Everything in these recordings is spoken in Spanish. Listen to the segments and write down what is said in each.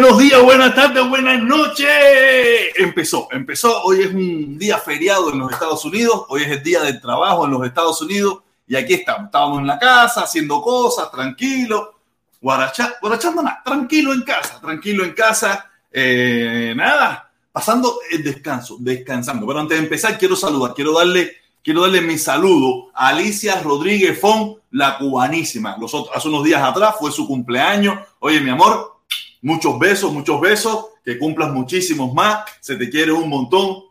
Buenos días, buenas tardes, buenas noches. Empezó, empezó. Hoy es un día feriado en los Estados Unidos. Hoy es el día del trabajo en los Estados Unidos. Y aquí estamos. Estábamos en la casa haciendo cosas, tranquilo. guarachando nada, tranquilo en casa, tranquilo en casa. Eh, nada, pasando el descanso, descansando. Pero antes de empezar, quiero saludar, quiero darle, quiero darle mi saludo a Alicia Rodríguez Fon, la cubanísima. Los hace unos días atrás fue su cumpleaños. Oye, mi amor, Muchos besos, muchos besos, que cumplas muchísimos más, se te quiere un montón.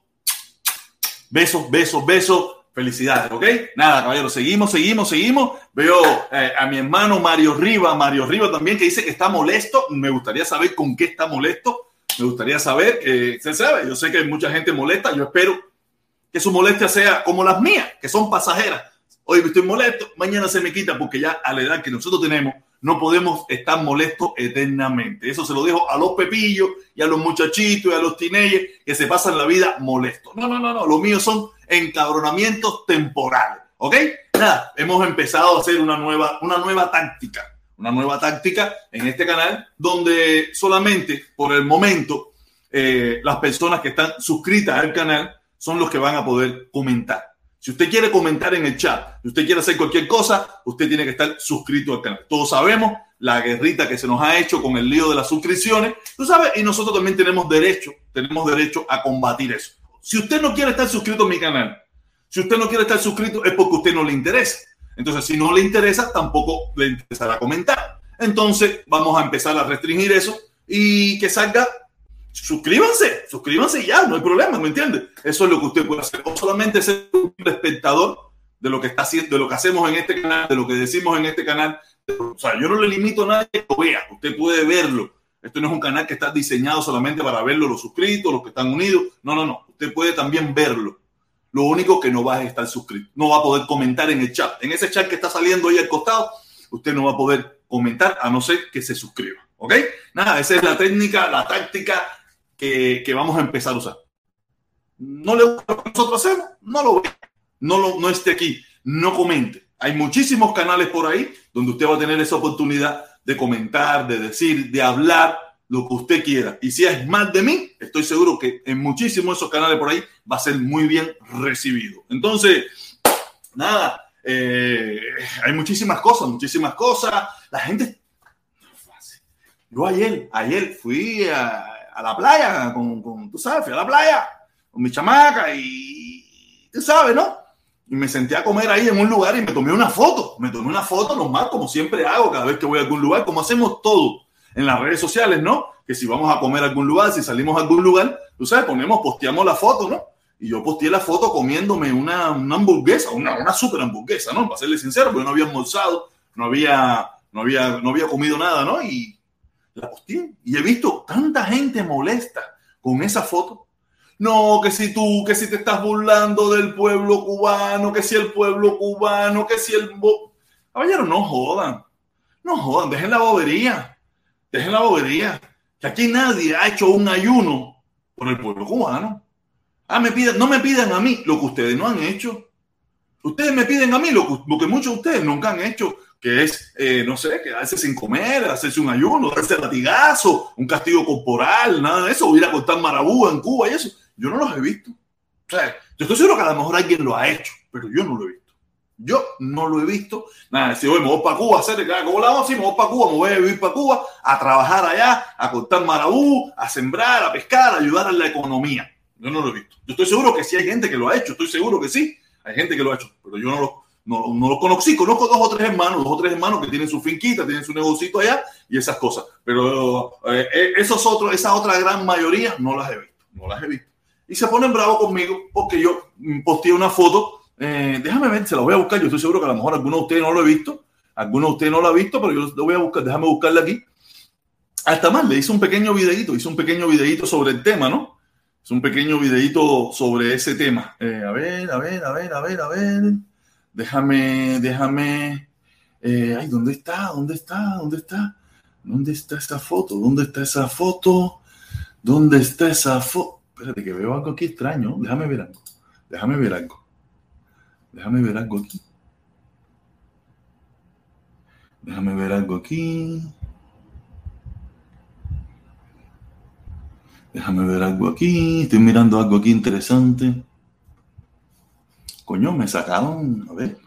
Besos, besos, besos. Felicidades, ¿ok? Nada, caballero, seguimos, seguimos, seguimos. Veo eh, a mi hermano Mario Riva, Mario Riva también, que dice que está molesto. Me gustaría saber con qué está molesto. Me gustaría saber, que se sabe, yo sé que hay mucha gente molesta, yo espero que su molestia sea como las mías, que son pasajeras. Hoy estoy molesto, mañana se me quita porque ya a la edad que nosotros tenemos, no podemos estar molestos eternamente. Eso se lo dejo a los pepillos y a los muchachitos y a los teenagers que se pasan la vida molestos. No, no, no, no. Lo mío son encabronamientos temporales. ¿Ok? Nada, hemos empezado a hacer una nueva, una nueva táctica. Una nueva táctica en este canal donde solamente por el momento eh, las personas que están suscritas al canal son los que van a poder comentar. Si usted quiere comentar en el chat, si usted quiere hacer cualquier cosa, usted tiene que estar suscrito al canal. Todos sabemos la guerrita que se nos ha hecho con el lío de las suscripciones, tú sabes, y nosotros también tenemos derecho, tenemos derecho a combatir eso. Si usted no quiere estar suscrito a mi canal, si usted no quiere estar suscrito es porque a usted no le interesa. Entonces, si no le interesa, tampoco le interesará comentar. Entonces, vamos a empezar a restringir eso y que salga suscríbanse, suscríbanse ya, no hay problema, ¿me entiende? Eso es lo que usted puede hacer. O solamente ser un espectador de lo que está haciendo, de lo que hacemos en este canal, de lo que decimos en este canal. O sea, yo no le limito a nadie que lo vea, usted puede verlo. Esto no es un canal que está diseñado solamente para verlo los suscritos, los que están unidos. No, no, no. Usted puede también verlo. Lo único que no va a estar suscrito. No va a poder comentar en el chat. En ese chat que está saliendo ahí al costado, usted no va a poder comentar a no ser que se suscriba. ¿Ok? Nada, esa es la técnica, la táctica que, vamos a empezar a usar. No le gusta lo que nosotros hacemos, no lo ve, no, lo, no esté aquí, no comente. Hay muchísimos canales por ahí donde usted va a tener esa oportunidad de comentar, de decir, de hablar lo que usted quiera. Y si es más de mí, estoy seguro que en muchísimos de esos canales por ahí va a ser muy bien recibido. Entonces, nada, eh, hay muchísimas cosas, muchísimas cosas. La gente... Yo ayer, ayer fui a, a la playa, con, con, tú sabes, fui a la playa con mi chamaca y, tú sabes, ¿no? Y me senté a comer ahí en un lugar y me tomé una foto. Me tomé una foto normal, como siempre hago cada vez que voy a algún lugar, como hacemos todo en las redes sociales, ¿no? Que si vamos a comer a algún lugar, si salimos a algún lugar, tú sabes, ponemos, posteamos la foto, ¿no? Y yo posteé la foto comiéndome una, una hamburguesa, una, una super hamburguesa, ¿no? Para serle sincero, porque no había almorzado, no había, no había, no había comido nada, ¿no? Y la posteé y he visto tanta gente molesta con esa foto. No, que si tú, que si te estás burlando del pueblo cubano, que si el pueblo cubano, que si el... Caballero, no jodan, no jodan, dejen la bobería, dejen la bobería. Que aquí nadie ha hecho un ayuno por el pueblo cubano. Ah, me piden, no me pidan a mí lo que ustedes no han hecho. Ustedes me piden a mí lo que, muchos de ustedes nunca han hecho que es, eh, no sé, quedarse sin comer, hacerse un ayuno, darse latigazo, un castigo corporal, nada de eso, o ir a cortar marabú en Cuba y eso. Yo no los he visto. Yo estoy seguro que a lo mejor alguien lo ha hecho, pero yo no lo he visto. Yo no lo he visto. Nada, si hoy me voy para Cuba hacer, ¿cómo la vamos? me voy para Cuba, me voy a vivir para Cuba, a trabajar allá, a cortar marabú, a sembrar, a pescar, a ayudar a la economía. Yo no lo he visto. Yo estoy seguro que sí hay gente que lo ha hecho, estoy seguro que sí, hay gente que lo ha hecho, pero yo no lo, no, conozco dos o tres hermanos, dos o tres hermanos que tienen su finquita, tienen su negocito allá y esas cosas. Pero eh, eh, esos otros, esa otra gran mayoría no las he visto, no las he visto. Y se ponen bravos conmigo porque yo posteé una foto. Eh, déjame ver, se la voy a buscar. Yo estoy seguro que a lo mejor alguno de ustedes no lo ha visto. Alguno de ustedes no lo ha visto, pero yo lo voy a buscar. Déjame buscarla aquí. Hasta más, le hice un pequeño videito, hice un pequeño videito sobre el tema, ¿no? Es un pequeño videito sobre ese tema. a ver, a ver, a ver, a ver, a ver. Déjame, déjame. Eh, ay, ¿dónde está? ¿Dónde está? ¿Dónde está? ¿Dónde está esa foto? ¿Dónde está esa foto? ¿Dónde está esa foto? Espérate, que veo algo aquí extraño. Déjame ver algo. Déjame ver algo. Déjame ver algo aquí. Déjame ver algo aquí. Déjame ver algo aquí. Estoy mirando algo aquí interesante. Coño, me sacaron. A ver.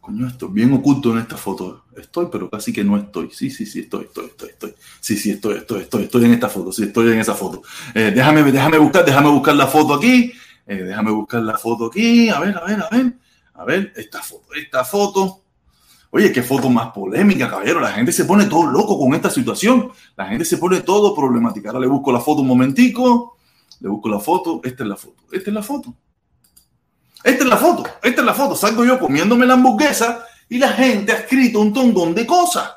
Coño, estoy bien oculto en esta foto. Estoy, pero casi que no estoy. Sí, sí, sí, estoy, estoy, estoy, estoy. Sí, sí, estoy, estoy, estoy, estoy en esta foto. Sí, estoy en esa foto. Eh, déjame, déjame buscar, déjame buscar la foto aquí. Eh, déjame buscar la foto aquí. A ver, a ver, a ver. A ver, esta foto, esta foto. Oye, qué foto más polémica, caballero. La gente se pone todo loco con esta situación. La gente se pone todo problemática. Ahora le busco la foto un momentico. Le busco la foto. Esta es la foto. Esta es la foto. Esta es la foto, esta es la foto. Salgo yo comiéndome la hamburguesa y la gente ha escrito un tongón de cosas.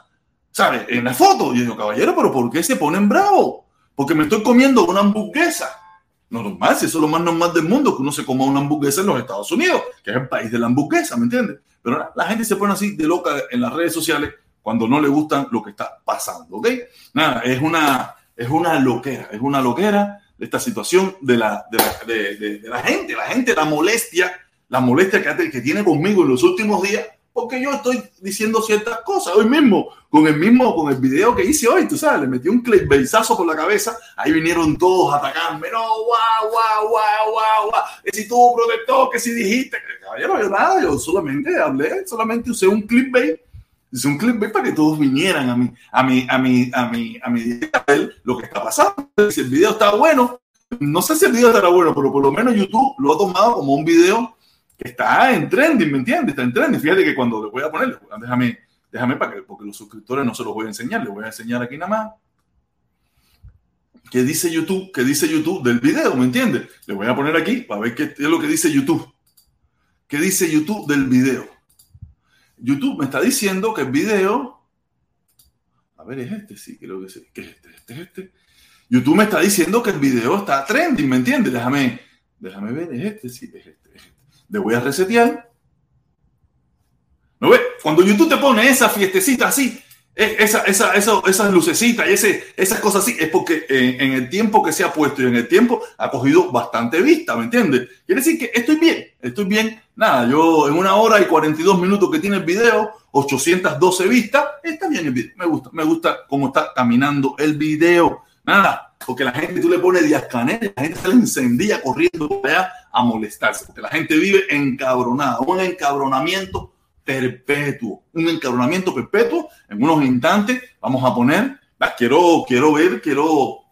¿Sabes? En la foto. Yo digo, caballero, pero ¿por qué se ponen bravos? Porque me estoy comiendo una hamburguesa. No normal, si eso es lo más normal del mundo, que uno se coma una hamburguesa en los Estados Unidos, que es el país de la hamburguesa, ¿me entiendes? Pero la gente se pone así de loca en las redes sociales cuando no le gustan lo que está pasando, ¿ok? Nada, es una, es una loquera, es una loquera esta situación de la, de la, de, la gente, la gente, la molestia, la molestia que, que tiene conmigo en los últimos días, porque yo estoy diciendo ciertas cosas hoy mismo, con el mismo, con el video que hice hoy, tú sabes, le metí un clickbaitazo por la cabeza, ahí vinieron todos a atacarme, no, guau, guau, guau, guau, guau, que si tú protector, que si dijiste, yo nada, yo solamente hablé, solamente usé un clickbait Hice un clip para que todos vinieran a mi, a mi, a mi, a mi, a mi a ver lo que está pasando. Si el video está bueno, no sé si el video estará bueno, pero por lo menos YouTube lo ha tomado como un video está en trending, ¿me entiendes? Está en trending. Fíjate que cuando le voy a poner, déjame, déjame para que, porque los suscriptores no se los voy a enseñar, les voy a enseñar aquí nada más. ¿Qué dice YouTube? ¿Qué dice YouTube del video? ¿Me entiendes? Le voy a poner aquí para ver qué es lo que dice YouTube. ¿Qué dice YouTube del video? YouTube me está diciendo que el video. A ver, es este, sí, creo que sí. ¿Qué es este? Este es este. YouTube me está diciendo que el video está trending, ¿me entiendes? Déjame, déjame ver, es este, sí, es este. Le voy a resetear. ¿No ves? Cuando YouTube te pone esa fiestecita así, esa, esa, esa, esas lucecitas y ese, esas cosas así, es porque en, el tiempo que se ha puesto y en el tiempo ha cogido bastante vista, ¿me entiendes? Quiere decir que estoy bien, estoy bien. Nada, yo en una hora y 42 minutos que tiene el video, 812 vistas, está bien el video. Me gusta, me gusta cómo está caminando el video. Nada, porque la gente, tú le pones Díaz Canel, la gente se le encendía corriendo allá a molestarse, porque la gente vive encabronada, un encabronamiento perpetuo, un encabronamiento perpetuo. En unos instantes vamos a poner, quiero, quiero ver, quiero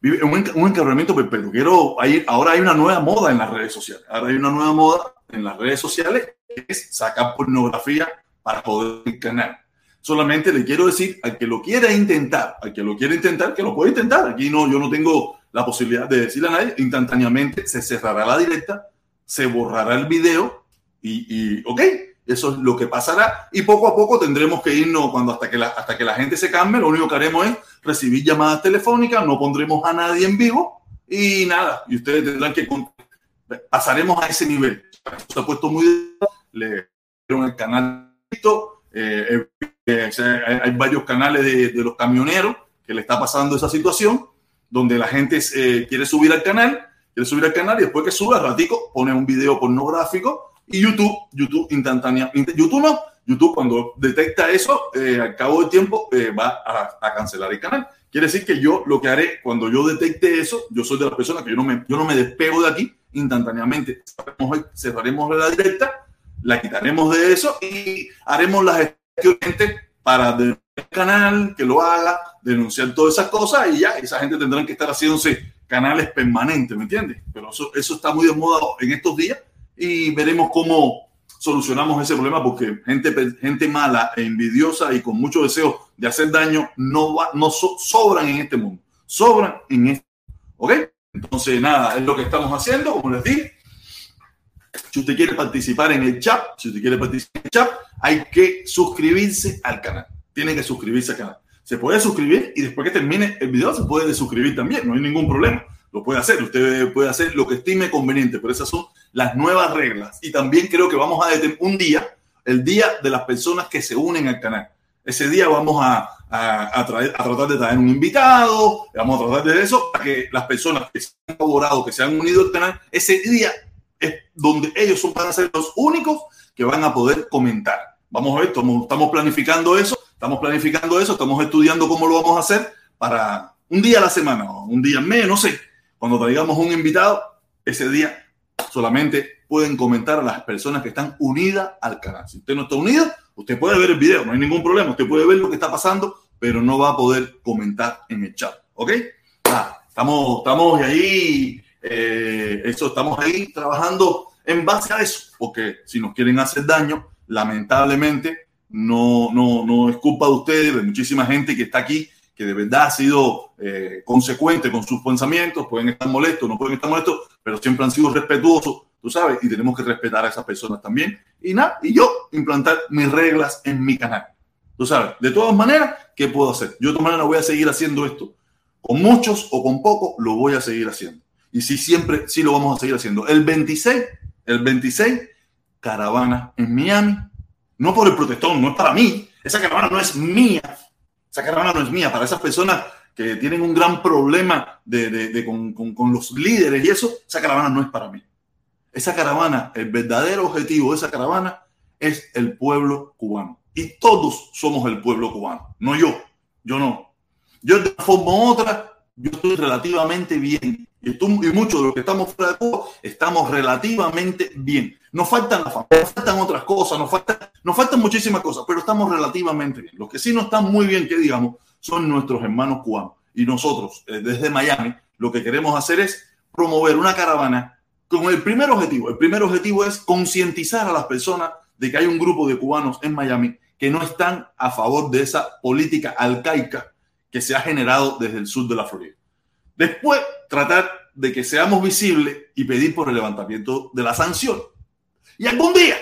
un, encabronamiento perpetuo. Quiero, hay, ahora hay una nueva moda en las redes sociales. Ahora hay una nueva moda en las redes sociales es sacar pornografía para poder canal. Solamente le quiero decir al que lo quiera intentar, al que lo quiera intentar, que lo puede intentar. Aquí no, yo no tengo la posibilidad de decirle a nadie, instantáneamente se cerrará la directa, se borrará el video y, y ok, eso es lo que pasará y poco a poco tendremos que irnos cuando hasta que la, hasta que la gente se cambie, lo único que haremos es recibir llamadas telefónicas, no pondremos a nadie en vivo y nada, y ustedes tendrán que pasaremos a ese nivel. Se ha puesto muy le dieron el canal eh, eh, hay varios canales de, de, los camioneros que le está pasando esa situación donde la gente eh, quiere subir al canal, quiere subir al canal y después que sube al ratico pone un video pornográfico y YouTube, YouTube instantánea, YouTube no, YouTube cuando detecta eso, eh, al cabo del tiempo eh, va a, cancelar el canal. Quiere decir que yo lo que haré cuando yo detecte eso, yo soy de las personas que yo no me, yo no me despego de aquí instantáneamente. Cerraremos la directa, la quitaremos de eso y haremos las gestiones para canal que lo haga, denunciar todas esas cosas y ya esa gente tendrán que estar haciéndose canales permanentes, ¿me entiendes? Pero eso, eso está muy de moda en estos días y veremos cómo solucionamos ese problema porque gente, gente mala envidiosa y con mucho deseo de hacer daño no, va, no sobran en este mundo. Sobran en este ¿Ok? Entonces, nada, es lo que estamos haciendo, como les dije. Si usted quiere participar en el chat, si usted quiere participar en el chat, hay que suscribirse al canal. Tiene que suscribirse al canal. Se puede suscribir y después que termine el video se puede suscribir también, no hay ningún problema. Lo puede hacer, usted puede hacer lo que estime conveniente, pero esas son las nuevas reglas. Y también creo que vamos a detener un día, el día de las personas que se unen al canal. Ese día vamos a, a, traer, a tratar de traer un invitado, vamos a tratar de eso, para que las personas que se han colaborado, que se han unido al canal, ese día es donde ellos son para ser los únicos que van a poder comentar. Vamos a ver, estamos planificando eso, estamos planificando eso, estamos estudiando cómo lo vamos a hacer para un día a la semana o un día al mes, no sé. Cuando traigamos un invitado, ese día solamente pueden comentar a las personas que están unidas al canal. Si usted no está unido, usted puede ver el video, no hay ningún problema. Usted puede ver lo que está pasando, pero no va a poder comentar en el chat. ¿Ok? estamos, estamos ahí, eh, eso, estamos ahí trabajando en base a eso, porque si nos quieren hacer daño, lamentablemente no, no, no es culpa de ustedes, de muchísima gente que está aquí, que de verdad ha sido eh, consecuente con sus pensamientos, pueden estar molestos, no pueden estar molestos, pero siempre han sido respetuosos, tú sabes, y tenemos que respetar a esas personas también. Y nada, y yo implantar mis reglas en mi canal. Tú sabes, de todas maneras, ¿qué puedo hacer? Yo de todas maneras voy a seguir haciendo esto. Con muchos o con pocos, lo voy a seguir haciendo. Y sí, siempre, sí lo vamos a seguir haciendo. El 26, el 26, caravana en Miami. No por el protestón, no es para mí. Esa caravana no es mía. Esa caravana no es mía. Para esas personas que tienen un gran problema de, con, con, con los líderes y eso, esa caravana no es para mí. Esa caravana, el verdadero objetivo de esa caravana es el pueblo cubano. Y todos somos el pueblo cubano, no yo. Yo no. Yo de una forma u otra, yo estoy relativamente bien. Y, muchos de los que estamos fuera de Cuba estamos relativamente bien. Nos faltan las familias, nos faltan otras cosas, nos faltan, nos faltan muchísimas cosas, pero estamos relativamente bien. Los que sí no están muy bien, que digamos, son nuestros hermanos cubanos. Y nosotros, eh, desde Miami, lo que queremos hacer es promover una caravana con el primer objetivo. El primer objetivo es concientizar a las personas de que hay un grupo de cubanos en Miami que no están a favor de esa política alcaica que se ha generado desde el sur de la Florida. Después, tratar de que seamos visibles y pedir por el levantamiento de la sanción. Y algún día,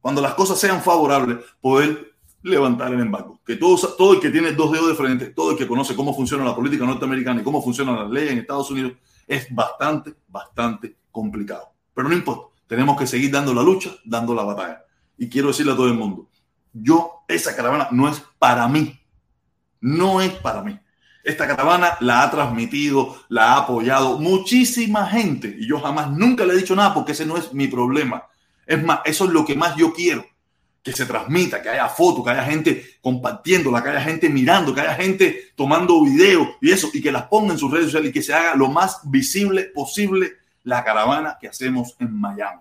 cuando las cosas sean favorables, poder levantar el embargo. Que todo, todo el que tiene dos dedos de frente, todo el que conoce cómo funciona la política norteamericana y cómo funcionan las leyes en Estados Unidos, es bastante, bastante complicado. Pero no importa, tenemos que seguir dando la lucha, dando la batalla. Y quiero decirle a todo el mundo, yo, esa caravana no es para mí. No es para mí. Esta caravana la ha transmitido, la ha apoyado muchísima gente. Y yo jamás, nunca le he dicho nada porque ese no es mi problema. Es más, eso es lo que más yo quiero. Que se transmita, que haya fotos, que haya gente compartiéndola, que haya gente mirando, que haya gente tomando videos y eso, y que las ponga en sus redes sociales y que se haga lo más visible posible la caravana que hacemos en Miami.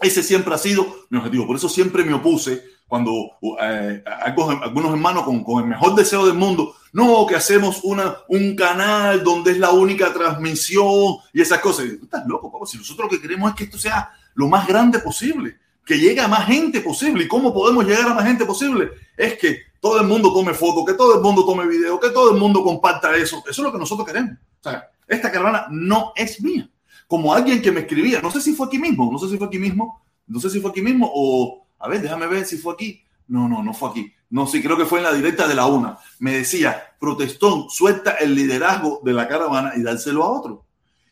Ese siempre ha sido mi objetivo. Por eso siempre me opuse cuando eh, algunos hermanos con, con, el mejor deseo del mundo, no, que hacemos una, un canal donde es la única transmisión y esas cosas. Estás loco, Si nosotros lo que queremos es que esto sea lo más grande posible, que llegue a más gente posible. ¿Y cómo podemos llegar a más gente posible? Es que todo el mundo tome fotos, que todo el mundo tome video, que todo el mundo comparta eso. Eso es lo que nosotros queremos. O sea, esta caravana no es mía. Como alguien que me escribía, no sé si fue aquí mismo, no sé si fue aquí mismo, no sé si fue aquí mismo o a ver, déjame ver si fue aquí. No, no, no fue aquí. No, sí, creo que fue en la directa de la UNA. Me decía, protestón, suelta el liderazgo de la caravana y dárselo a otro.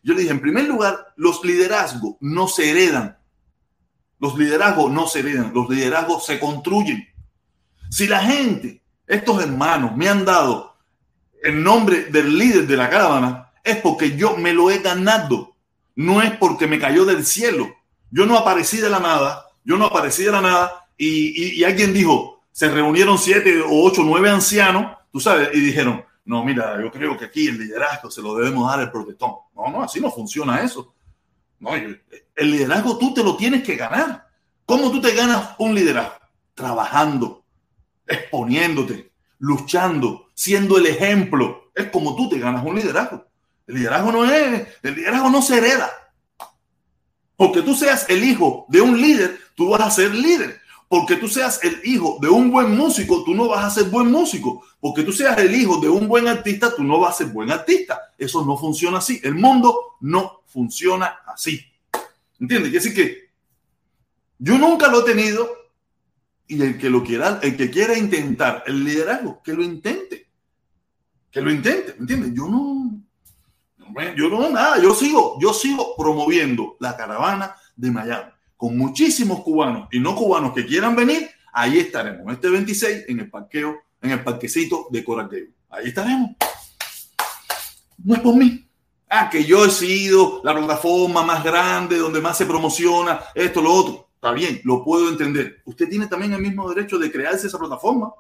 Yo le dije, en primer lugar, los liderazgos no se heredan. Los liderazgos no se heredan, los liderazgos se construyen. Si la gente, estos hermanos, me han dado el nombre del líder de la caravana, es porque yo me lo he ganado. No es porque me cayó del cielo. Yo no aparecí de la nada yo no aparecí nada y, alguien dijo, se reunieron siete o ocho, nueve ancianos, tú sabes, y dijeron, no, mira, yo creo que aquí el liderazgo se lo debemos dar al protestón. No, no, así no funciona eso. No, el liderazgo tú te lo tienes que ganar. ¿Cómo tú te ganas un liderazgo? Trabajando, exponiéndote, luchando, siendo el ejemplo. Es como tú te ganas un liderazgo. El liderazgo no es, el liderazgo no se hereda. Porque tú seas el hijo de un líder, tú vas a ser líder. Porque tú seas el hijo de un buen músico, tú no vas a ser buen músico. Porque tú seas el hijo de un buen artista, tú no vas a ser buen artista. Eso no funciona así. El mundo no funciona así. ¿Entiendes? Decir que yo nunca lo he tenido y el que lo quiera, el que quiera intentar el liderazgo, que lo intente. Que lo intente, ¿entiendes? Yo no, yo no, nada, yo sigo, yo sigo promoviendo la caravana de Miami con muchísimos cubanos y no cubanos que quieran venir. Ahí estaremos, este 26 en el parqueo, en el parquecito de Coral Ahí estaremos. No es por mí. Ah, que yo he sido la plataforma más grande donde más se promociona esto, lo otro. Está bien, lo puedo entender. Usted tiene también el mismo derecho de crearse esa plataforma.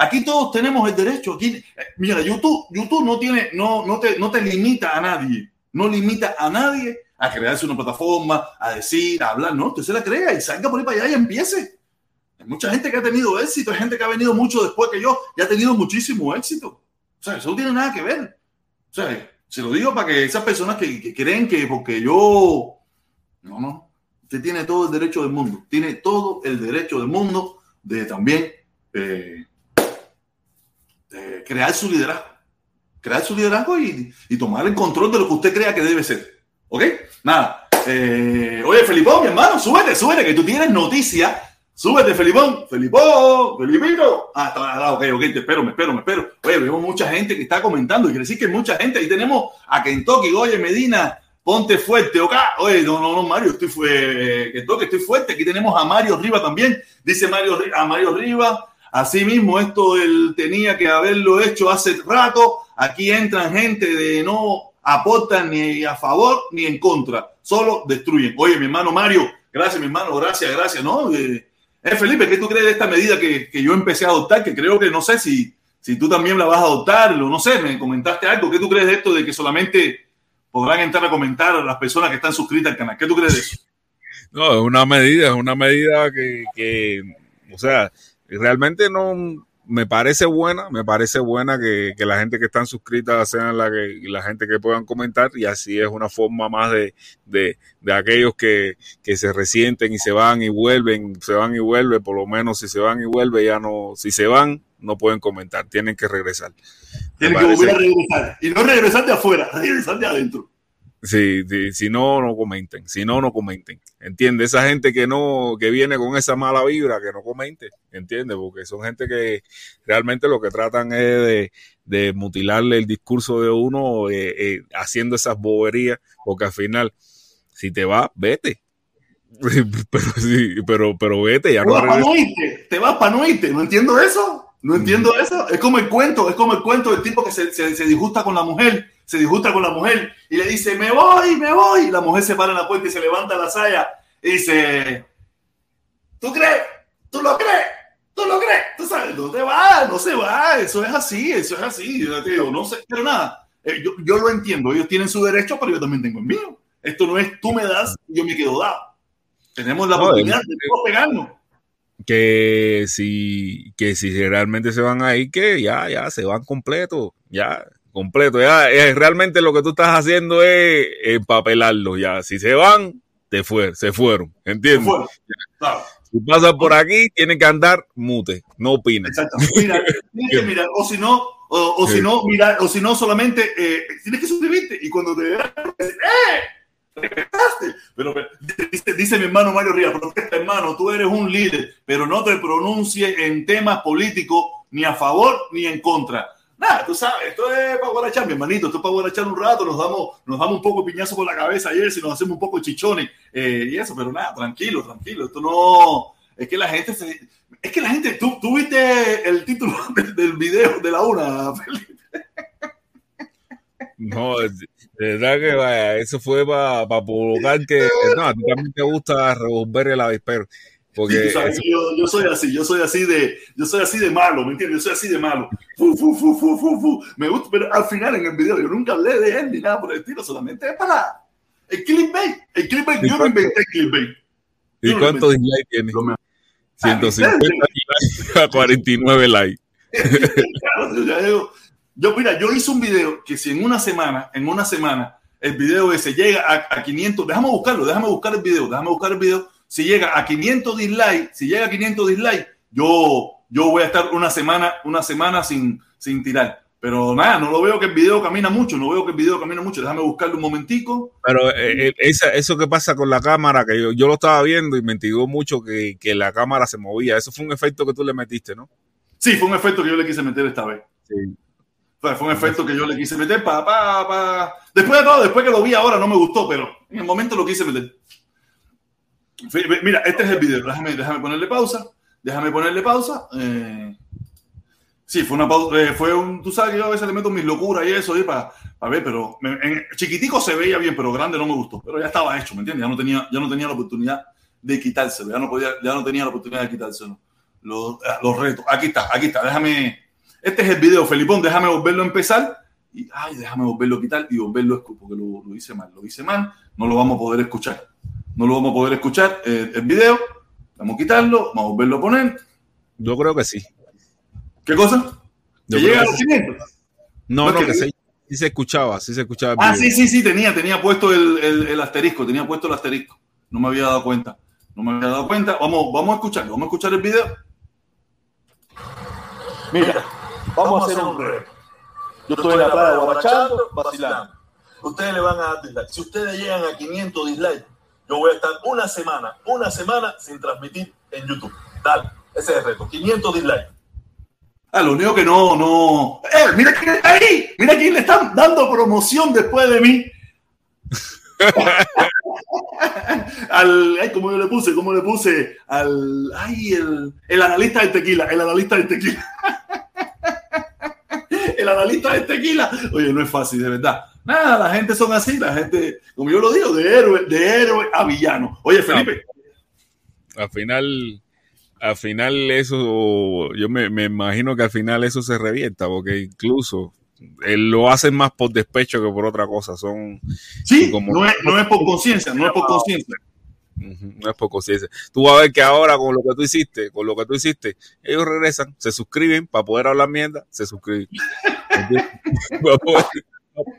Aquí todos tenemos el derecho. Aquí, eh, mira, YouTube, YouTube no tiene, no, no te, no te limita a nadie. No limita a nadie a crearse una plataforma, a decir, a hablar. No, usted se la crea y salga por ahí para allá y empiece. Hay mucha gente que ha tenido éxito, hay gente que ha venido mucho después que yo y ha tenido muchísimo éxito. O sea, eso no tiene nada que ver. O sea, se lo digo para que esas personas que, creen que porque yo. No, no. Usted tiene todo el derecho del mundo. Tiene todo el derecho del mundo de también eh, crear su liderazgo. Crear su liderazgo y, tomar el control de lo que usted crea que debe ser. ¿Ok? Nada. Eh, oye, Felipón, mi hermano, súbete, súbete, que tú tienes noticia Súbete, Felipón, Felipón, Felipito. Ah, está, ok, ok, te espero, me espero, me espero. Oye, vemos mucha gente que está comentando y quiere decir que mucha gente. Ahí tenemos a Kentucky, oye, Medina, ponte fuerte, ok. Oye, no, no, no, Mario, estoy fuerte, Kentucky, estoy fuerte. Aquí tenemos a Mario Riva también, dice Mario, a Mario Riva. Así mismo, esto él tenía que haberlo hecho hace rato. Aquí entran gente de no aportan ni a favor ni en contra, solo destruyen. Oye, mi hermano Mario, gracias, mi hermano, gracias, gracias, ¿no? Eh, eh, Felipe, ¿qué tú crees de esta medida que, que, yo empecé a adoptar? Que creo que no sé si, si tú también la vas a adoptar, o no sé, me comentaste algo. ¿Qué tú crees de esto de que solamente podrán entrar a comentar a las personas que están suscritas al canal? ¿Qué tú crees de eso? No, es una medida, es una medida que, que o sea, realmente no, me parece buena, me parece buena que, la gente que están suscritas sean la, que, la gente que puedan comentar y así es una forma más de, de, aquellos que, se resienten y se van y vuelven, se van y vuelven, por lo menos si se van y vuelven ya no, si se van no pueden comentar, tienen que regresar. Tienen que volver a regresar y no regresar de afuera, regresar de adentro. Sí, si no, no comenten. Si no, no comenten. ¿Entiende? Esa gente que no, que viene con esa mala vibra, que no comente. ¿Entiende? Porque son gente que realmente lo que tratan es de, mutilarle el discurso de uno eh, eh, haciendo esas boberías, porque al final, si te va, vete. pero sí, pero, pero vete, ya no. Te vas para no irte, no entiendo eso. No entiendo eso. Es como el cuento, es como el cuento del tipo que se, se disgusta con la mujer se disgusta con la mujer y le dice, me voy, me voy. Y la mujer se para en la puerta y se levanta la saya y dice, ¿tú crees? ¿Tú lo crees? ¿Tú lo crees? ¿Tú sabes? No te va, no se va. Eso es así, eso es así. Yo no sé, pero nada, eh, yo, yo lo entiendo. Ellos tienen su derecho, pero yo también tengo el mío. Esto no es tú me das yo me quedo dado. Tenemos la oportunidad de pegarnos que si, que si realmente se van ahí, que ya, ya, se van completo, ya, completo. Ya, es, realmente lo que tú estás haciendo es empapelarlo ya. Si se van, te fue, se fueron, ¿entiendes? Si pasa por aquí, tienen que andar mute, no opina. Exacto. Mira, tienes que mirar, o si no, o, si no, mira, o si no, solamente eh, tienes que suscribirte y cuando te vean, ¡eh! Pero, dice, dice, mi hermano Mario Rivas, protesta hermano, tú eres un líder, pero no te pronuncies en temas políticos ni a favor ni en contra nada, tú sabes, esto es para guarachar, mi hermanito, esto es para guarachar un rato, nos damos, nos damos un poco de piñazo por la cabeza ayer, si nos hacemos un poco chichones eh, y eso, pero nada, tranquilo, tranquilo, esto no, es que la gente se, es que la gente, tú, tú viste el título del, video de la una, Felipe. No, de verdad que vaya, eso fue para provocar que, no, a ti también te gusta revolver el avispero. Porque yo, soy así, yo soy así de, yo soy así de malo, ¿me entiendes? Yo soy así de malo. me gusta, pero al final en el video yo nunca hablé de él ni nada por el estilo, solamente es para el clickbait. El clickbait, yo no inventé el clickbait. ¿Y cuántos dislikes tiene? 150 likes a 49 likes. yo, mira, yo hice un video que si en una semana, en una semana, el video ese llega a, a 500, déjame buscarlo, déjame buscar el video, déjame buscar el video si llega a 500 dislikes, si llega a 500 dislikes, yo, yo voy a estar una semana, una semana sin, sin tirar. Pero nada, no lo veo que el video camina mucho, no veo que el video camina mucho. Déjame buscarle un momentico. Pero eh, eh, eso que pasa con la cámara, que yo, lo estaba viendo y me intrigó mucho que, que, la cámara se movía. Eso fue un efecto que tú le metiste, ¿no? Sí, fue un efecto que yo le quise meter esta vez. Sí. Fue, un efecto que yo le quise meter para, para, Después de todo, después que lo vi ahora no me gustó, pero en el momento lo quise meter. Mira, este es el video. Déjame, déjame ponerle pausa. Déjame ponerle pausa. Eh, sí, fue una pausa. Eh, fue un. Tú sabes que yo a veces le meto mis locuras y eso, y para, ver, pero en, chiquitico se veía bien, pero grande no me gustó. Pero ya estaba hecho, ¿me entiendes? Ya no tenía, ya no tenía la oportunidad de quitárselo. Ya no, podía, ya no tenía la oportunidad de quitárselo. los, los retos. Aquí está, aquí está. Déjame. Este es el video, Felipón. Déjame volverlo a empezar. Y, ay, déjame volverlo a quitar y volverlo a escuchar, porque lo, lo, hice mal. Lo hice mal. No lo vamos a poder escuchar. No lo vamos a poder escuchar eh, el video. Vamos a quitarlo. Vamos a volverlo a poner. Yo creo que sí. ¿Qué cosa? ¿Que llega a los 500? No, no, que sí, sí, se escuchaba, sí se escuchaba. Ah, sí, sí, sí, tenía, tenía puesto el, el, el, asterisco, tenía puesto el asterisco. No me había dado cuenta. No me había dado cuenta. Vamos, vamos a escucharlo, vamos a escuchar el video. Mira, vamos, a hacer un reto. Yo estoy en la playa guarachando, vacilando. Ustedes le van a dar dislike. Si ustedes llegan a 500 dislikes, yo voy a estar una semana, una semana sin transmitir en YouTube. Dale, ese es el reto. 500 dislikes. Ah, lo único que no, no. ¡Eh! ¡Mira quién está ahí! ¡Mira quién le están dando promoción después de mí! al, ¿cómo yo le puse? ¿Cómo le puse? Al, ay, el, el analista del tequila, el analista del tequila. el analista del tequila. Oye, no es fácil, de verdad. Nada, la gente son así, la gente, como yo lo digo, de héroe, de héroe a villano. Oye, Felipe. No, al final, al final eso, yo me, me, imagino que al final eso se revienta, porque incluso él lo hacen más por despecho que por otra cosa. Son sí, como, no, es, no es por conciencia, no es por conciencia. No es por conciencia. Tú vas a ver que ahora con lo que tú hiciste, con lo que tú hiciste, ellos regresan, se suscriben para poder hablar mierda, se suscriben. para poder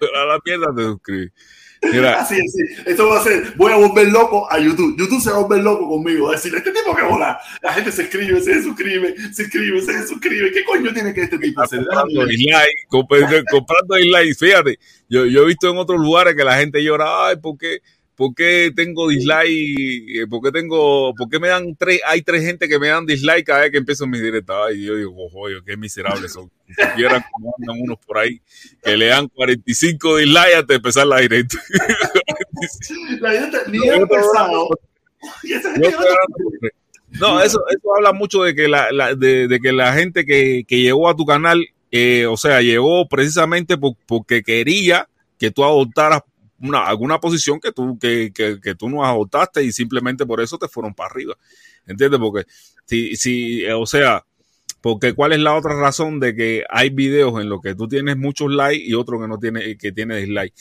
hablar mierda, se suscriben. Mira. Así, así. Esto va a ser, voy a volver loco a YouTube. YouTube se va a volver loco conmigo. A decir, este tipo que vola. La gente se escribe, se suscribe, se escribe, se suscribe. ¿Qué coño tiene que este tipo hacer? Comprando dislike, comprando dislike. Fíjate, yo, yo he visto en otros lugares que la gente llora, ay, ¿por qué? ¿Por qué tengo dislike? ¿Por qué tengo, por qué me dan tres, hay tres gente que me dan dislike cada vez que empiezo mis directas? Ay, yo digo, joder, qué miserables son. Si supieran cómo andan unos por ahí que le dan 45 dislikes antes de empezar la directa. la directa ni ha empezado. No, eso, eso habla mucho de que la, la de, de, que la gente que, que llegó a tu canal, eh, o sea, llegó precisamente por, porque quería que tú adoptaras una, alguna posición que tú, que, que, que, tú no adoptaste y simplemente por eso te fueron para arriba. ¿Entiendes? Porque si, si, o sea, porque cuál es la otra razón de que hay videos en los que tú tienes muchos likes y otros que no tiene, que tiene dislike.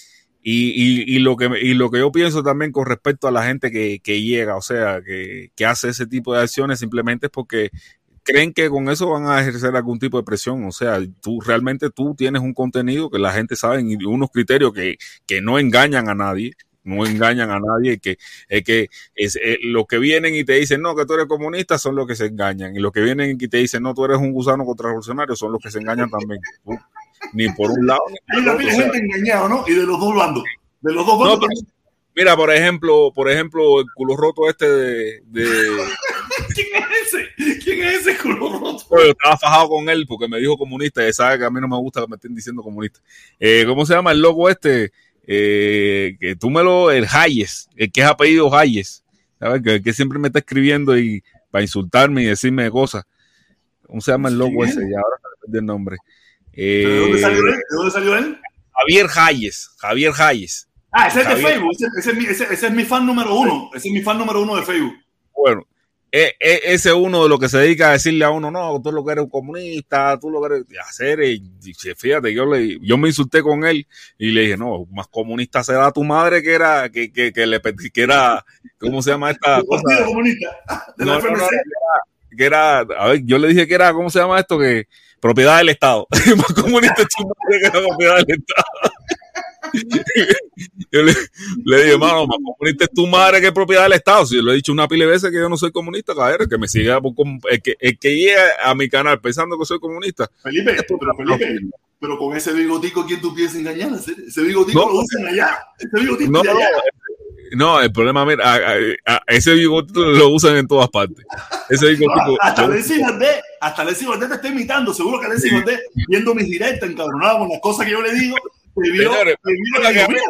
Y, y, y, lo que, y lo que yo pienso también con respecto a la gente que, que llega, o sea, que, que hace ese tipo de acciones simplemente es porque creen que con eso van a ejercer algún tipo de presión. O sea, tú realmente tú tienes un contenido que la gente sabe y unos criterios que, que no engañan a nadie no engañan a nadie, que es que es, eh, los que vienen y te dicen no, que tú eres comunista son los que se engañan, y los que vienen y te dicen no, tú eres un gusano contra revolucionario son los que se engañan también. ni por un lado. Ni por Hay gente engañada, ¿no? Y de los dos bandos. De los dos bandos. No, Mira, por ejemplo, por ejemplo, el culo roto este de, de... ¿Quién es ese? ¿Quién es ese culo roto? Yo estaba fajado con él porque me dijo comunista y sabe que a mí no me gusta que me estén diciendo comunista. Eh, ¿Cómo se llama el loco este? Eh, que tú me lo, el Hayes, el que es apellido Hayes, ¿sabes? Que, que siempre me está escribiendo y para insultarme y decirme cosas. ¿Cómo se llama el loco ese? Y ahora me perdí el nombre. Eh, ¿De dónde salió él? ¿De dónde salió él? Javier Hayes, Javier Hayes. Ah, ese es de Facebook, ese, ese, ese, ese, es mi, fan número uno, ese es mi fan número uno de Facebook. Bueno, e, e, ese es uno de los que se dedica a decirle a uno, no, tú lo que eres un comunista, tú lo que eres hacer, y, fíjate, yo, le, yo me insulté con él y le dije, no, más comunista será tu madre que era, que, que, que le que era, ¿cómo se llama esta cosa? Comunista, de la no, no, no, que, era, que era, a ver, yo le dije que era, ¿cómo se llama esto? Que propiedad del Estado, más comunista es tu madre que era propiedad del Estado. yo le, le dije, mano, más comunista es tu madre que es propiedad del Estado. Si yo le he dicho una pila de veces que yo no soy comunista, cabrón, que me siga, el que, el que llega a mi canal pensando que soy comunista. Felipe, pero, Felipe, pero con ese bigotico, ¿quién tú piensas engañar? Ese bigotico no, lo usan allá. Ese bigotico no, de allá. No, el problema, mira, a, a, a ese bigotito lo usan en todas partes. Ese bigotito. No, hasta Leslie Valdés, hasta Leslie Valdés te está imitando. Seguro que Leslie Valdés, viendo mis directas, encabronado con las cosas que yo le digo, vio, Señores, vio,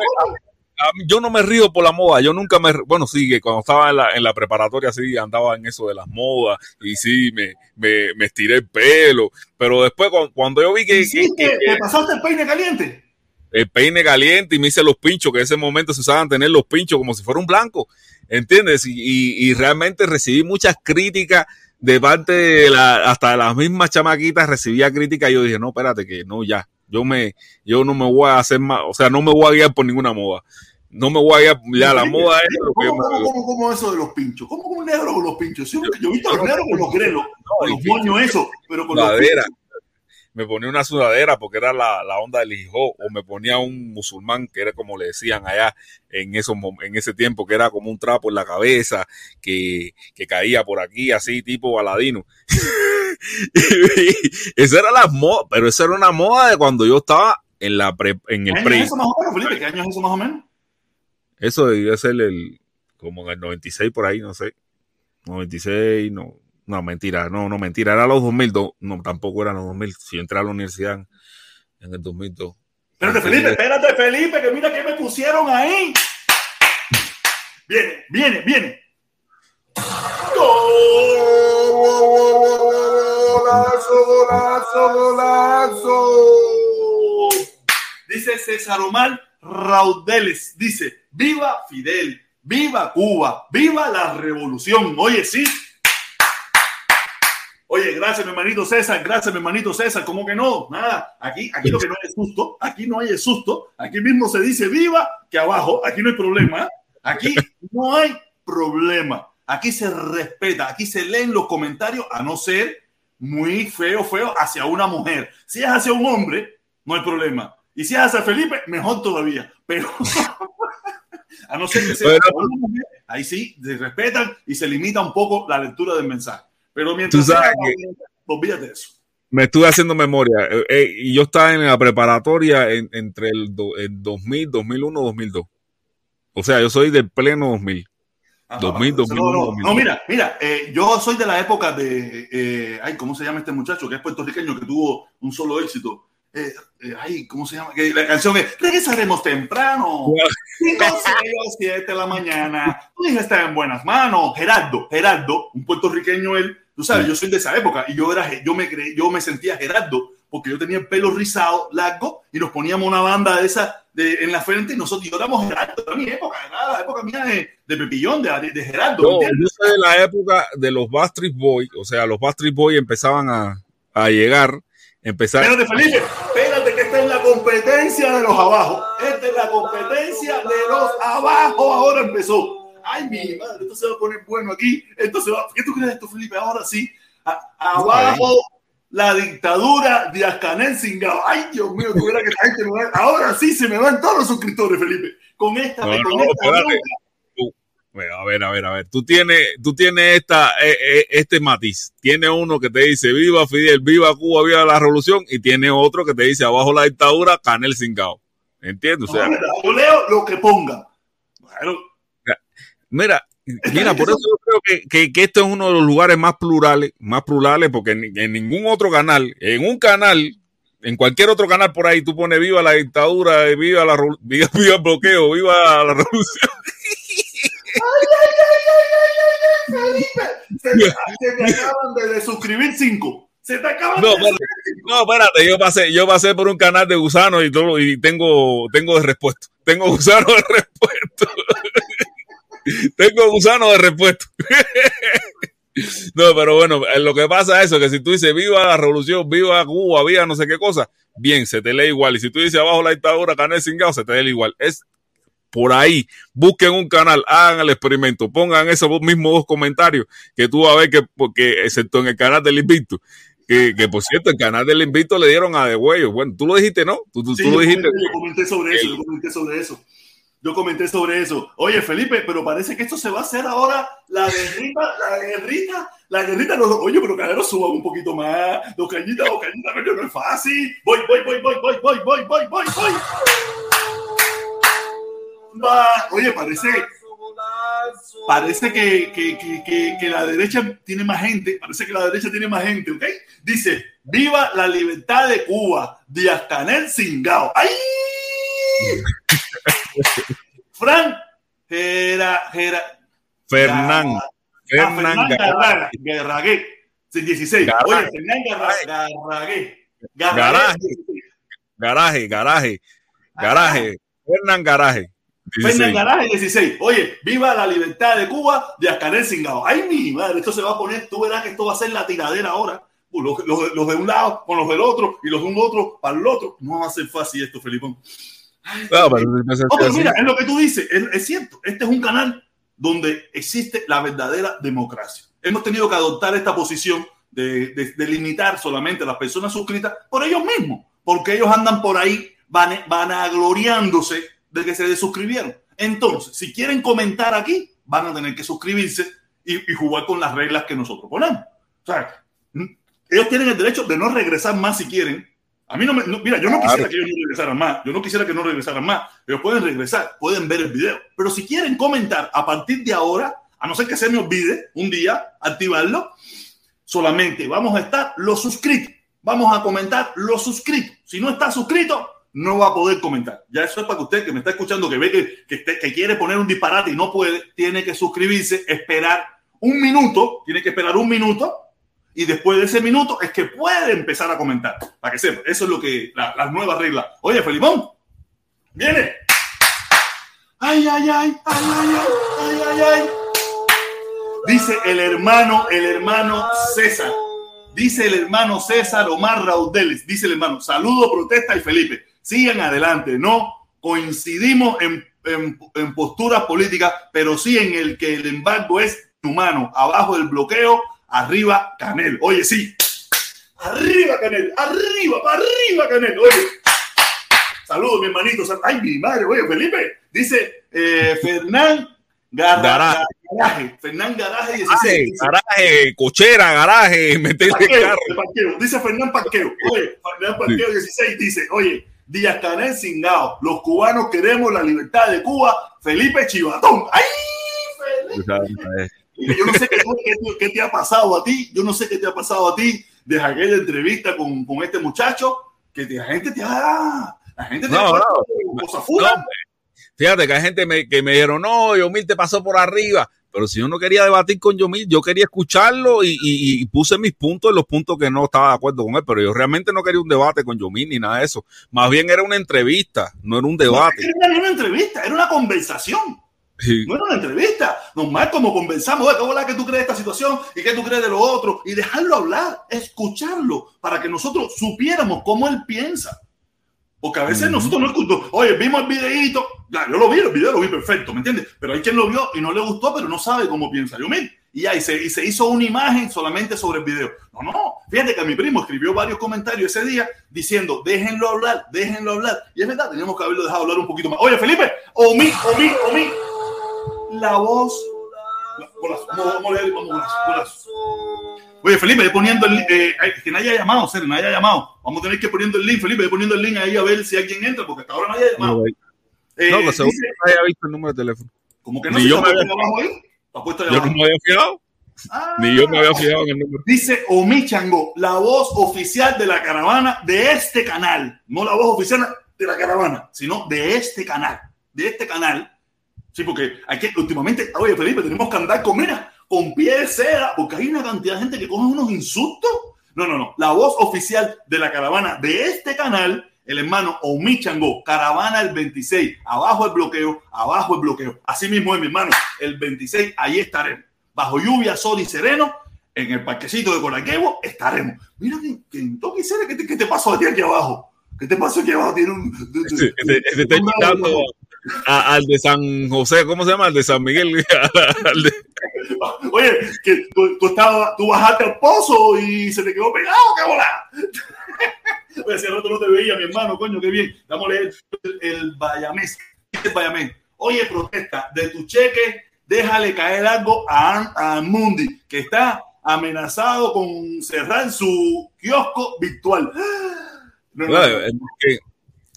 yo no me río por la moda, yo nunca me, bueno, sí, que cuando estaba en la, en la preparatoria sí andaba en eso de las modas y sí, me, me, me estiré el pelo, pero después cuando, cuando yo vi que, que- que- que ¿Te pasaste el peine caliente? el peine caliente y me hice los pinchos, que en ese momento se usaban tener los pinchos como si fuera un blanco, ¿entiendes? Y, y- y realmente recibí muchas críticas de parte de la, hasta las mismas chamaquitas recibía crítica y yo dije, no, espérate, que no, ya, yo me, yo no me voy a hacer más, o sea, no me voy a guiar por ninguna moda. No me voy a guiar, ya la moda es lo que ¿Cómo, cómo, cómo, cómo eso de los pinchos? ¿Cómo un negro con los pinchos? Sí, yo he visto a los negros con los grelos, con los moños eso, pero con los sudadera. pinchos. Me ponía una sudadera porque era la, la onda del hijo, o me ponía un musulmán que era como le decían allá en, esos, en ese tiempo, que era como un trapo en la cabeza, que, que caía por aquí, así tipo baladino. esa era la moda, pero esa era una moda de cuando yo estaba en la pre- en ¿Qué el año pre. es eso más o menos, Felipe? ¿Qué año es eso más o menos? Eso debió ser el, como en el 96 por ahí, no sé. 96, no, no, mentira, no, no, mentira, era los 2002, no, tampoco eran los 2000, si yo entré a la universidad en, el 2002. Espérate, Felipe, espérate, Felipe, que mira que me pusieron ahí. Viene, viene, viene. Golazo, golazo, golazo. Dice César Omar Raudeles, dice, viva Fidel, viva Cuba, viva la revolución. Oye, sí. Oye, gracias, mi hermanito César, gracias, mi hermanito César. ¿Cómo que no? Nada, aquí, aquí lo que no hay es susto, aquí no hay es susto, aquí mismo se dice viva que abajo, aquí no hay problema, aquí no hay problema, aquí se respeta, aquí se leen los comentarios a no ser muy feo, feo hacia una mujer. Si es hacia un hombre, no hay problema. Y si es hacia Felipe, mejor todavía. Pero a no ser que sea Bueno. hacia una mujer, ahí sí se respetan y se limita un poco la lectura del mensaje. Pero mientras Tú sabes sea, olvídate de eso. Me estuve haciendo memoria eh, eh, y yo estaba en la preparatoria en- entre el, do- el 2000, 2001, 2002. O sea, yo soy del pleno 2000. Ajá, 2000, no, 2001, no, 2002. no, mira, mira, eh, yo soy de la época de, eh, ay, ¿cómo se llama este muchacho que es puertorriqueño que tuvo un solo éxito? Eh, eh, ay, ¿cómo se llama? Que la canción es Regresaremos temprano, 5, 6 o 7 de la mañana, tu hija está en buenas manos. Gerardo, Gerardo, un puertorriqueño él, tú sabes, yo soy de esa época y yo era, yo me cre- yo me sentía Gerardo porque yo tenía el pelo rizado, largo y nos poníamos una banda de esa de, en la frente y nosotros yo éramos Gerardo, era mi época, era la época mía de, de Pepillón, de, de, Gerardo. ¿entiendes? yo soy de la época de los Backstreet Boys, o sea, los Backstreet Boys empezaban a, a llegar, empezar. Espérate, Felipe, espérate que esta es la competencia de los abajo. Esta es la competencia de los abajo. Ahora empezó. Ay, mi madre, esto se va a poner bueno aquí. Esto se va. ¿Qué tú crees de esto, Felipe? Ahora sí. A- abajo la dictadura de Ascanel Singao. Ay, Dios mío, tuviera que la gente me va- Ahora sí se me van todos los suscriptores, Felipe. Con esta, No, con no, esta. Bueno, A ver, a ver, a ver. Tú tienes, tú tienes esta, eh, eh, este matiz. Tiene uno que te dice viva Fidel, viva Cuba, viva la revolución, y tiene otro que te dice abajo la dictadura, Canel Singao. ¿Entiendes? O sea, No, yo leo lo que ponga. Bueno, Mira, mira, por eso yo creo que, que, que este es uno de los lugares más plurales, más plurales, porque en, en ningún otro canal, en un canal, en cualquier otro canal por ahí, tú pones viva la dictadura, viva la viva, viva el bloqueo, viva la revolución. se, me acaban de, suscribir cinco. Se te acaban No, de espérate, no, espérate, yo pasé, yo pasé por un canal de gusanos y todo, y tengo, tengo de repuesto. Tengo gusano de repuesto. tengo gusano de repuesto. no, pero bueno, eh, lo que pasa es eso, que si tú dices viva la revolución, viva Cuba, viva no sé qué cosa, bien, se te lee igual. Y si tú dices abajo la dictadura, canal cingado, se te lee igual. Es por ahí, busquen un canal, hagan el experimento, pongan esos mismos dos comentarios que tú vas a ver que, porque excepto en el canal del Invicto, que, que por cierto, el canal del Invicto le dieron a De Huello. Bueno, tú lo dijiste, ¿no? Tú, tú, Sí, tú yo, lo dijiste. comenté, yo comenté sobre eso, yo comenté sobre eso. Yo comenté sobre eso. Oye, Felipe, pero parece que esto se va a hacer ahora la guerrita, la guerrita, la guerrita. Los, oye, pero cadero suban un poquito más. Los cañitas, los cañitas, pero no es fácil. Voy, voy, voy, voy, voy, voy, voy, voy, voy, voy. Oye, parece, parece que, que, que, que, la derecha tiene más gente. Parece que la derecha tiene más gente, ¿ok? Dice, viva la libertad de Cuba. Díaz Canel Singao. ¡Ay! Fran Gera, Gera, Fernán. Ah, Fernán Fernán Garragué, sí, 16. Garaje. Oye, Fernán Garra- Garragué. Garaje. Garaje, garaje, garaje. Fernán Garaje. Fernan Garaje 16. Oye, viva la libertad de Cuba de Ascanel Singao. Ay, mi madre, esto se va a poner, tú verás que esto va a ser la tiradera ahora. Los, los, los, de un lado con los del otro y los de un otro para el otro. No va a ser fácil esto, Felipón. No, pero, pero mira, es lo que tú dices, es, es, cierto. Este es un canal donde existe la verdadera democracia. Hemos tenido que adoptar esta posición de, de, de limitar solamente a las personas suscritas por ellos mismos, porque ellos andan por ahí van, van agloriándose de que se desuscribieron. Entonces, si quieren comentar aquí, van a tener que suscribirse y, y jugar con las reglas que nosotros ponemos. O sea, ellos tienen el derecho de no regresar más si quieren. A mí no me. No, mira, yo no quisiera que ellos no regresaran más. Yo no quisiera que no regresaran más. Ellos pueden regresar, pueden ver el video. Pero si quieren comentar a partir de ahora, a no ser que se me olvide un día activarlo, solamente vamos a estar los suscritos. Vamos a comentar los suscritos. Si no está suscrito, no va a poder comentar. Ya eso es para que usted que me está escuchando, que ve que, que, quiere poner un disparate y no puede, tiene que suscribirse, esperar un minuto, tiene que esperar un minuto y después de ese minuto es que puede empezar a comentar. Para que sepa, eso es lo que las la nuevas reglas. Oye, Felipón, viene. Ay, ay, ay, ay, ay, ay, ay, ay. Dice el hermano, el hermano César. Dice el hermano César Omar Raudeles. Dice el hermano, saludo, protesta y Felipe. Sigan adelante. No coincidimos en, en, en posturas políticas, pero sí en el que el embargo es humano. Abajo del bloqueo arriba Canel. Oye, sí. Arriba Canel, arriba, para arriba Canel. Oye. Saludos, mi hermanito. Ay, mi madre, oye, Felipe. Dice eh, Fernán Garra, Garaje. Fernán Garaje 16. garaje, cochera, garaje, meterle carro. Parqueo. Dice Fernán Parqueo. Oye, Fernán Parqueo 16 dice, oye, Díaz Canel Singao. Los cubanos queremos la libertad de Cuba. Felipe Chivatón. ¡Ay, Felipe! Yo no sé qué, qué, te ha pasado a ti, yo no sé qué te ha pasado a ti desde aquella entrevista con, con este muchacho, que la gente te ha... La gente te no, ha no, cosas no, Fíjate que hay gente me, que me dijeron, no, Yomil te pasó por arriba. Pero si yo no quería debatir con Yomil, yo quería escucharlo y, y, y, puse mis puntos en los puntos que no estaba de acuerdo con él. Pero yo realmente no quería un debate con Yomil ni nada de eso. Más bien era una entrevista, no era un debate. No, era una entrevista, era una conversación. Sí. No era una entrevista, normal como conversamos, ¿cómo es que tú crees de esta situación y qué tú crees de lo otro? Y dejarlo hablar, escucharlo, para que nosotros supiéramos cómo él piensa. Porque a veces uh -huh. nosotros no escuchamos, oye, vimos el videíto, ya, yo lo vi, el video lo vi perfecto, ¿me entiendes? Pero hay quien lo vio y no le gustó, pero no sabe cómo piensa. Yo, mira, y y se, y se hizo una imagen solamente sobre el video. No, no, fíjate que mi primo escribió varios comentarios ese día diciendo, déjenlo hablar, déjenlo hablar. Y es verdad, teníamos que haberlo dejado hablar un poquito más. Oye, Felipe, Omi, Omi, Omi la voz. Oye, Felipe, poniendo el eh, que nadie haya llamado, serio, nadie haya llamado. Vamos a tener que poniendo el link, Felipe, poniendo el link ahí a ver si alguien entra, porque hasta ahora nadie ha llamado. Eh, no, pues seguro que no haya visto el número de teléfono. Como que no Ni se yo me había, ahí. yo no me había fijado. Ah, Ni yo me había fijado en el número. Dice Omi Chango, la voz oficial de la caravana de este canal. No la voz oficial de la caravana, sino de este canal. De este canal Sí, porque hay que, últimamente, oye, Felipe, tenemos que andar con, mira, con pie de seda, porque hay una cantidad de gente que coge unos insultos. No, no, no. La voz oficial de la caravana de este canal, el hermano Omi Chango, caravana el 26, abajo el bloqueo, abajo el bloqueo. Así mismo es, mi hermano, el 26, ahí estaremos. Bajo lluvia, sol y sereno, en el parquecito de Coraquebo, estaremos. Mira, que, que, ¿qué, te, ¿qué te pasó a ti aquí abajo? ¿Qué te pasó aquí abajo? Tiene un. Este, está a, al de San José, ¿cómo se llama? Al de San Miguel. Al de... Oye, que tú, tú, tú bajaste al pozo y se te quedó pegado, qué bola. Oye, si otro no te veía, mi hermano, coño, qué bien. Leer el, el Bayamés. El Bayamés. Oye, protesta, de tu cheque, déjale caer algo a, a Mundi, que está amenazado con cerrar su kiosco virtual. No, no, no.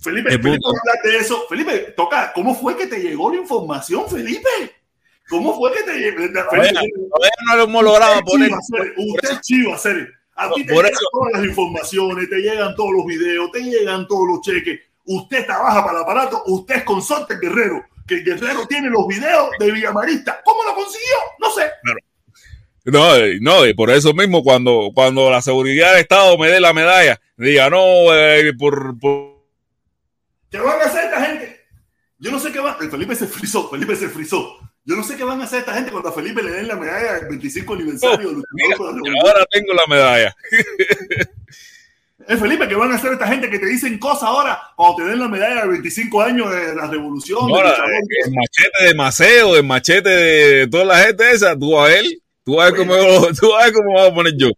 Felipe, Felipe de eso. Felipe, toca, ¿cómo fue que te llegó la información, Felipe? ¿Cómo fue que te llegó? No lo hemos logrado poner. Usted es chivo, hacer. A ti te llegan eso. todas las informaciones, te llegan todos los videos, te llegan todos los cheques. Usted trabaja para el aparato, usted es consorte guerrero, que el guerrero tiene los videos de Villamarista. ¿Cómo lo consiguió? No sé. Claro. No, no, y por eso mismo cuando, cuando la seguridad del Estado me dé la medalla, diga, no, eh, por, por ¿Qué van a hacer esta gente? Yo no sé qué va. El Felipe se frizó, Felipe se frizó. Yo no sé qué van a hacer esta gente cuando a Felipe le den la medalla del 25 aniversario. Oh, mira, de la yo ahora tengo la medalla. Eh, Felipe, ¿qué van a hacer esta gente que te dicen cosas ahora cuando te den la medalla de 25 años de la revolución? de Ahora, Luchador? el machete de Maceo, el machete de toda la gente esa, tú a él, tú a ver cómo, tú a ver cómo me voy a poner yo.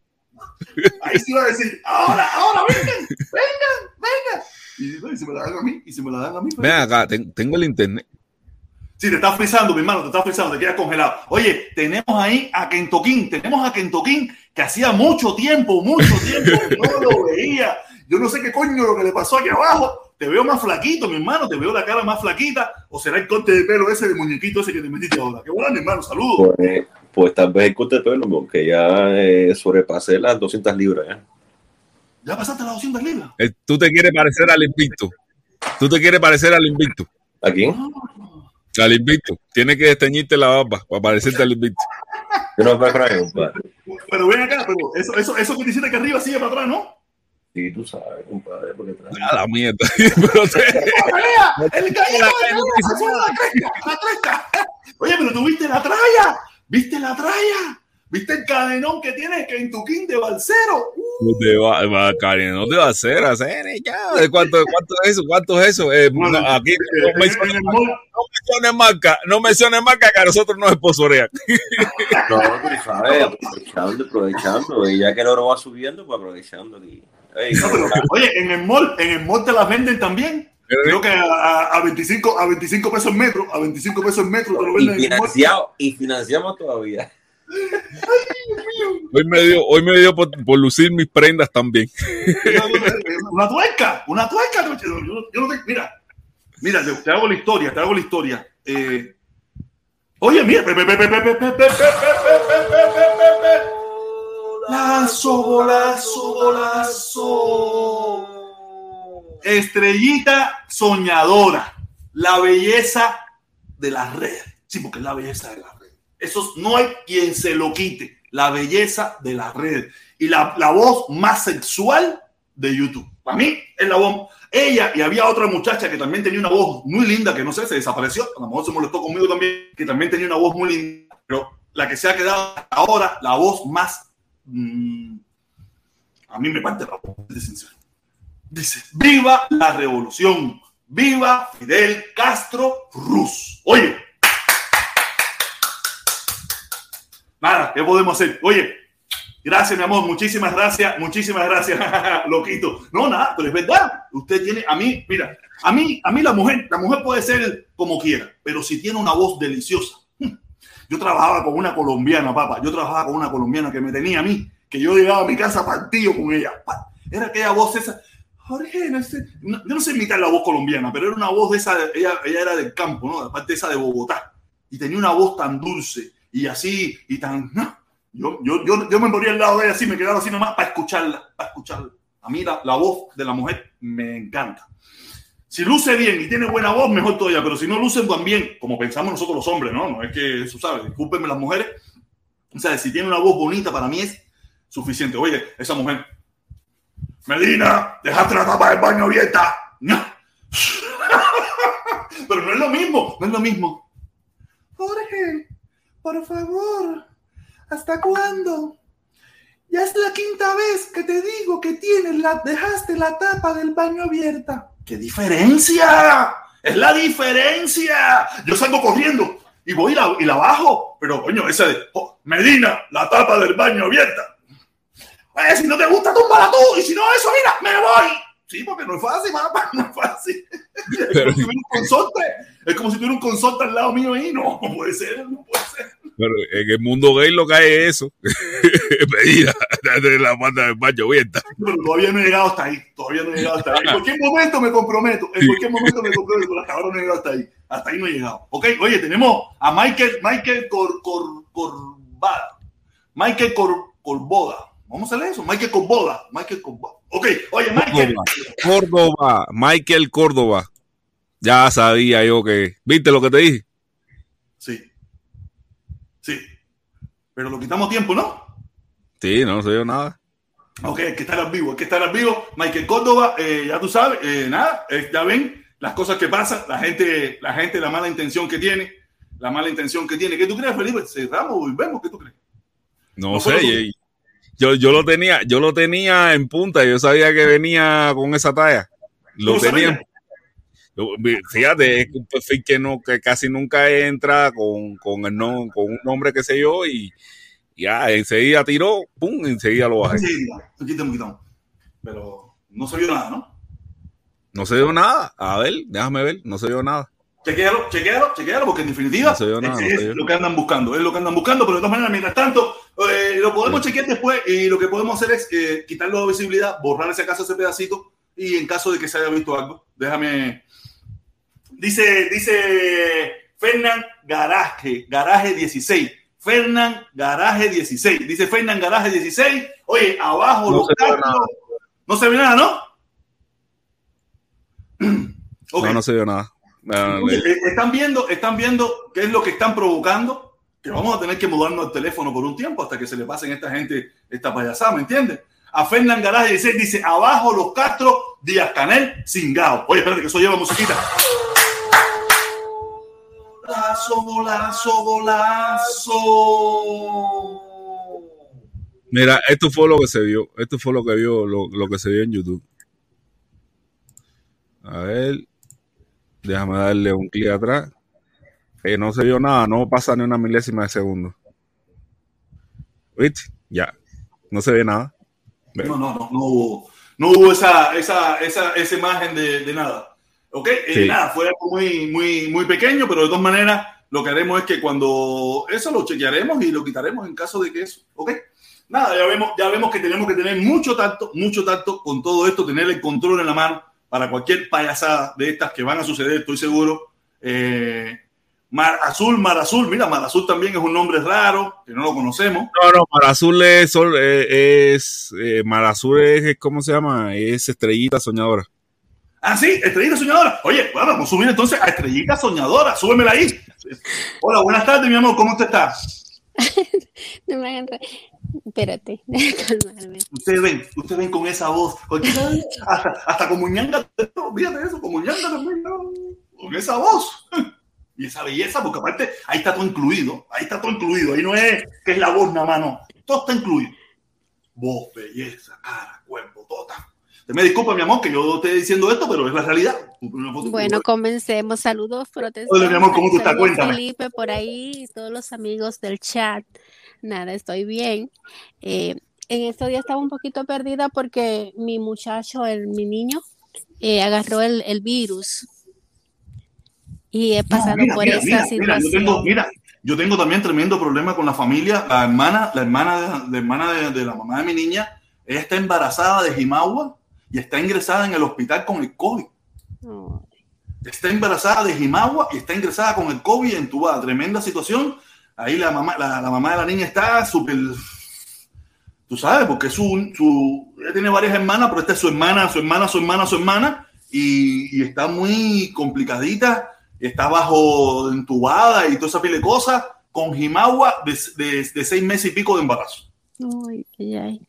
Ahí sí iba a decir, ahora, ahora, vengan, vengan, vengan. Y, no, y si me la dan a mí, y si me la dan a mí, pues. Ven acá, ten- tengo el internet. Sí, te estás frizando, mi hermano, te estás frizando, te quedas congelado. Oye, tenemos ahí a Kentoquín, tenemos a Kentoquín que hacía mucho tiempo, mucho tiempo que no lo veía. Yo no sé qué coño lo que le pasó aquí abajo. Te veo más flaquito, mi hermano, te veo la cara más flaquita. O será el corte de pelo ese de muñequito ese que te metiste ahora. Qué bueno, mi hermano, saludos. Pues, pues tal vez el corte de pelo, porque ya eh, sobrepasé las 200 libras. ¿eh? Ya pasaste las 200 libras. Eh, Tú te quieres parecer al invicto. Tú te quieres parecer al invicto. ¿A quién? Al invicto. Tienes que desteñirte la barba para parecerte al invicto. Yo no me acuerdo, compadre. Pero ven acá, pero eso, eso, eso que te hiciste aquí arriba sigue para atrás, ¿no? Sí, tú sabes, compadre, porque trae. A la mierda. Pero te- El gallego de la cresta, la cresta. Oye, pero tú viste la tralla, viste la tralla, viste el cadenón que tiene Kentucky de Balcero. Uh, te va, va, Karen, no te va a hacer, hacer ya. ¿Cuánto, cuánto es eso? ¿Cuánto es eso? Eh, Bueno, no, aquí eh, no en- menciones en el marca, no menciones marca, no menciones marca que a nosotros nos esposorean. No, tú sabes, aprovechando, aprovechando. Y ya que el oro va subiendo, pues aprovechando. Ey, no, pero, oye, en el mall, en el mall te las venden también. Creo que a, a- a 25, a 25 pesos el metro, a 25 pesos el metro te lo y venden en el mall. financiado, y financiamos todavía. Hoy me dio, hoy me dio por, lucir mis prendas también. Una tuerca, una tuerca. Yo, no te, mira, mira, te hago la historia, te hago la historia. Eh, oye, mira, Lazo, golazo, golazo. Estrellita soñadora. La belleza de las redes. Sí, porque es la belleza de las eso no hay quien se lo quite. La belleza de la red. Y la, la voz más sexual de YouTube. Para mí es la voz. Ella y había otra muchacha que también tenía una voz muy linda, que no sé, se desapareció. A lo mejor se molestó conmigo también, que también tenía una voz muy linda. Pero la que se ha quedado ahora, la voz más. mm, a mí me parte la voz, de sincero. Dice: ¡Viva la revolución! ¡Viva Fidel Castro Ruz! Oye, nada, ¿qué podemos hacer? Oye, gracias, mi amor, muchísimas gracias, muchísimas gracias, loquito. No, nada, pero es verdad. Usted tiene, a mí, mira, a mí, a mí la mujer, la mujer puede ser como quiera, pero si tiene una voz deliciosa. Yo trabajaba con una colombiana, papá. Yo trabajaba con una colombiana que me tenía a mí, que yo llegaba a mi casa partido con ella. Era aquella voz esa. Jorge, no sé, yo no sé imitar la voz colombiana, pero era una voz de esa, ella, ella era del campo, ¿no? Aparte esa de Bogotá. Y tenía una voz tan dulce y así, y tan... Yo, yo, yo, yo me moría al lado de ella así, me quedaba así nomás para escucharla, para escucharla. A mí la, la voz de la mujer me encanta. Si luce bien y tiene buena voz, mejor todavía, pero si no luce tan bien, como pensamos nosotros los hombres, ¿no? No es que eso, ¿sabes? Discúlpenme las mujeres. O sea, si tiene una voz bonita, para mí es suficiente. Oye, esa mujer, Medina, dejaste la tapa del baño abierta. Pero no es lo mismo, no es lo mismo. Jorge, por favor, ¿hasta cuándo? Ya es la quinta vez que te digo que tienes la, dejaste la tapa del baño abierta. ¡Qué diferencia! ¡Es la diferencia! Yo salgo corriendo y voy y la, la bajo, pero coño, esa de oh, Medina, la tapa del baño abierta. Si no te gusta, túmbala tú, y si no, eso, mira, me voy. Sí, porque no es fácil, papá, no es fácil. Es como si tuviera un consorte, es como si tuviera un consorte al lado mío ahí. No, no puede ser, no puede ser. Pero en el mundo gay lo es eso. Medida de la banda del baño abierta. Pero todavía no he llegado hasta ahí. Todavía no he llegado hasta ahí. En cualquier momento me comprometo. En cualquier momento me comprometo. Pero hasta ahora no he llegado hasta ahí. Hasta ahí no he llegado. Ok, oye, tenemos a Michael, Michael Cor, Cor, Corbada. Michael Cor, Corboda. Vamos a leer eso. Michael Corboda. Michael Corboda. Ok, oye, Michael. Córdoba. Córdoba. Michael Córdoba. Ya sabía yo que. ¿Viste lo que te dije? Sí. Sí. Pero lo quitamos tiempo, ¿no? Sí, no sé yo nada. Ok, hay que estar al vivo, hay que estar al vivo. Michael Córdoba, eh, ya tú sabes, eh, nada, eh, ya ven, las cosas que pasan, la gente, la gente, la mala intención que tiene, la mala intención que tiene. ¿Qué tú crees, Felipe? Cerramos y vemos, ¿qué tú crees? No, sé, yo, yo lo tenía, yo lo tenía en punta, yo sabía que venía con esa talla. Lo tenía. Fíjate, es un perfil que no, que casi nunca entra con, con el no, con un nombre que sé yo, y ya enseguida tiró, pum, enseguida lo bajé. Pero no se vio nada, ¿no? No se vio nada. A ver, déjame ver, no se vio nada. Chequéalo, chequéalo, chequéalo, porque en definitiva no es, lo que andan buscando, es lo que andan buscando, pero de todas maneras, mientras tanto, eh, lo podemos chequear después y lo que podemos hacer es eh, quitarlo de visibilidad, borrar ese caso, ese pedacito, y en caso de que se haya visto algo, déjame. Dice, dice Fernán Garaje, Garaje 16. Fernán Garaje 16. Dice Fernán Garaje 16. Oye, abajo no los se No se ve nada, ¿no? Okay. No, no se vio nada. Eh, están viendo, están viendo qué es lo que están provocando, que vamos a tener que mudarnos al teléfono por un tiempo hasta que se le pasen a esta gente esta payasada, ¿me entiendes? A Fernán Garaje dice, dice, abajo los Castro, Díaz Canel, Singao. Oye, espérate que eso lleva musiquita. Golazo, golazo, golazo. Mira, esto fue lo que se vio, esto fue lo que vio, lo, lo que se vio en YouTube. A ver, déjame darle un clic atrás. Eh, no se vio nada, no pasa ni una milésima de segundo. ¿Viste? Ya, no se ve nada. No, no, no, no hubo, no hubo esa, esa, esa, esa imagen de, de nada. ¿Ok? Eh, Sí. nada, fue algo muy, muy, muy pequeño, pero de todas maneras, lo que haremos es que cuando eso lo chequearemos y lo quitaremos en caso de que eso. ¿Ok? Nada, ya vemos, ya vemos que tenemos que tener mucho tacto, mucho tacto con todo esto, tener el control en la mano para cualquier payasada de estas que van a suceder, estoy seguro. Eh, Mar Azul, Mar Azul, mira, Mar Azul también es un nombre raro, que no lo conocemos. No, no, Mar Azul es, eh, es eh, Mar Azul es, ¿cómo se llama? Es estrellita soñadora. Ah, sí, Estrellita Soñadora. Oye, bueno, vamos a subir entonces a Estrellita Soñadora. Súbemela ahí. Hola, buenas tardes, mi amor. ¿Cómo te estás? No me hagan re- Espérate, calmarme. Ustedes ven, ustedes ven con esa voz. hasta, hasta como ñanga. Fíjate eso, como ñanga también. Con esa voz. Y esa belleza, porque aparte ahí está todo incluido. Ahí está todo incluido. Ahí no es que es la voz nada más, no. Todo está incluido. Voz, belleza, cara, cuerpo, todo. Te me disculpa, mi amor, que yo esté diciendo esto, pero es la realidad. Bueno, comencemos. Saludos protestores. Hola, mi amor, ¿cómo tú estás? Cuéntame. Felipe, por ahí, todos los amigos del chat. Nada, estoy bien. Eh, en estos días estaba un poquito perdida porque mi muchacho, el, mi niño, eh, agarró el, el virus. Y he No, pasado mira, por mira, esa mira, situación. yo tengo, mira, yo tengo también tremendo problema con la familia. La hermana, la hermana, de, la hermana de, de la mamá de mi niña, ella está embarazada de Jimagua y está ingresada en el hospital con el COVID. Oh, Está embarazada de Jimagua y está ingresada con el COVID entubada. Tremenda situación. Ahí la mamá, la, la mamá de la niña está súper, tú sabes, porque su, su, ella tiene varias hermanas, pero esta es su hermana, su hermana, su hermana, su hermana, y, y está muy complicadita, está bajo entubada y toda esa pile de cosas, con Jimagua de, de, de seis meses y pico de embarazo. Ay, ay, ay.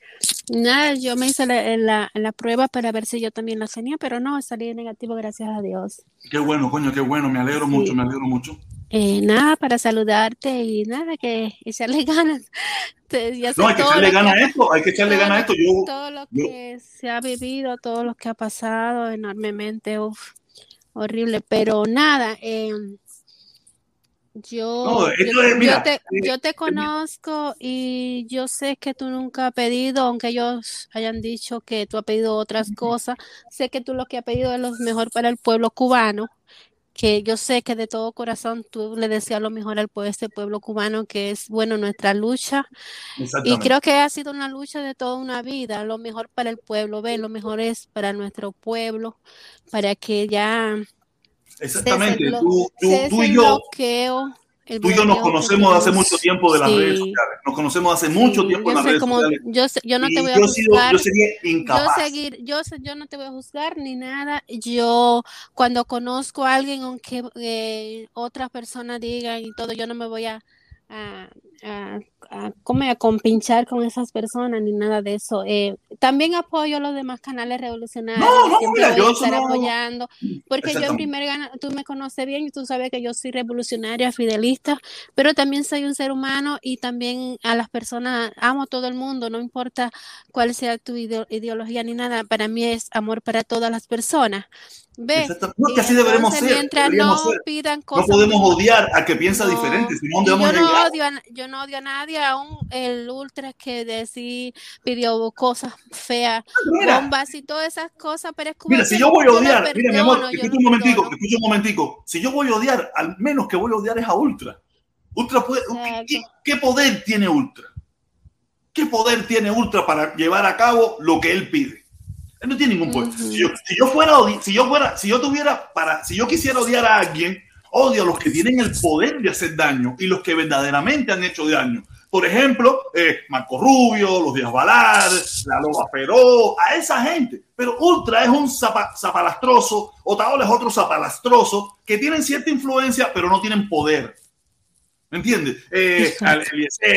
Nada, yo me hice la, la, la prueba para ver si yo también la tenía, pero no, salí negativo, gracias a Dios. Qué bueno, coño, qué bueno, me alegro Sí. mucho, me alegro mucho. Eh, nada, para saludarte y nada, que echarle ganas. Te- ya No, hay que echarle ganas a esto, hay que echarle ganas a esto. Yo, todo lo yo- que se ha vivido, todo lo que ha pasado enormemente, uf, horrible, pero nada, eh, yo, No, yo, te, eh, yo te conozco y yo sé que tú nunca has pedido, aunque ellos hayan dicho que tú has pedido otras cosas, sé que tú lo que has pedido es lo mejor para el pueblo cubano, que yo sé que de todo corazón tú le deseas lo mejor al pueblo, este pueblo cubano, que es, bueno, nuestra lucha. Y creo que ha sido una lucha de toda una vida, lo mejor para el pueblo, ve, lo mejor es para nuestro pueblo, para que ya Exactamente, tú, tú, tú y yo, bloqueo, el tú y yo nos conocemos de hace mucho tiempo de las redes sociales. Nos conocemos hace mucho sí, tiempo yo las redes sociales. yo yo no te voy a yo, juzgar, yo sería yo incapaz. seguir, yo, sé- yo no te voy a juzgar ni nada. Yo cuando conozco a alguien, aunque eh, otras personas digan y todo, yo no me voy a a, a, a, a compinchar con esas personas ni nada de eso. Eh, también apoyo los demás canales revolucionarios. No, no, siempre mira, voy yo a estar no- apoyando. Porque yo en primer gana, tú me conoces bien y tú sabes que yo soy revolucionaria, fidelista, pero también soy un ser humano y también a las personas amo a todo el mundo, no importa cuál sea tu ideo- ideología ni nada, para mí es amor para todas las personas. ¿Ves? No, que así deberemos entonces, ser. mientras no ser. pidan No cosas podemos muy- odiar a que piensa no, diferente, si no, y ¿dónde vamos yo a no llegar? odio a, yo no odio a nadie, aún el ultra que decir pidió cosas feas, Mira, bombas y todas esas cosas, pero es como Mira, si yo voy a odiar, mira mi amor, escucha un momentico, perdono. escucha un momentico. Si yo voy a odiar, al menos que voy a odiar es a Ultra. Ultra puede. ¿qué, qué poder tiene Ultra? ¿Qué poder tiene Ultra para llevar a cabo lo que él pide? Él no tiene ningún poder. Si, yo, si yo fuera, si yo fuera, si yo tuviera para, si yo quisiera odiar a alguien, odio a los que tienen el poder de hacer daño y los que verdaderamente han hecho daño. Por ejemplo, eh, Marco Rubio, los Díaz Valar, la Loba Peró, a esa gente. Pero Ultra es un zapa- zapalastroso, Otaola es otro zapalastroso, que tienen cierta influencia, pero no tienen poder. ¿Me entiendes? Eh,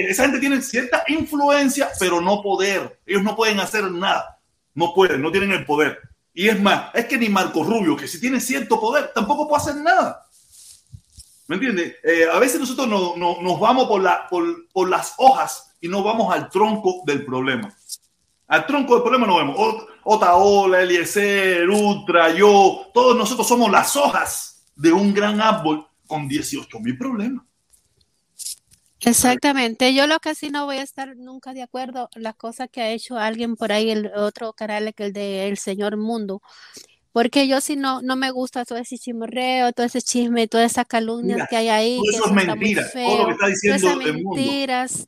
esa gente tiene cierta influencia, pero no poder. Ellos no pueden hacer nada. No pueden, no tienen el poder. Y es más, es que ni Marco Rubio, que si tiene cierto poder, tampoco puede hacer nada. ¿Me entiendes? Eh, a veces nosotros no- no- nos vamos por, la, por, por las hojas y no vamos al tronco del problema. Al tronco del problema no vemos. Ot- Otaola, Eliezer, Ultra, yo, todos nosotros somos las hojas de un gran árbol con 18 mil problemas. Exactamente, yo lo que sí no voy a estar nunca de acuerdo las cosas que ha hecho alguien por ahí, el otro canal que el de El Señor Mundo, porque yo sí no, no me gusta todo ese chismorreo, todo ese chisme, todas esas calumnias Mira, que hay ahí, todo que eso es mentira, todo lo que está todas diciendo esas el mundo. mentiras.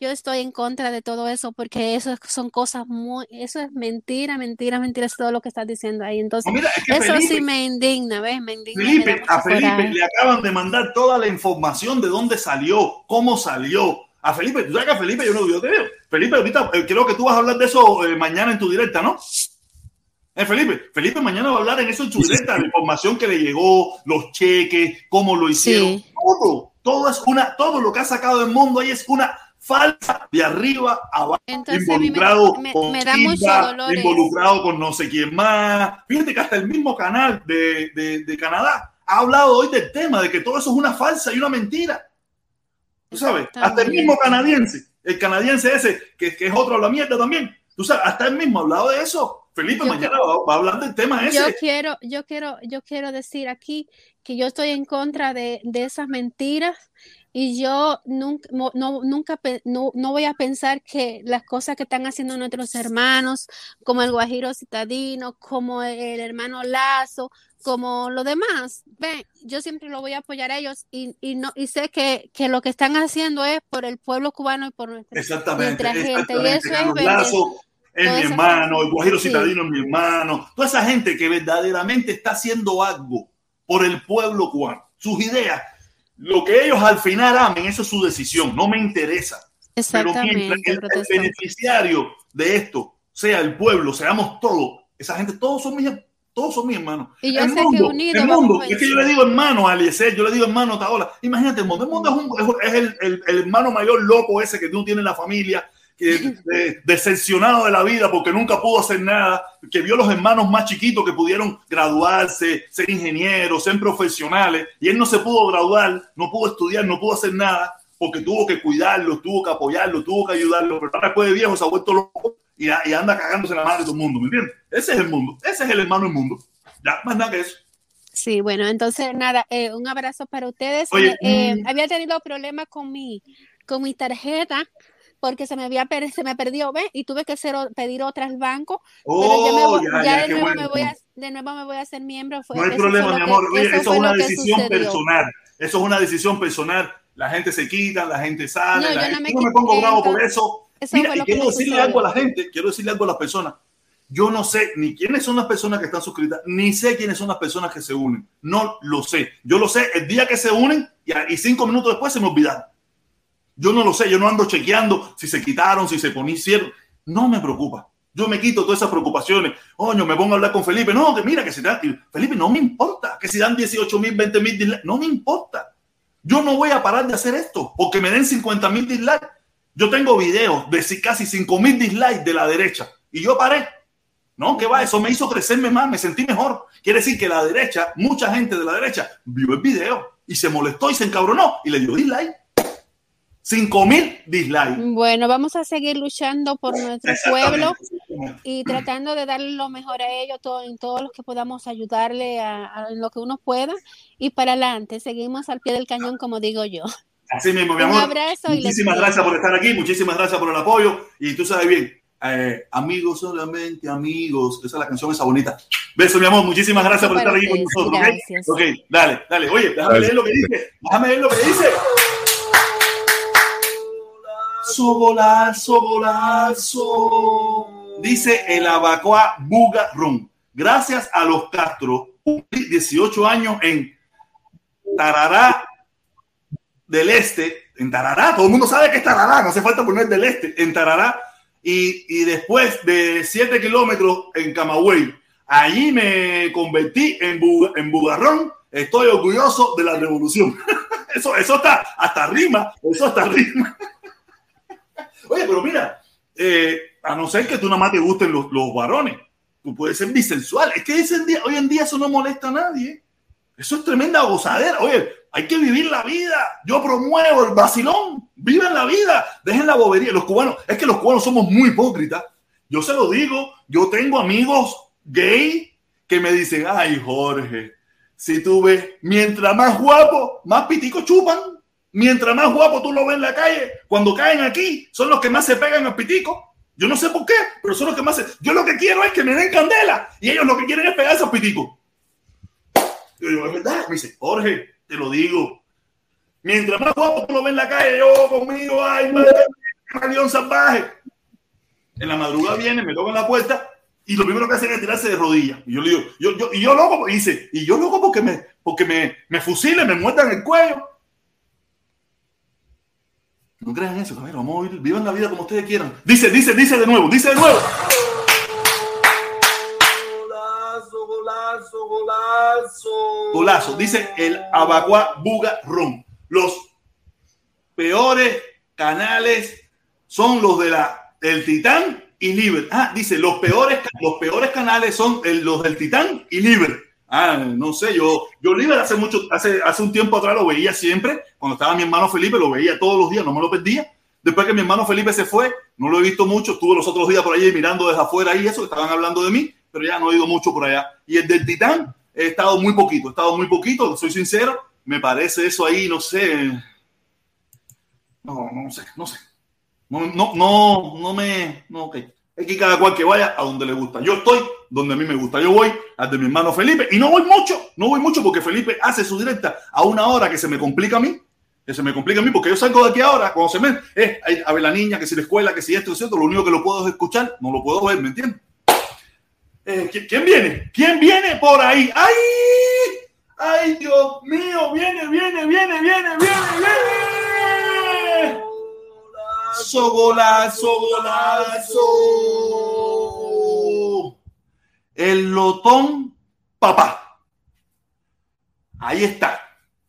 Yo estoy en contra de todo eso porque eso son cosas muy, eso es mentira, mentira, mentira, es todo lo que estás diciendo ahí. Entonces, mira, es que eso Felipe, sí me indigna, ¿ves? Me indigna, Felipe, a Felipe coraje. le acaban de mandar toda la información de dónde salió, cómo salió. A Felipe, tú sabes que a Felipe yo no yo te veo. Felipe, ahorita eh, creo que tú vas a hablar de eso eh, mañana en tu directa, ¿no? Eh, Felipe, Felipe mañana va a hablar en eso en directa, la información que le llegó, los cheques, cómo lo hicieron, Sí. todo, todo es una, todo lo que ha sacado del mundo ahí es una falsa de arriba a abajo, Entonces, mí me- involucrado me- con me da mucho Silva, dolor involucrado con no sé quién más. Fíjate que hasta el mismo canal de, de, de Canadá ha hablado hoy del tema de que todo eso es una falsa y una mentira. Tú sabes, hasta el mismo canadiense, el canadiense ese, que, que es otro a la mierda también. Tú sabes, hasta él mismo ha hablado de eso. Felipe Yo mañana va, va a hablar del tema ese. Yo quiero, yo quiero, yo quiero decir aquí que yo estoy en contra de, de esas mentiras y yo nunca, no, nunca no, no voy a pensar que las cosas que están haciendo nuestros hermanos, como el Guajiro Citadino, como el hermano Lazo, como lo demás, ven, yo siempre lo voy a apoyar a ellos y, y no, y sé que, que lo que están haciendo es por el pueblo cubano y por nuestra, Exactamente, nuestra gente. Y eso es. Lazo es mi hermano, el Guajiro Sí. Citadino es mi hermano. Toda esa gente que verdaderamente está haciendo algo por el pueblo cubano. Sus ideas, lo que ellos al final amen, eso es su decisión, no me interesa. Pero mientras Exactamente, el, el beneficiario de esto sea el pueblo, seamos todos, esa gente, todos son mis, todos son mis hermanos. Y yo el sé que mundo, unidos el mundo, es que yo le digo hermano a Eliezer, yo le digo hermano a Taola. Imagínate, el mundo, el mundo es, un- es el, el- el hermano mayor loco ese que no tiene en la familia, que decepcionado de la vida porque nunca pudo hacer nada, que vio los hermanos más chiquitos que pudieron graduarse, ser ingenieros, ser profesionales, y él no se pudo graduar, no pudo estudiar, no pudo hacer nada porque tuvo que cuidarlo, tuvo que apoyarlo, tuvo que ayudarlo, pero ahora después de viejo se ha vuelto loco y, y anda cagándose la madre de todo el mundo, ¿me entiendes? Ese es el mundo, ese es el hermano del mundo. Ya, más nada que eso. Sí, bueno, entonces nada, eh, un abrazo para ustedes. Oye, Eh, mm. había tenido problemas con mi, con mi tarjeta porque se me había se me perdió, ¿ves? Y tuve que hacer, pedir otra al banco, pero ya, me Oh, voy- ya, ya ya, de nuevo bueno. me voy a, de nuevo me voy a hacer miembro. Fue- No hay problema, mi que- amor. Oye, eso es una decisión personal. Eso es una decisión personal. La gente se quita, la gente sale. No, la yo gente- no me no me pongo bravo por eso. Eso Mira, y quiero decirle algo a la gente, quiero decirle algo a las personas. Yo no sé ni quiénes son las personas que están suscritas, ni sé quiénes son las personas que se unen. No lo sé. Yo lo sé el día que se unen y, y cinco minutos después se me olvidaron. Yo no lo sé, yo no ando chequeando si se quitaron, si se ponían. No me preocupa. Yo me quito todas esas preocupaciones. Oño, me pongo a hablar con Felipe. No, que mira, que si dan. Felipe, no me importa que si dan 18 mil, 20 mil dislikes. No me importa. Yo no voy a parar de hacer esto porque me den 50 mil dislikes. Yo tengo videos de si- casi 5 mil dislikes de la derecha y yo paré. No, que va, eso me hizo crecerme más, me sentí mejor. Quiere decir que la derecha, mucha gente de la derecha vio el video y se molestó y se encabronó y le dio dislike. 5 mil dislikes. Bueno, vamos a seguir luchando por nuestro pueblo y tratando de darle lo mejor a ellos todo, en todo lo que podamos ayudarle a, a lo que uno pueda y para adelante. Seguimos al pie del cañón, como digo yo. Así mismo, mi Un amor. abrazo y Muchísimas gracias por estar aquí, muchísimas gracias por el apoyo. Y tú sabes bien, eh, amigos solamente, amigos. Esa es la canción esa bonita. Beso, mi amor. Muchísimas gracias por estar aquí con nosotros. ¿ok? gracias. Ok, dale, dale. Oye, déjame leer lo que dice. Déjame leer lo que dice. Golazo, golazo. Dice el Abacoa Buga Rum. Gracias a los Castro, cumplí 18 años en Tarará del Este. En Tarará, todo el mundo sabe que es Tarará, no hace falta poner del Este. En Tarará. Y, y después de 7 kilómetros en Camagüey, allí me convertí en, bu- en bugarrón. Estoy orgulloso de la revolución. Eso, eso está hasta rima, eso hasta rima. Oye, pero mira, eh, a no ser que tú nada más te gusten los, los varones, tú puedes ser bisensual. Es que hoy en día eso no molesta a nadie. Eso es tremenda gozadera. Oye, hay que vivir la vida. Yo promuevo el vacilón. Vivan la vida. Dejen la bobería. Los cubanos, es que los cubanos somos muy hipócritas. Yo se lo digo. Yo tengo amigos gay que me dicen, ay, Jorge, si tú ves, mientras más guapo, más pitico chupan. Mientras más guapo tú lo ves en la calle, cuando caen aquí, son los que más se pegan al pitico. Yo no sé por qué, pero son los que más se... Yo lo que quiero es que me den candela y ellos lo que quieren es pegarse al pitico. Yo digo, es verdad. Me dice, Jorge, te lo digo. Mientras más guapo tú lo ves en la calle, yo conmigo, ay, madre, salvaje. En la madrugada viene, me tocan la puerta y lo primero que hacen es tirarse de rodillas. Y yo le digo, yo, yo, y yo loco, dice, y yo loco porque me, porque me, me fusilen, me muerdan el cuello. No crean eso, cabrón, vamos a vivir, vivan la vida como ustedes quieran. Dice, dice, dice de nuevo, dice de nuevo. Golazo, golazo, golazo. Golazo, dice el Abacuá Buga Ron. Los peores canales son los de la el Titán y Libre. Ah, dice, los peores, los peores canales son los del Titán y Libre. Ah, no sé, yo, yo Libre hace mucho, hace, hace un tiempo atrás lo veía siempre, cuando estaba mi hermano Felipe, lo veía todos los días, no me lo perdía. Después que mi hermano Felipe se fue, no lo he visto mucho, estuve los otros días por allí mirando desde afuera y eso, que estaban hablando de mí, pero ya no he ido mucho por allá. Y el del Titán, he estado muy poquito, he estado muy poquito, soy sincero, me parece eso ahí, no sé. No, no sé, no sé. No, no, no, no me. No, ok. Es que cada cual que vaya a donde le gusta. Yo estoy donde a mí me gusta. Yo voy al de mi hermano Felipe y no voy mucho, no voy mucho porque Felipe hace su directa a una hora que se me complica a mí. Que se me complica a mí porque yo salgo de aquí ahora, cuando se me. Eh, hay- a ver la niña, que si la escuela, que si esto, cierto, lo único que lo puedo es escuchar, no lo puedo ver, ¿me entiendes? Eh, ¿qui- ¿Quién viene? ¿Quién viene por ahí? ¡Ay! ¡Ay, Dios mío! ¡Viene, viene, viene, viene, viene, viene! Golazo, golazo, golazo. El lotón papá. Ahí está.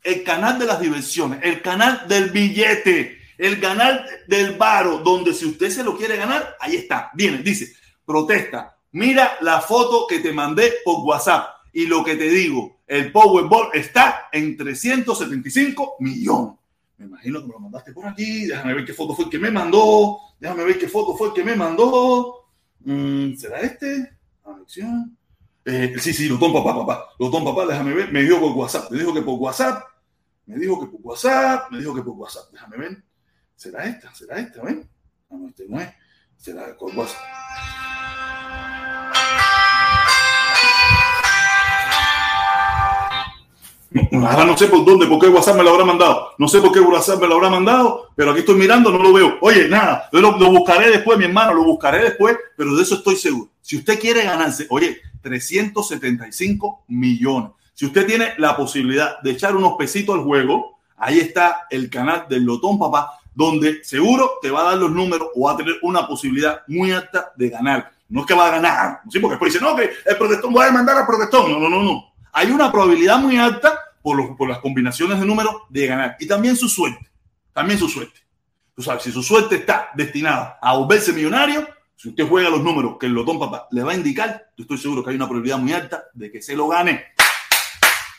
El canal de las diversiones, el canal del billete, el canal del varo, donde si usted se lo quiere ganar, ahí está. Viene, dice, protesta. Mira la foto que te mandé por WhatsApp. Y lo que te digo, el Powerball está en 375 millones. Me imagino que me lo mandaste por aquí. Déjame ver qué foto fue el que me mandó. Déjame ver qué foto fue el que me mandó. Mm, ¿Será este? Anexión. Eh, sí, sí, Lotón papá, papá. Lotón papá, déjame ver. Me dijo por WhatsApp. Me dijo que por WhatsApp. Me dijo que por WhatsApp. Me dijo que por WhatsApp. Déjame ver. ¿Será esta? ¿Será esta? ¿Ven? No, no, este no es. Será por WhatsApp. Ahora no sé por dónde, por qué WhatsApp me lo habrá mandado. No sé por qué WhatsApp me lo habrá mandado, pero aquí estoy mirando, no lo veo. Oye, nada, lo, buscaré después, mi hermano, lo buscaré después, pero de eso estoy seguro. Si usted quiere ganarse, oye, 375 millones. Si usted tiene la posibilidad de echar unos pesitos al juego, ahí está el canal del Lotón Papá, donde seguro te va a dar los números o va a tener una posibilidad muy alta de ganar. No es que va a ganar, ¿sí? porque después dice, no, que el protestón voy a demandar al protestón. No, no, no, no. Hay una probabilidad muy alta por, los, por las combinaciones de números de ganar. Y también su suerte. También su suerte. Tú sabes, si su suerte está destinada a volverse millonario, Si usted juega los números que el Lotón Papá le va a indicar, yo estoy seguro que hay una probabilidad muy alta de que se lo gane.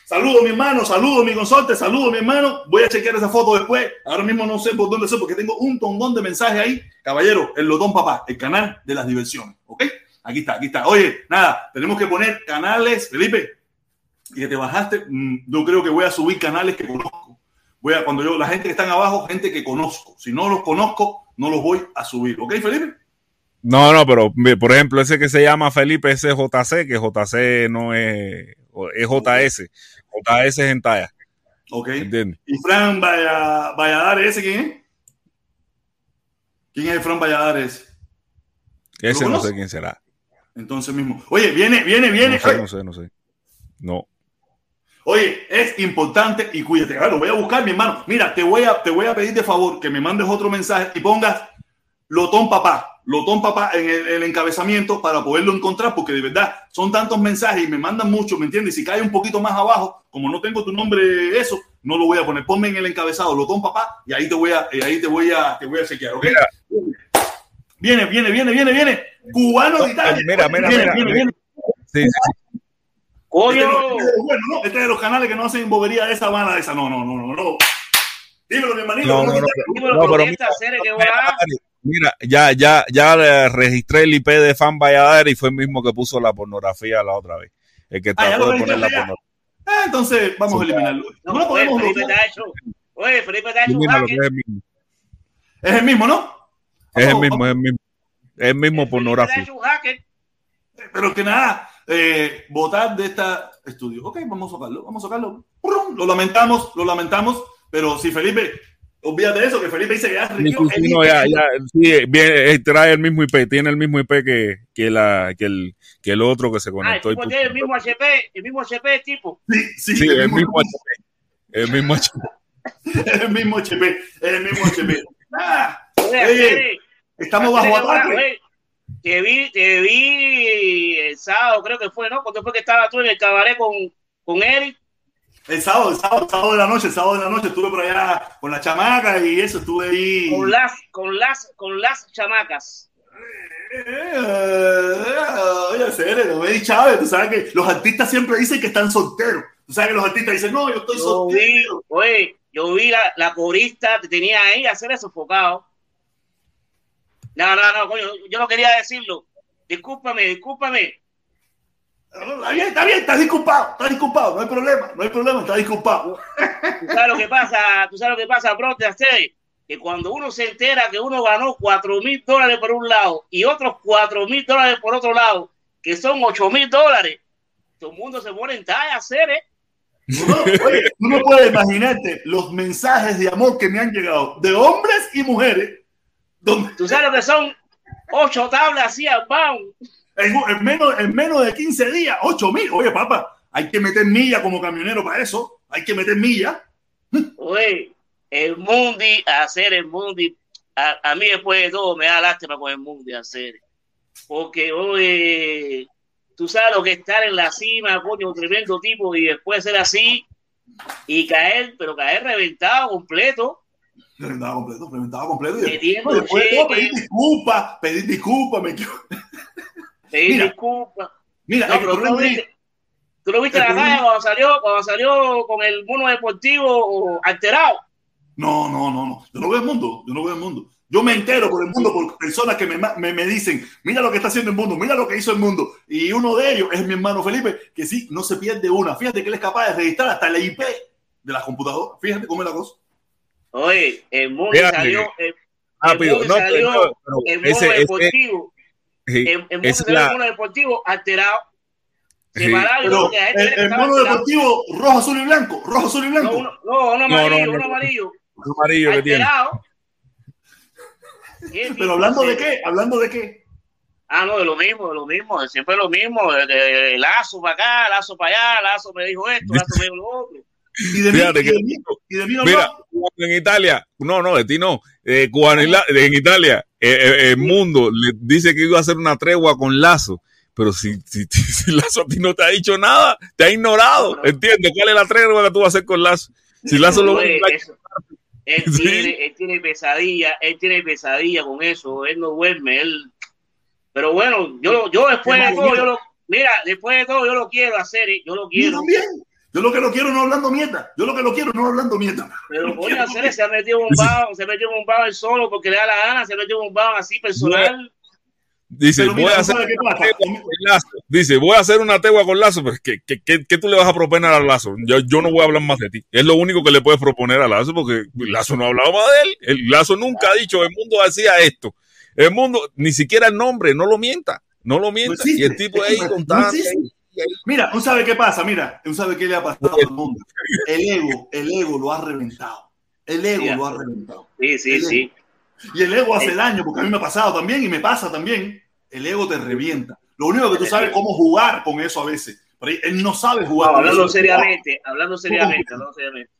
Saludos, mi hermano, saludos, mi consorte, saludos, mi hermano. Voy a chequear esa foto después. Ahora mismo no sé por dónde sé, porque tengo un tondón de mensajes ahí. Caballero, el Lotón Papá, el canal de las diversiones. ¿Ok? Aquí está, aquí está. Oye, nada, tenemos que poner canales, Felipe, y que te bajaste. mm, Yo creo que voy a subir canales que conozco. Voy a, cuando yo, la gente que están abajo, gente que conozco. Si no los conozco, no los voy a subir. ¿Ok, Felipe? No, no, pero por ejemplo, ese que se llama Felipe, ese es JC, que JC no es, es JS. JS es en talla, Ok. ¿entiendes? ¿Y Fran Valla- Valladares, ese quién es? ¿Quién es el Fran Valladares? Ese no sé quién será. Entonces mismo. Oye, viene, viene, viene. No sé, no sé, no sé. No. Oye, es importante y cuídate. Claro, voy a buscar, mi hermano. Mira, te voy a, te voy a pedir de favor que me mandes otro mensaje y pongas Lotón Papá, Lotón Papá en el, el encabezamiento para poderlo encontrar, porque de verdad son tantos mensajes y me mandan mucho, ¿me entiendes? Y si cae un poquito más abajo, como no tengo tu nombre, eso, no lo voy a poner. Ponme en el encabezado Lotón Papá y ahí te voy a, y ahí te voy a, te voy a chequear, ¿ok? Viene, viene, viene, viene, viene. Cubano de Italia. Mira, mira, Viene, mira, viene, mira. viene. Sí, sí, ¡Coño! Este, no- este es bueno, ¿no? Este es de los canales que no hacen bobería de esa mala de esa. No, no, no, no, no. Dímelo, mi hermanito. No, ¿cómo no, no, pero mira, ya, ya, ya registré el IP de Fan Valladares y fue el mismo que puso la pornografía la otra vez. El que Ah, trató de poner la pornografía. Ah, entonces vamos a eliminarlo. No, No lo podemos Felipe bloquear. te ha hecho. Oye, Felipe te ha hecho un Mira lo que hacker. es el mismo. Es el mismo, ¿no? Es el mismo, es el mismo. Es el mismo pornografía. Pero que nada, eh, votar de esta estudio. Ok, vamos a sacarlo, vamos a sacarlo. Prum, Lo lamentamos, lo lamentamos, pero si Felipe, olvídate de eso, que Felipe dice que ya Sí, rigió sí, el sí, no, ya, ya, sí, bien, eh, trae el mismo IP, tiene el mismo IP que, que, la, que, el, que el otro que se Ah, el conectó. tipo tiene el mismo HP, el mismo HP tipo. Sí, sí, Sí, el el mismo, mismo HP. El mismo HP. el mismo HP, el mismo HP. Ah, Oye, Oye, Fede, estamos bajo ahora, ataque. Te vi, te vi el sábado, creo que fue, ¿no? Cuando fue que estaba tú en el cabaret con, con Eric. El sábado, el sábado, el sábado de la noche, el sábado de la noche estuve por allá con la chamaca y eso, estuve ahí. Con las, con las, con las chamacas. Oye, serio, me di Chávez, tú sabes que los artistas siempre dicen que están solteros. Tú sabes que los artistas dicen, no, yo estoy Yo vi, soltero. oye, yo vi la, la corista, te tenía ahí a hacer sofocado. No, no, no, coño, yo no quería decirlo. Discúlpame, discúlpame. Está bien, está bien, estás disculpado, estás disculpado, no hay problema, no hay problema, estás disculpado. Tú sabes lo que pasa, tú sabes lo que pasa, bro, te hace que cuando uno se entera que uno ganó cuatro mil dólares por un lado y otros cuatro mil dólares por otro lado, que son ocho mil dólares, todo el mundo se pone en talla, hacer, ¿eh? No, oye, tú no puedes imaginarte los mensajes de amor que me han llegado de hombres y mujeres Tú sabes lo que son ocho tablas así al bound. en, en menos, en menos de 15 días, 8 mil. Oye, papá, hay que meter milla como camionero para eso, hay que meter milla. Oye, el Mundi, hacer el Mundi, a, a mí después de todo me da lástima con el Mundi hacer. Porque, oye, tú sabes lo que es estar en la cima, coño, un tremendo tipo, y después ser así y caer, pero caer reventado completo, Reventaba completo, reventaba completo. Y Metiendo después, cheques. pedir disculpas, pedir disculpas, me pedir disculpas. Mira, No, pero tú viste, tú lo viste la calle cuando salió, cuando salió con el mono deportivo alterado. No, no, no, no. Yo no veo el mundo. Yo no veo el mundo. Yo me entero por el mundo por personas que me, me, me dicen, mira lo que está haciendo el mundo, mira lo que hizo el mundo. Y uno de ellos es mi hermano Felipe, que sí, no se pierde una. Fíjate que él es capaz de registrar hasta la IP de las computadoras. Fíjate cómo es la cosa. Oye, el mundo Fíjate. salió, el, Rápido. mundo No, salió, el mono ese, ese, deportivo. sí, el, el es la- el mono deportivo alterado. sí. Pero gente el, el mono deportivo rojo, azul y blanco, rojo, azul y No, blanco. uno, no, uno No, amarillo, no, no. uno amarillo. el amarillo que tiene. Alterado. ¿Qué tipo Pero hablando de qué, hablando de qué. Ah, no, de lo mismo, de lo mismo, de siempre lo mismo, de, de- de lazo para acá, lazo para allá, lazo me dijo esto, lazo me dijo lo otro. Y de mí, Fíjate y que- de mí, y de mí no Mira, en Italia, no, no, de ti no, eh, Cubano en, la- en Italia, eh, eh, el mundo le dice que iba a hacer una tregua con Lazo, pero si, si, si Lazo a ti no te ha dicho nada, te ha ignorado, No, no. ¿entiendes? ¿Cuál es la tregua que tú vas a hacer con Lazo? Si Lazo lo Oye, él, Sí. tiene, él tiene pesadilla, él tiene pesadilla con eso, él no duerme, él Pero bueno, yo, yo después de todo, yo lo, mira, después de todo, yo lo quiero hacer, ¿eh? yo lo Yo quiero. también. Yo lo que lo quiero no hablando mierda. Yo lo que lo quiero no hablando mierda. Pero coño, hacer se ha metido bao, se ha metido en un bao él solo porque le da la gana, se ha metido en un bao así personal. Dice, Pero voy a ¿tú hacer una tegua con Lazo. Dice, voy a hacer una tegua con Lazo, pero ¿qué, qué, qué, qué tú le vas a proponer a Lazo? Yo, yo no voy a hablar más de ti. Es lo único que le puedes proponer a Lazo, porque Lazo no ha hablado más de él. El Lazo nunca ha dicho, el mundo hacía esto. El mundo, ni siquiera el nombre, no lo mienta, no lo mienta. y el tipo ahí No contando. existe. Mira, ¿tú sabes qué pasa? Mira, ¿tú sabes qué le ha pasado al mundo? El ego, el ego lo ha reventado. El ego Sí, lo ha reventado. Sí, sí, sí. Y el ego hace daño, porque a mí me ha pasado también y me pasa también. El ego te revienta. Lo único que tú sabes es cómo jugar con eso a veces. Pero él no sabe jugar. No, hablando seriamente, hablando seriamente, hablando seriamente.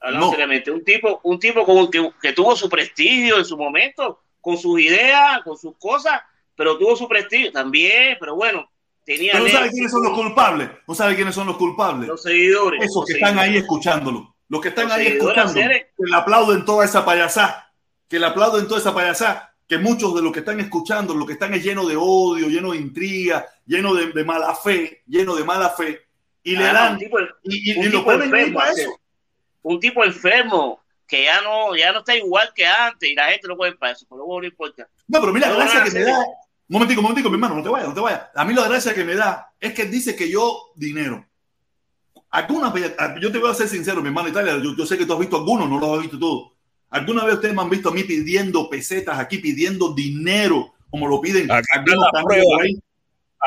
Hablando No. seriamente. Un tipo, un tipo con, que, que tuvo su prestigio en su momento, con sus ideas, con sus cosas, pero tuvo su prestigio también, pero bueno, tenía Pero ¿no éxito, quiénes son los culpables? ¿No sabes quiénes son los culpables? los seguidores. Esos los que están ahí escuchándolo. Los que están Los ahí escuchando. seres. Que le aplauden toda esa payasá. Que le aplauden toda esa payasá. Que muchos de los que están escuchando, lo que están es lleno de odio, lleno de intriga, lleno de, de mala fe, lleno de mala fe. Y le dan. un tipo, Y, y- un y lo tipo ponen ahí enfermo, sí. eso. un tipo enfermo que ya no, ya no está igual que antes y la gente lo puede para eso, pero bueno, no importa. No, pero mira, la No, gracia no, que me da. Un momentico, un momentico, mi hermano, no te vayas, no te vayas. A mí la gracia que me da es que él dice que yo dinero. Algunas veces, yo te voy a ser sincero, mi hermano Italia, yo, yo sé que tú has visto algunos, no los has visto todos. ¿Alguna vez ustedes me han visto a mí pidiendo pesetas aquí, pidiendo dinero, como lo piden Aquí algunos está la canales prueba. por ahí?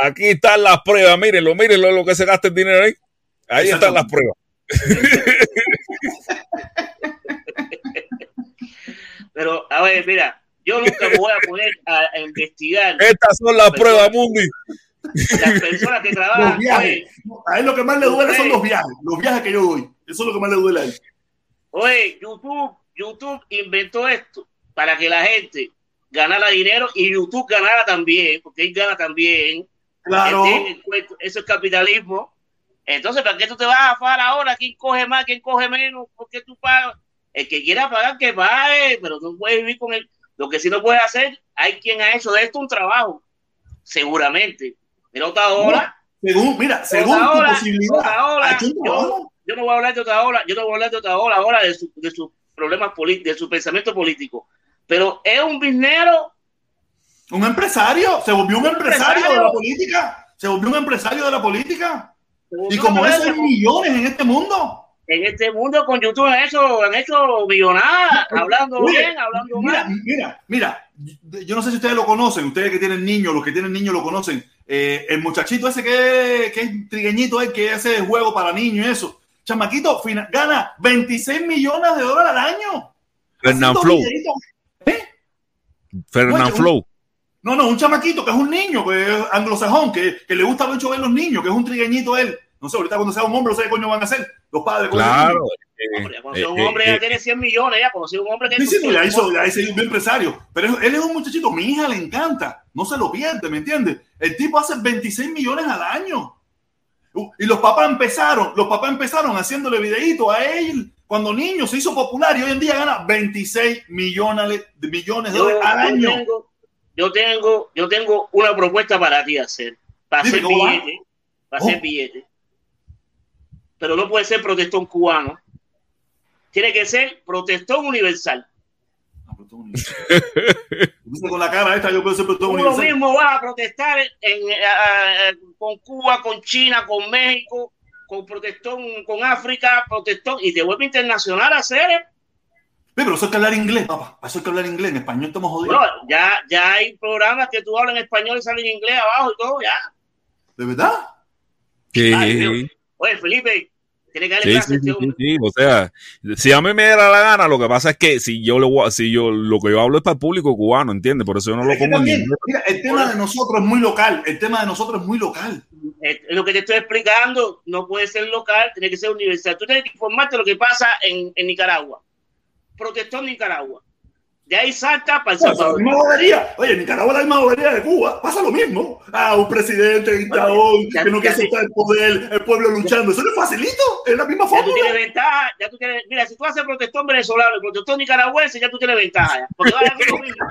Aquí están las pruebas, mírenlo, mírenlo lo que se gasta el dinero ahí. Ahí están las pruebas. Pero, a ver, mira, yo nunca me voy a poner a, a investigar Estas son las pruebas, Mundi. las personas que Los trabajan. viajes. Oye, A él lo que más le duele son los viajes, los viajes que yo doy. Eso es lo que más le duele a él. oye, YouTube, YouTube inventó esto para que la gente ganara dinero y YouTube ganara también, porque él gana también. Claro. El Eso es capitalismo. Entonces, ¿para qué tú te vas a afar ahora? ¿Quién coge más? ¿Quién coge menos? ¿Por qué tú pagas? El que quiera pagar, que pague, pero no puedes vivir con él. Lo que sí no puedes hacer, hay quien ha hecho de esto un trabajo, seguramente. Mira, otra hora, Según, mira, según tu Otaola, posibilidad. Otaola, yo, no voy a hablar de otra hora, yo no voy a hablar de otra hora ahora de, su- de sus problemas políticos, de su pensamiento político. Pero es un biznero Un empresario, se volvió un empresario, empresario. de la política. Se volvió un empresario de la política. Y como eso hay millones en este mundo. En este mundo con YouTube han hecho, han hecho millonadas, hablando Oye, bien, hablando Mira, mal. mira, mira. Yo no sé si ustedes lo conocen, ustedes que tienen niños, los que tienen niños lo conocen. Eh, el muchachito ese que, que es trigueñito, el que hace juego para niños y eso. Chamaquito gana 26 millones de dólares al año. Fernand Haciendo Flow. Fernand Oye, Flow. No, no, un chamaquito que es un niño, que es anglosajón, que, que le gusta mucho ver los niños, que es un trigueñito él. No sé, ahorita cuando sea un hombre, no sé qué coño van a hacer los padres. Claro. niños. eh, Hombre, ya conocí a un hombre, eh, ya tiene 100 millones, ya conocí a un hombre que Sí, sí, ya hizo, ya hizo un empresario. Pero él- es un muchachito, mi hija le encanta, no se lo pierde, ¿me entiendes? El tipo hace 26 millones al año. Uh, Y los papás empezaron, los papás empezaron haciéndole videitos a él cuando niño se hizo popular y hoy en día gana 26 millones de millones de dólares al yo año. tengo, yo tengo, yo tengo una propuesta para ti hacer, para Dime, hacer billete, para hacer Oh. billete. Pero no puede ser protestón cubano. Tiene que ser protestón universal. Dice con la cara esta, yo puedo ser Tú lo universal. mismo vas a protestar en, eh, eh, con Cuba, con China, con México, con protestón, con África, protestón, y te vuelve internacional a hacer. ¿eh? Pero eso hay que hablar inglés, papá. Eso hay que hablar inglés. En español estamos jodidos. Bueno, ya, ya hay programas que tú hablas en español y salen en inglés abajo y todo, ya. ¿De verdad? Sí, Ay. Oye, Felipe, tiene que darle sí, clase sí, este sí, hombre. sí, O sea, si a mí me diera la gana, lo que pasa es que si yo, le voy a- si yo lo que yo hablo es para el público cubano, ¿entiendes? Por eso yo no lo en también, mira, el tema de nosotros es muy local. El tema de nosotros es muy local. Eh, lo que te estoy explicando no puede ser local, tiene que ser universal. Tú tienes que informarte de lo que pasa en, en Nicaragua. Protestón Nicaragua. De ahí salta para El Salvador. Oye, Nicaragua la misma de Cuba. Pasa lo mismo. Ah, un presidente dictador que no quiere soltar el poder, el pueblo luchando. Eso no es facilito. Es la misma Ya tú tienes ventaja, ya tú tienes, mira, si tú haces protestón venezolano y protestón nicaragüense, ya tú tienes ventaja. porque va a dar lo mismo.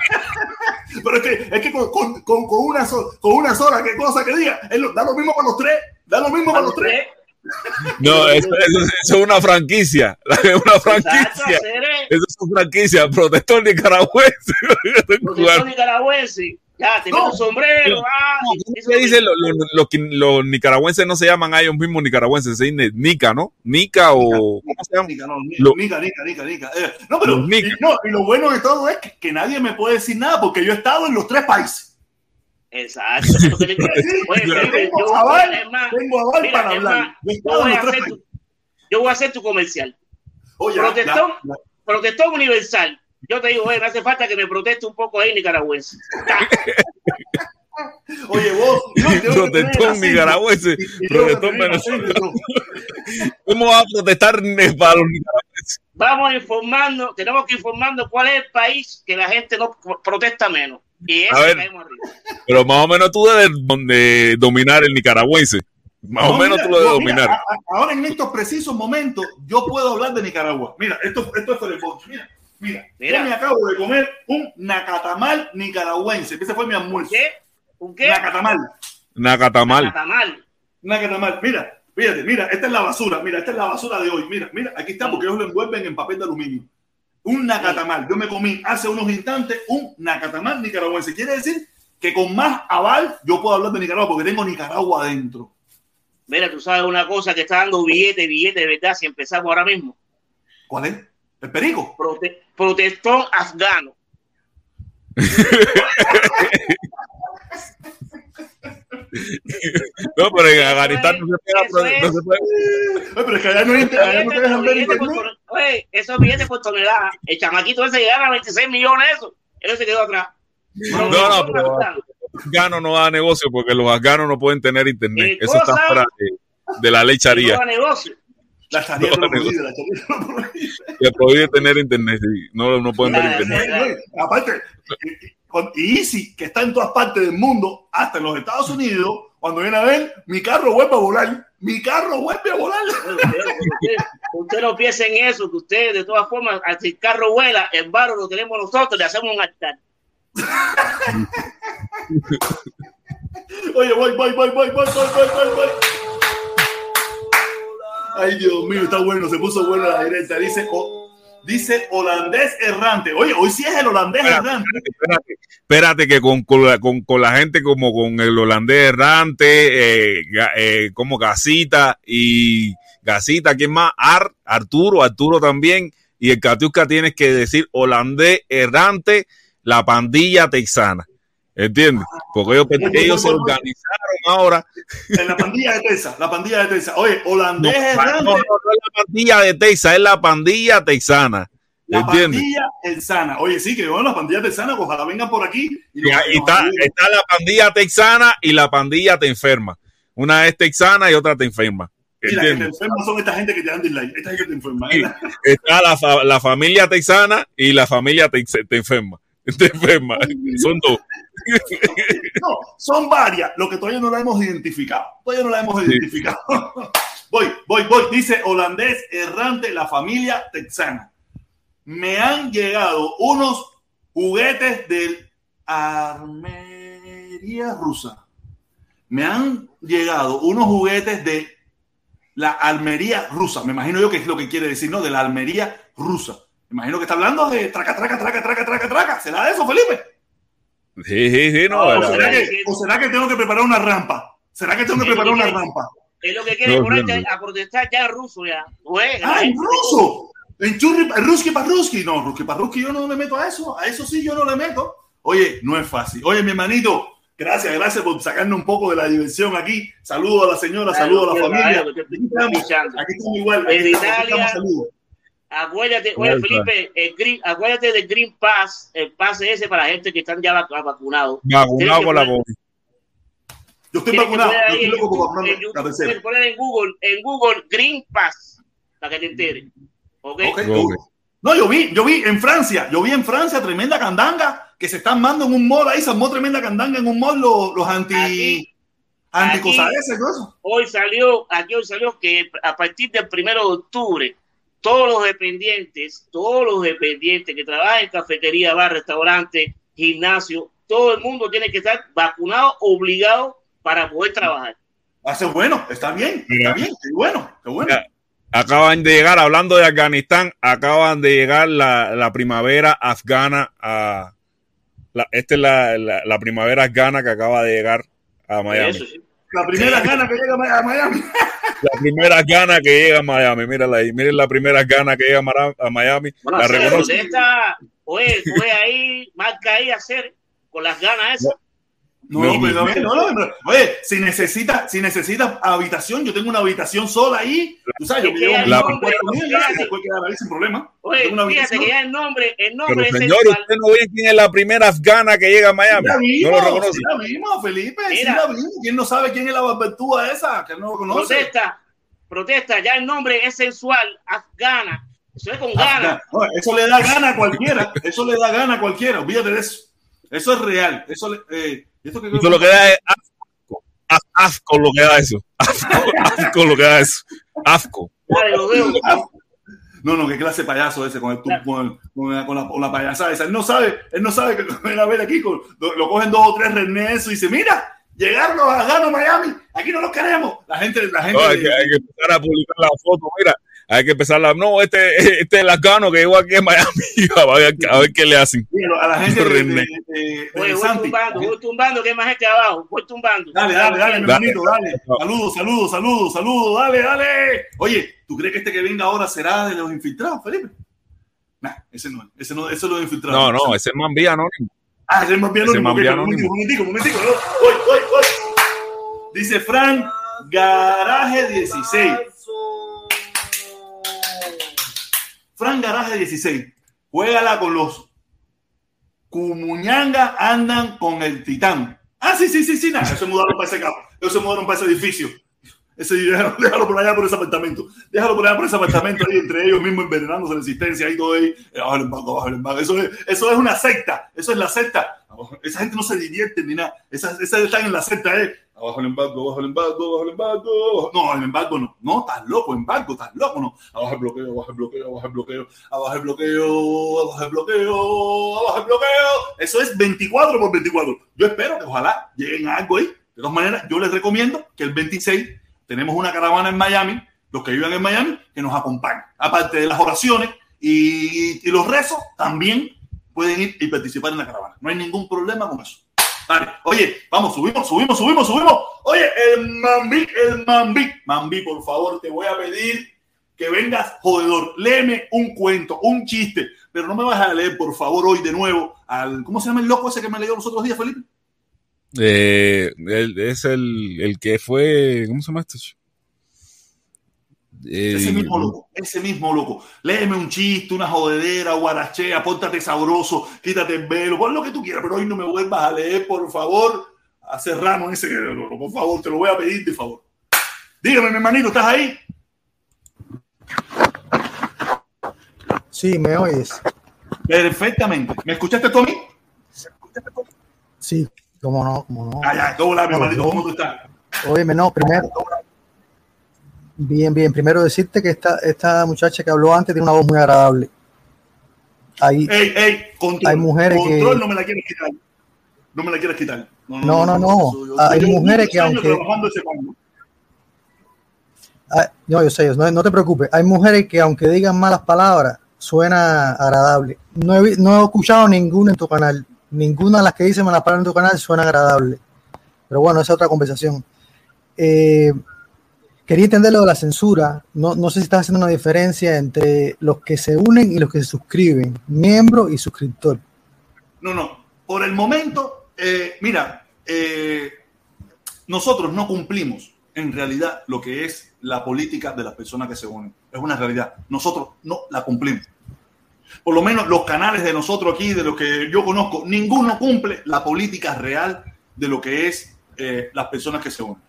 Pero es que, es que con, con, con, una sola, con una sola que cosa que diga, es lo- da lo mismo para los tres. Da lo mismo para los tres. No, eso, eso- eso es una franquicia. Una franquicia. Eso es una franquicia. Protector nicaragüense. protestón nicaragüense. Ya, No. metes un sombrero, ah, ¿Qué es dicen los, los- los los nicaragüenses? No se llaman a ellos mismos nicaragüenses, se dice Nica, ¿no? Nica o. ¿Cómo se llama? Nica, no, Nica, Nica, Nica, Nica, Nica. Eh, no, pero Nica. y, no, y lo bueno de todo es que, que nadie me puede decir nada porque yo he estado en los tres países. Exacto. Oye, tengo yo, aval, es más, tengo aval mira, para hablar. más, Yo voy a hacer tu, países. yo voy a hacer tu comercial. Oye, la- protestón. la- la- Protestón universal. Yo te digo, oye, me hace falta que me proteste un poco ahí nicaragüense. oye, vos. Protestón nicaragüense. Protestón venezolano. ¿Cómo va a protestar para los nicaragüenses? Vamos informando, tenemos que informando cuál es el país que la gente no protesta menos. Y A ver. Pero más o menos tú debes de dominar el nicaragüense. Más o No, menos mira, tú lo debes no, dominar. a- a- ahora en estos precisos momentos, yo puedo hablar de Nicaragua. Mira, esto, esto es por el boche. Mira, mira, Mira. yo me acabo de comer un nacatamal nicaragüense. Ese fue mi almuerzo. ¿Qué? ¿Un qué? Nacatamal. Nacatamal. Catamal. Nacatamal. Mira, fíjate, mira, esta es la basura. Mira, esta es la basura de hoy. Mira, mira, aquí está porque ellos lo envuelven en papel de aluminio. Un nacatamal. Yo me comí hace unos instantes un nacatamal nicaragüense. Quiere decir que con más aval yo puedo hablar de Nicaragua porque tengo Nicaragua adentro. Mira, tú sabes una cosa que está dando billete, billete de verdad, si empezamos ahora mismo. ¿Cuál es? El perico. Prote- protestón afgano. No, pero en Afganistán no se puede. No se pero es que allá no, hay- allá no te dejan ver Billetes por internet. Oye, esos billetes por tonelada. El chamaquito ese gana 26 millones de eso. Él se quedó atrás. No, no, pero los afganos no da negocio porque los afganos no pueden tener internet. ¿Qué Eso está fuera de, de la ley charía. No negocio. La charía No, prohíbe, la charía prohíbe. Prohíbe tener internet. sí. No, no pueden ver internet. Aparte, y- Easy, que está en todas partes del mundo, hasta en los Estados Unidos, cuando viene a ver, mi carro vuelve a volar. Mi carro vuelve a volar. Usted, usted- usted no piense en eso, que usted, de todas formas, si el carro vuela, el barro lo tenemos nosotros, le hacemos un altar. Oye, voy, voy, voy, voy, voy, voy, voy, voy, voy. Ay, Dios mío, está bueno, se puso bueno la directa. Dice, o- dice holandés errante. Oye, hoy sí es el holandés Espérate, errante. espérate, espérate que con, con, la, con, con la gente como con el holandés errante, eh, eh, como Gasita y Gasita, ¿quién más? Ar, Arturo, Arturo también. Y el Catiusca tienes que decir holandés errante, la pandilla texana. ¿Entiendes? Porque ellos, ellos se organizaron ahora. En la pandilla de Tesa, la pandilla de Tesa. Oye, No, holandés no, no, errante. no es la pandilla de Texas, es la pandilla texana. La ¿Entiendes? pandilla Texana. Oye, sí, que bueno, la pandilla Texana, pues ojalá vengan por aquí. Y Y ahí está, está la pandilla texana y la pandilla te enferma. Una es texana y otra te enferma. Mira, que te enferman son esta gente que te dan dislike. Esta gente te enferma. Sí. Está la, fa- la familia texana y la familia te, te enferma. Te enferma. Son dos. No, son varias. Lo que todavía no la hemos identificado. Todavía no la hemos Sí. identificado. voy, voy, voy. Dice holandés errante, la familia texana. Me han llegado unos juguetes del Armería rusa. Me han llegado unos juguetes de la Almería rusa. Me imagino yo que es lo que quiere decir, ¿no? De la Almería rusa. Me imagino que está hablando de traca, traca, traca, traca, traca, traca. ¿Será eso, Felipe? Sí, sí, sí, no. No, ¿O será, que, que- o será que tengo que preparar una rampa? ¿Será que tengo que preparar que una quiere. rampa? Es lo que quiere No, ponerte no, no. a protestar ya ruso ya. La ¡Ah, en gente- ruso! En churri, en ruski parruski. No, ruski parruski yo no le meto a eso. A eso sí yo no le meto. Oye, no es fácil. Oye, mi hermanito, gracias, gracias por sacarnos un poco de la diversión aquí. Saludo a la señora, saludo a la Claro, familia. claro, Aquí estamos, pichando. aquí estamos igual. Aquí estamos, saludos. Acuérdate, oye Felipe, el green, acuérdate del Green Pass, el pase ese para la gente que están ya vac- vacunados. Vacunado con la COVID. Yo estoy vacunado. Yo estoy en loco por YouTube, vacunarme en la YouTube, tercera. tienes que poner en Google, en Google Green Pass, para que te enteres. ¿Ok? Ok, Ok. No, yo vi, yo vi en Francia, yo vi en Francia tremenda candanga que se están mandando en un mall ahí, se armó tremenda candanga en un mall los, los anti, Aquí- anti aquí- cosas esas y todo eso. Hoy salió, aquí hoy salió que a partir del primero de octubre, todos los dependientes, todos los dependientes que trabajan en cafetería, bar, restaurante, gimnasio, todo el mundo tiene que estar vacunado, obligado para poder trabajar. Hace bueno, está bien, está bien, qué bueno, qué bueno. Mira. Acaban de llegar, hablando de Afganistán, acaban de llegar la, la primavera afgana a... La, esta es la, la, la primavera afgana que acaba de llegar a Miami. Eso sí. La primera gana que llega a Miami. La primera gana que llega a Miami, mírala ahí, miren la primera gana que llega a Miami. Bueno, la reconoce. oye, ahí, marca ahí, hacer con las ganas esas. No, No, pues, no, no, no, no, Oye, si necesitas, si necesitas habitación, yo tengo una habitación sola ahí. Tú sabes, yo me llevo mi fíjate. se puede quedar ahí sin problema. Oye, Tengo una fíjate que ya el nombre, el Pero nombre es señor, sensual. usted no ve quién es la primera afgana que llega a Miami. La No lo reconoce. sí la vimos, Felipe, sí la vimos. ¿Quién no sabe quién es la barbertúa esa? Que no lo conoce. Protesta, protesta, ya el nombre es sensual, afgana. Eso es con ganas. no, eso le da gana a cualquiera. Eso le da gana a cualquiera. Olvídate de eso. Eso es real. Eso, le, eh, esto que Eso lo que da es asco. Asco lo que da eso. Asco, asco lo que da eso. Asco. No, no, qué clase de payaso ese con, el, tu- con, el- con la, con la- con la payasada esa. Él no sabe, él no sabe que ven a ver aquí, con- lo, lo cogen dos o tres renes y dice, mira, llegaron los a Miami, aquí no los queremos. La gente, la gente. No, hay, que, hay que empezar a publicar la foto. Mira, hay que empezar la. No, este, este es el afgano que llegó aquí a Miami. A ver, a ver qué le hacen. Mira, a la gente de, de, René. de- de Oye, voy Santi. tumbando, voy tumbando, que hay más gente abajo. Voy tumbando. Dale, dale, dale, mi Dale. hermanito, dale. Saludos, saludos, saludos, saludos, dale, dale. Oye, ¿tú crees que este que venga ahora será de los infiltrados, Felipe? Nah, ese no, ese no, ese es los infiltrados. No, no, ese es Mambía anónimo. Ah, ese es más bien Ese anónimo. más anónimo. Momentico, momentico, momentico. Dice Frank Garaje 16. Frank Garaje 16. Juégala con los Cumuñanga andan con el Titán. Ah, sí, sí, sí, sí, nada. Eso mudaron para ese campo. Eso mudaron para ese edificio. Ese, déjalo, déjalo por allá por ese apartamento. Déjalo por allá por ese apartamento ahí, entre ellos mismos envenenándose la existencia ahí todo ahí. Eh. Eso es, eso es una secta. Eso es la secta. Esa gente no se divierte ni nada. Esas, esas están en la secta, eh. Abajo el embargo, abajo el embargo, abajo el embargo. No, el embargo no. No, estás loco, embargo, estás loco, no. Abajo el bloqueo, abajo el bloqueo, abajo el bloqueo, abajo el bloqueo, abajo el bloqueo, abajo el bloqueo. Eso es 24 por 24. Yo espero que ojalá lleguen a algo ahí. De todas maneras, yo les recomiendo que el 26 tenemos una caravana en Miami, los que vivan en Miami, que nos acompañen. Aparte de las oraciones y, y los rezos, también pueden ir y participar en la caravana. No hay ningún problema con eso. Vale. Oye, vamos, subimos, subimos, subimos, subimos. Oye, el Mambi, el Mambi. Mambi, por favor, te voy a pedir que vengas, jodedor. Léeme un cuento, un chiste, pero no me vas a leer, por favor, hoy de nuevo al. ¿Cómo se llama el loco ese que me leyó los otros días, Felipe? Eh, es el, el que fue. ¿Cómo se llama este? Eh, Ese mismo loco, ese mismo loco. Léeme un chiste, una jodedera, guarachea, póntate sabroso, quítate el velo, pon lo que tú quieras, pero hoy no me vuelvas a leer, por favor. A Cerramos ese, por favor, te lo voy a pedir, de favor. Dígame, mi hermanito, ¿estás ahí? Sí, me oyes. Perfectamente. ¿Me escuchaste tú a mí? Sí, cómo no, cómo no. Ah, ya, ¿cómo la, mi hermanito? ¿Cómo tú estás? Óyeme, no, primero. Bien, bien. Primero decirte que esta, esta muchacha que habló antes tiene una voz muy agradable. Ey, ey, control. Hay mujeres control que- no me la quieres quitar. No me la quieres quitar. No, no, yo Hay mujeres que aunque- ah, no, yo sé, no, no te preocupes. Hay mujeres que aunque digan malas palabras, suena agradable. No he, no he escuchado ninguna en tu canal. Ninguna de las que dicen malas palabras en tu canal suena agradable. Pero bueno, esa es otra conversación. Eh, quería entender lo de la censura. No, no sé si estás haciendo una diferencia entre los que se unen y los que se suscriben, miembro y suscriptor. No, no. Por el momento, eh, mira, eh, nosotros no cumplimos en realidad lo que es la política de las personas que se unen. Es una realidad. Nosotros no la cumplimos. Por lo menos los canales de nosotros aquí, de los que yo conozco, ninguno cumple la política real de lo que es eh, las personas que se unen.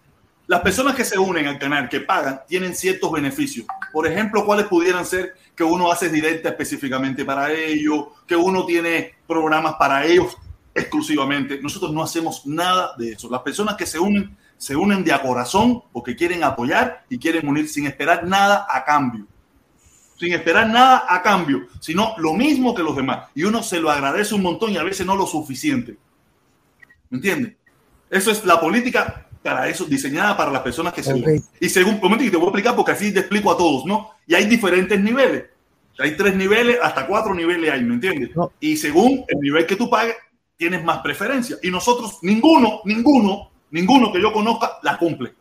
Las personas que se unen al canal, que pagan, tienen ciertos beneficios. Por ejemplo, ¿cuáles pudieran ser que uno hace directa específicamente para ellos, que uno tiene programas para ellos exclusivamente? Nosotros no hacemos nada de eso. Las personas que se unen, se unen de corazón porque quieren apoyar y quieren unir sin esperar nada a cambio. Sin esperar nada a cambio, sino lo mismo que los demás. Y uno se lo agradece un montón y a veces no lo suficiente. ¿Me entiendes? Eso es la política para eso, diseñada para las personas que se. Y según, un momentito, te voy a explicar porque así te explico a todos, ¿no? Y hay diferentes niveles. Hay tres niveles, hasta cuatro niveles hay, ¿me entiendes? No. Y según el nivel que tú pagues, tienes más preferencia. Y nosotros, ninguno, ninguno, ninguno que yo conozca la cumple.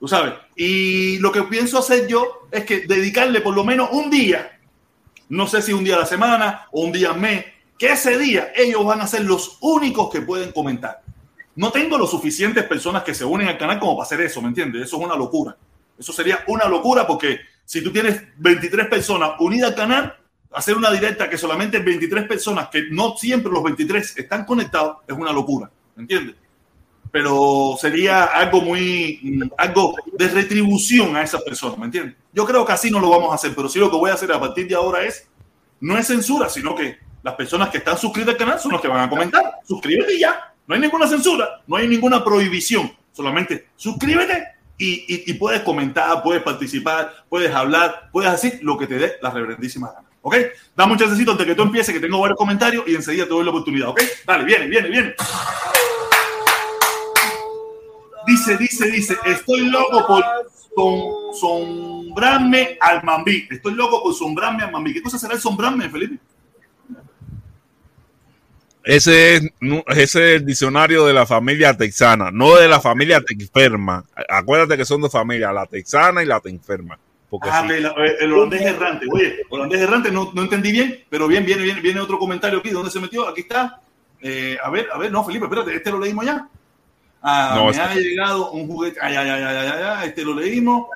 Tú sabes. Y lo que pienso hacer yo es que dedicarle por lo menos un día, no sé si un día a la semana o un día al mes, que ese día ellos van a ser los únicos que pueden comentar. No tengo lo suficientes personas que se unen al canal como para hacer eso, ¿me entiendes? Eso es una locura. Eso sería una locura porque si tú tienes 23 personas unidas al canal, hacer una directa que solamente 23 personas, que no siempre los 23 están conectados, es una locura, ¿me entiendes? Pero sería algo muy, mm, algo de retribución a esas personas, ¿me entiendes? Yo creo que así no lo vamos a hacer, pero sí lo que voy a hacer a partir de ahora es, no es censura, sino que las personas que están suscritas al canal son los que van a comentar. Suscríbete y ya. No hay ninguna censura, no hay ninguna prohibición. Solamente suscríbete y, puedes comentar, puedes participar, puedes hablar, puedes decir lo que te dé la reverendísima gana. ¿Ok? Dame un chancecito antes que tú empieces, que tengo varios comentarios y enseguida te doy la oportunidad. ¿Ok? Dale, viene, viene, viene. Dice, dice, dice, estoy loco por sombrarme al mambí. Estoy loco por sombrarme al mambí. ¿Qué cosa será el sombrarme, Felipe? Ese es, ese es el diccionario de la familia texana, no de la familia texferma. Acuérdate que son dos familias, la texana y la texferma. Ah, sí. la- el holandés errante. Oye, holandés errante no, no entendí bien, pero bien, viene, viene, viene otro comentario aquí. ¿Dónde se metió? Aquí está. Eh, a ver, a ver, no, Felipe, espérate, este lo leímos ya. Ah, No, me este- ha llegado un juguete. Ay, ay, ay, ay, ay, ay, ay, este lo leímos.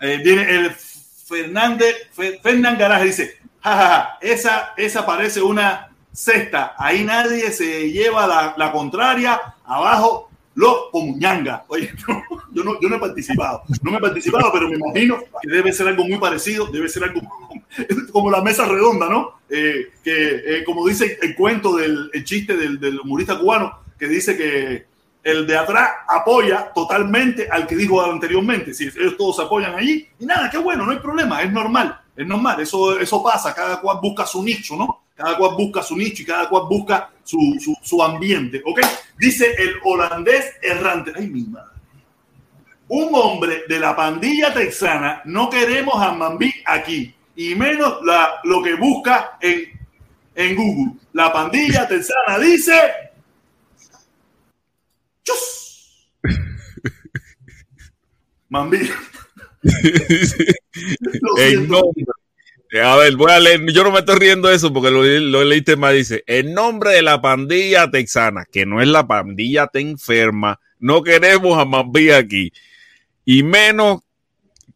Eh, viene el Fernández, Fer- Fernán Garaje dice, jajaja, esa, esa parece una cesta. Ahí nadie se lleva la, la contraria. Abajo los Pomuñanga. Oye, yo, no, yo no he participado. No me he participado, pero me imagino que debe ser algo muy parecido. Debe ser algo como la mesa redonda, ¿no? Eh, que, eh, como dice el cuento del el chiste del, del humorista cubano, que dice que el de atrás apoya totalmente al que dijo anteriormente. Si ellos todos se apoyan allí, y nada, qué bueno, no hay problema, es normal, es normal, eso, eso pasa, cada cual busca su nicho, ¿no? Cada cual busca su nicho y cada cual busca su, su, su ambiente, ¿ok? Dice el holandés errante, ay mi madre. Un hombre de la pandilla texana, no queremos a Mambí aquí, y menos la, lo que busca en, en Google. La pandilla texana dice ¡Chus! Mambí. El nombre. Eh, A ver, voy a leer. Yo no me estoy riendo de eso porque lo, lo leíste mal. Dice: El nombre de la pandilla texana, que no es la pandilla te enferma. No queremos a Mambí aquí. Y menos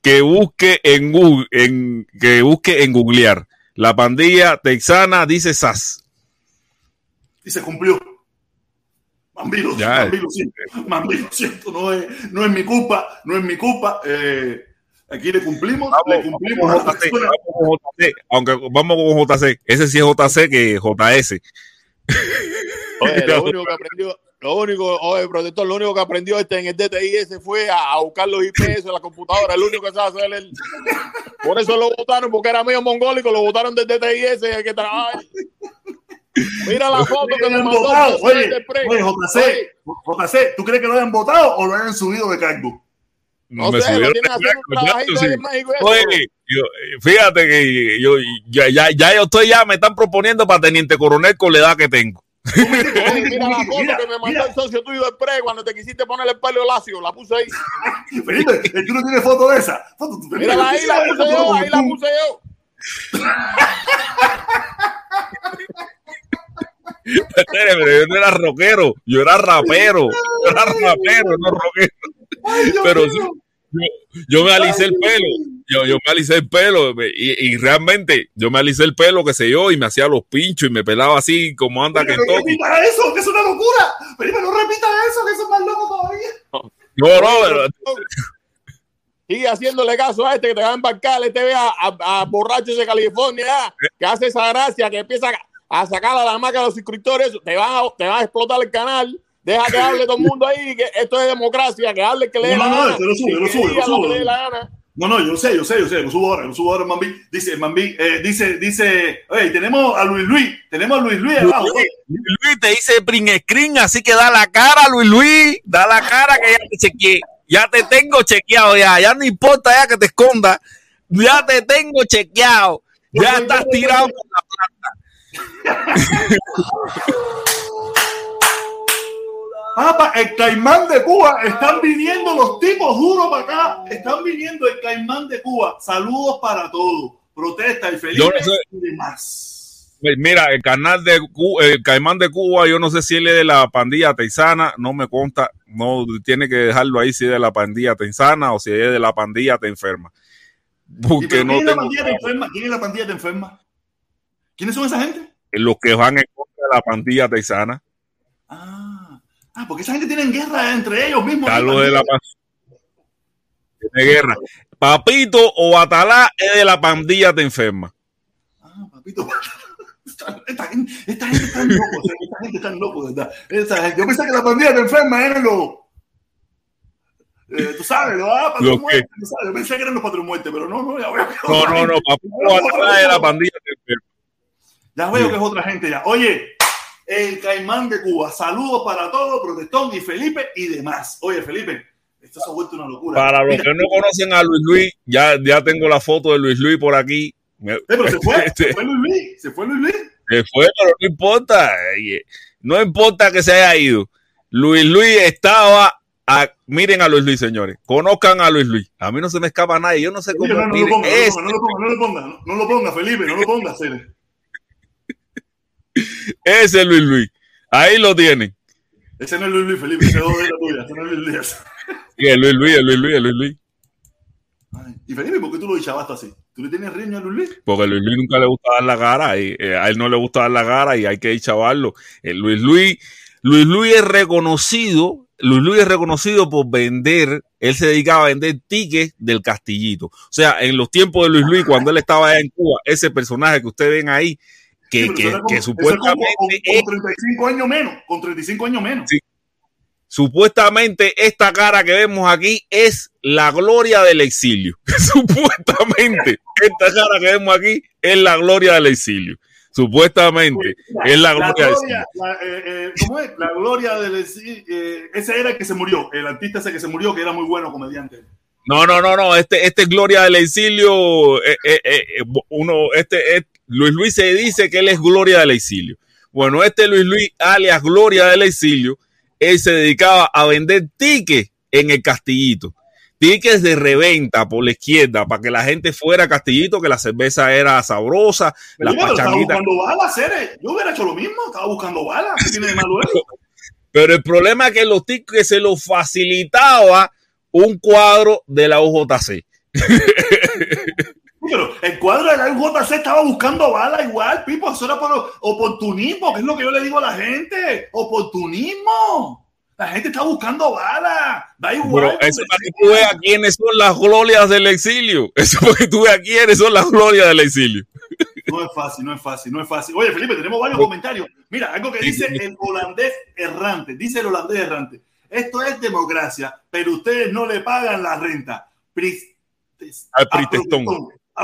que busque en Google, en, que busque en googlear. La pandilla texana dice SAS. Y se cumplió. Mambí lo, lo siento. No es, no es mi culpa. No es mi culpa. Eh, aquí le cumplimos. le cumplimos Vamos, JC, vamos con JC, aunque vamos con JC. Ese sí es JC que JS. Oye, lo único que aprendió, lo único, oye, protector, lo único que aprendió este en el DTI ese fue a, a buscar los IPS en la computadora, el único que sabe hacer el. Por eso lo votaron, porque era medio mongólico, lo votaron del DTI ese el que trabaja. Mira la foto que me mandó Oye, oye, JC, JC, ¿tú crees que lo hayan votado o lo hayan subido de cargo? No me sé, subieron de blanco, sí. ahí. Oye, yo, fíjate que yo ya, ya, ya yo estoy ya, me están proponiendo para teniente coronel con la edad que tengo. Oye, mira la foto Mira, que me mandó mira. el socio tuyo de Pre cuando te quisiste poner el pelo lacio, la puse ahí. Felipe, ¿es que no tiene foto de esa? Foto, tú- Felipe, Mírala ahí, la puse yo, ahí la puse yo. Espérate, pero yo no era rockero, yo era rapero. Yo era rapero, no rockero. Ay, Pero sí, yo, yo me alicé el pelo. Yo, yo me alicé el pelo y, y realmente yo me alicé el pelo, que sé yo, y me hacía los pinchos y me pelaba así como anda no Kentucky. repitas eso, que es una locura. Felipe, no repitas eso, que eso es más loco todavía. No, no, pero- sigue haciéndole caso a este que te va a embarcar, este ve a, a, a borrachos de California, ah, que hace esa gracia, que empieza a sacar a la marca a los suscriptores, te van, a, te van a explotar el canal. Deja que hable todo el mundo ahí, que esto es democracia, que hable que le dé No, no, no, yo lo subo, yo lo subo, yo lo. No, no, yo sé, yo sé, yo sé, lo subo ahora, lo subo ahora, Mambi. Dice, Mambi, eh, dice, dice, oye, tenemos a Luis Luis, tenemos a Luis Luis abajo. oye. Luis Luis te dice print screen, así que da la cara, Luis Luis, da la cara que ya te chequeé. Ya te tengo chequeado ya, ya no importa ya que te esconda, ya te tengo chequeado. Ya estás tirado por la Papá, el caimán de Cuba, están viniendo los tipos duros para acá, están viniendo el caimán de Cuba. Saludos para todos. Protesta y feliz Yo no y demás. Mira, el canal de Cu- el Caimán de Cuba, yo no sé si él es de la pandilla teizana, no me consta, no tiene que dejarlo ahí si es de la pandilla teizana o si es de la pandilla te enferma. ¿Y Porque pero no ¿Quién es la pandilla de enferma? ¿Quién es la pandilla de enferma? ¿Quiénes son esa gente? los que van en contra de la pandilla teizana. Ah, ah, porque esa gente tiene guerra entre ellos mismos. Carlos de la pan- de guerra. Papito o Atalá es de la pandilla te enferma. Ah, papito. Esta, esta gente, esta gente está loco, o sea, esta gente está loco, ¿verdad? Esta yo pensé que la pandilla de enferma eran los. eh, tú sabes, los ah, patrón ¿Los qué? muerte, tú sabes, Yo pensé que eran los patrón muerte, pero no, no, ya veo que No, no, no, Papito o Atalá es de la pandilla te enferma. Ya veo que es otra gente ya. Oye, el caimán de Cuba, saludos para todos, Protestón y Felipe y demás. Oye, Felipe, esto se ha vuelto una locura. Para los que no conocen a Luis Luis, ya, ya tengo la foto de Luis Luis por aquí. Eh, pero se fue, Este- se fue Luis Luis, se fue Luis Luis. Se fue, pero no importa. No importa que se haya ido. Luis Luis estaba. a- miren a Luis Luis, señores. Conozcan a Luis Luis. A mí no se me escapa nadie. Yo no sé cómo. No, no lo miren, ponga, no lo ponga, no lo ponga, Felipe, no lo ponga, Cele. Ese es Luis Luis. Ahí lo tienen. Ese no es Luis Luis, Felipe, ese es la tuya, ese no es Luis Luis. Y el Luis Luis, el Luis Luis, el Luis Luis. Ay, Y Felipe, ¿por qué tú lo dichabaste así? ¿Tú le tienes riña a Luis Luis? Porque a Luis Luis nunca le gusta dar la cara. Y, eh, a él no le gusta dar la cara y hay que chavarlo. El Luis Luis, Luis Luis es reconocido. Luis Luis es reconocido por vender, él se dedicaba a vender tickets del castillito. O sea, en los tiempos de Luis Luis, cuando él estaba allá en Cuba, ese personaje que ustedes ven ahí, que, Sí, que- eso supuestamente con, es con 35 años menos, con 35 años menos. Sí. Supuestamente esta cara que vemos aquí es la gloria del exilio. Supuestamente esta cara que vemos aquí es la gloria del exilio. Supuestamente es la gloria del gloria, exilio. la, eh, eh, ¿cómo es? La gloria del eh, ese era el que se murió, el artista ese que se murió, que era muy bueno comediante. No, no, no, no. Este, este es gloria del exilio. eh, eh, eh, uno, este, es- Luis Luis se dice que él es gloria del exilio. Bueno, este Luis Luis, alias gloria del exilio, él se dedicaba a vender tickets en el castillito. Tickets de reventa por la izquierda para que la gente fuera a Castillito, que la cerveza era sabrosa, las pachanguitas. buscando balas, Cere. Yo hubiera hecho lo mismo, estaba buscando balas. ¿Qué tiene de malo eso? Pero el problema es que los tickets se los facilitaba un cuadro de la UJC. Pero el cuadro de la UJC estaba buscando balas igual, Pipo. Eso era por oportunismo, que es lo que yo le digo a la gente. Oportunismo. La gente está buscando balas. Da igual. Pero eso para que tú veas quiénes son las glorias del exilio. Eso para que tú veas quiénes son las glorias del exilio. No es fácil, no es fácil, no es fácil. Oye, Felipe, tenemos varios comentarios. Mira, algo que dice el holandés errante. Dice el holandés errante. Esto es democracia, pero ustedes no le pagan la renta. Pris- Al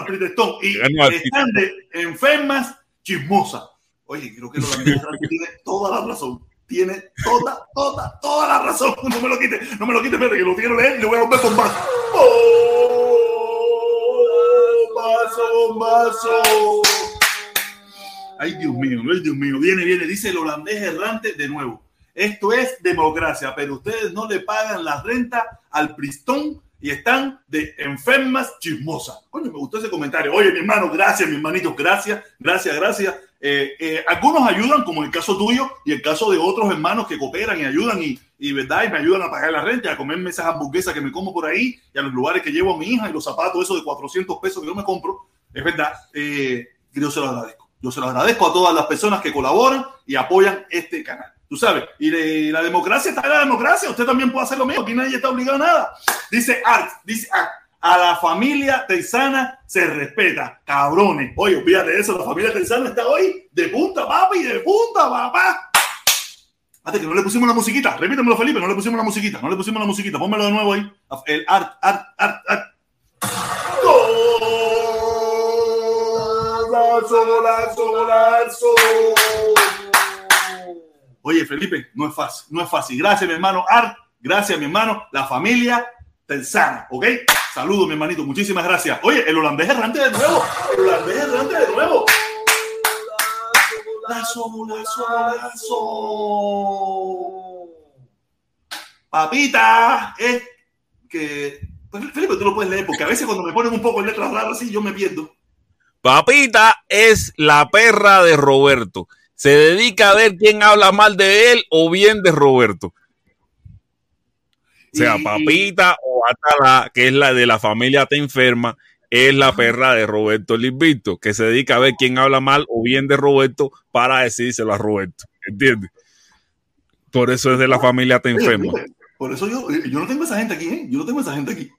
Pritestón. Y Ah, no, al están de enfermas chismosas. Oye, creo que errante tiene toda la razón. Tiene toda, toda, toda la razón. No me lo quite, no me lo quite, espérate, que lo quiero leer y le voy a romper con vaso. ¡Oh! Vaso. Ay, Dios mío, ay, Dios mío. Viene, viene, dice el holandés errante de nuevo. Esto es democracia, pero ustedes no le pagan la renta al Pristón y están de enfermas chismosas. Coño, me gustó ese comentario. Oye, mi hermano, gracias, mi hermanito, gracias, gracias, gracias. Eh, eh, algunos ayudan, como el caso tuyo y el caso de otros hermanos que cooperan y ayudan y, y, ¿verdad? y me ayudan a pagar la renta, a comerme esas hamburguesas que me como por ahí y a los lugares que llevo a mi hija y los zapatos esos de 400 pesos que yo me compro. Es verdad, eh, yo se lo agradezco. Yo se lo agradezco a todas las personas que colaboran y apoyan este canal. Tú sabes, y de, la democracia está en la democracia. Usted también puede hacer lo mismo. Aquí nadie está obligado a nada. Dice Art, dice Art. A la familia Terzana se respeta, cabrones. Oye, olvídate de eso, la familia Terzana está hoy de punta, papi, de punta, papá. Hasta que no le pusimos la musiquita. Repítemelo, Felipe, no le pusimos la musiquita. No le pusimos la musiquita. Pónmelo de nuevo ahí. El art, art, art, art. Golazo, golazo, golazo. Oye, Felipe, no es fácil, no es fácil. Gracias, mi hermano Art. Gracias, mi hermano. La familia Terzana, ¿ok? Saludos, mi hermanito. Muchísimas gracias. Oye, el holandés errante de nuevo. El holandés errante de nuevo. Golazo, golazo, golazo. Papita, es que. Pues, Felipe, tú lo puedes leer, porque a veces cuando me ponen un poco en letras raras así, yo me pierdo. Papita es la perra de Roberto. Se dedica a ver quién habla mal de él o bien de Roberto. O sea, Papita o Atala, que es la de la familia Te Enferma, es la perra de Roberto Lisbito, que se dedica a ver quién habla mal o bien de Roberto para decírselo a Roberto. ¿Entiendes? Por eso es de la familia Te Enferma. Por eso yo, yo no tengo esa gente aquí, ¿eh? Yo no tengo esa gente aquí.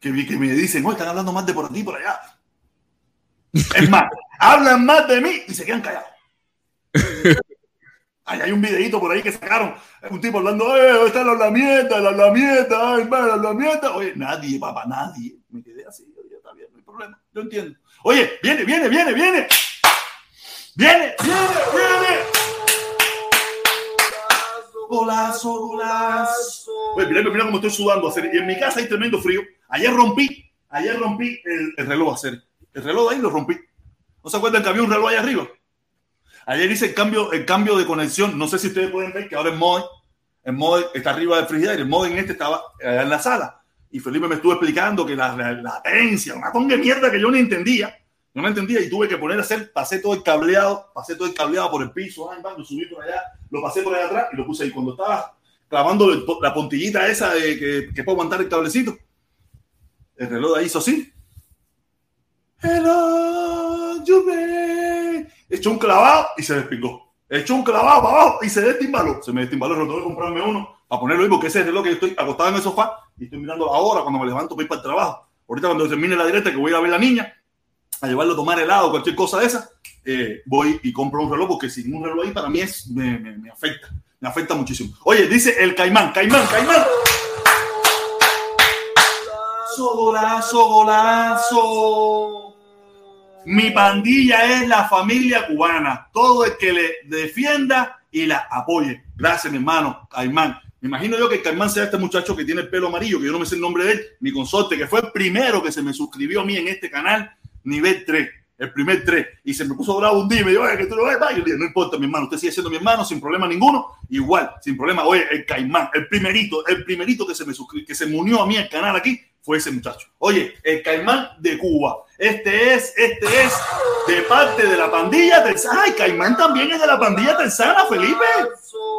Que, me- que me dicen, oye, están hablando más de por aquí y por allá. Es más, hablan más de mí y se quedan callados. Hay un videito por ahí que sacaron. Un tipo hablando, ¡eh! ¿dónde está la lamieta? La lamieta, ay, hermano, la. Oye, nadie, papá, nadie. Me quedé así, oye, está bien, no hay problema. Yo entiendo. Oye, viene, viene, viene, viene. Viene, viene, viene. Golazo, golazo. Oye, mira, mira cómo estoy sudando. hacer- Y en mi casa hay tremendo frío. Ayer rompí, ayer rompí el, el reloj hacer. El reloj de ahí lo rompí. ¿No se acuerdan que había un reloj ahí arriba? Ayer hice el cambio, el cambio de conexión. No sé si ustedes pueden ver que ahora el modem, el modem está arriba del frigidaire. El modem este estaba allá en la sala. Y Felipe me estuvo explicando que la, la, la latencia, una tonga de mierda que yo no entendía. No me entendía y tuve que poner a hacer, pasé todo el cableado, pasé todo el cableado por el piso, va, lo subí por allá, lo pasé por allá atrás y lo puse ahí. Cuando estaba clavando la puntillita esa de que, que puedo aguantar el cablecito, el reloj ahí hizo así. Hello, you. Echó un clavado y se despingó. Echó un clavado para abajo y se destimbaló. Se me destimbaló, lo tuve que comprarme uno para ponerlo ahí porque ese es el reloj que yo estoy acostado en el sofá y estoy mirando ahora cuando me levanto para ir para el trabajo. Ahorita cuando termine la directa que voy a a ver a la niña, a llevarlo a tomar helado, cualquier cosa de esa, eh, voy y compro un reloj porque sin un reloj ahí para mí es, me, me- me afecta, me afecta muchísimo. Oye, dice el caimán, caimán, caimán. Golazo, golazo. Mi pandilla es la familia cubana. Todo el que le defienda y la apoye. Gracias, mi hermano, Caimán. Me imagino yo que Caimán sea este muchacho que tiene el pelo amarillo, que yo no me sé el nombre de él, mi consorte, que fue el primero que se me suscribió a mí en este canal, nivel 3, el primer 3. Y se me puso bravo un día y me dijo, oye, que tú lo ves. Y yo dije, no importa, mi hermano, usted sigue siendo mi hermano sin problema ninguno. Igual, sin problema. Oye, el Caimán, el primerito, el primerito que se me suscribió, que se me unió a mí al canal aquí, fue ese muchacho. Oye, el Caimán de Cuba. Este es, este es de parte de la pandilla Terzana. Ay, Caimán también es de la pandilla Terzana, Felipe.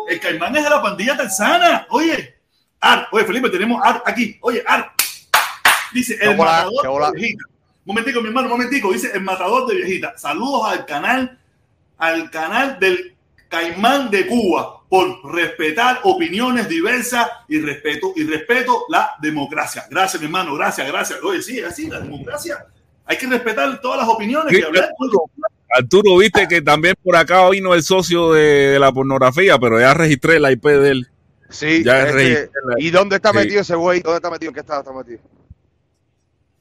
El Caimán es de la pandilla Terzana. Oye, Art, oye, Felipe, tenemos Art aquí. Oye, Art. Dice el matador de viejita. Momentico, mi hermano, momentico. Dice el matador de viejita. Saludos al canal, al canal del Caimán de Cuba por respetar opiniones diversas y respeto y respeto la democracia. Gracias, mi hermano, gracias, gracias. Oye, sí, es así, la democracia. Hay que respetar todas las opiniones Sí, y hablar. Arturo, Arturo, viste que también por acá vino el socio de, de la pornografía, pero ya registré la IP de él. Sí, Ya este, registré la- ¿y dónde está Sí. metido ese güey? ¿Dónde está metido? ¿En qué estado está metido?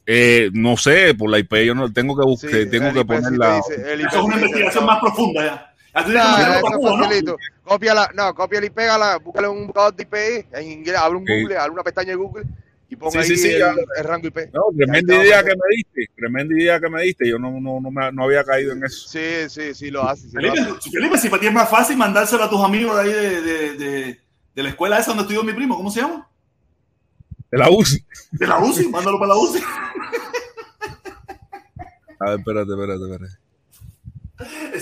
Eh, no sé, por la IP yo no tengo que buscar, Sí, tengo que IP sí poner te la. dice- Eso es una investigación más profunda ya. Que conocer eso a es Cuba, ¿no? facilito. Cópiala, no, cópiala y pégala, búscale un buscador de IP en inglés, abre un Sí. Google, abre una pestaña de Google y pon Sí, ahí sí, sí, el, ya. el rango IP. No, tremenda idea que me diste, tremenda idea que me diste. Yo no, no, no, me- no había caído en eso. Sí, sí, sí lo hace. Sí lo Felipe, hace. Felipe, si para ti es más fácil mandárselo a tus amigos de ahí de, de, de, de la escuela esa donde estudió mi primo, ¿cómo se llama? De la UCI. De la UCI, mándalo para la UCI. A ver, espérate, espérate, espérate.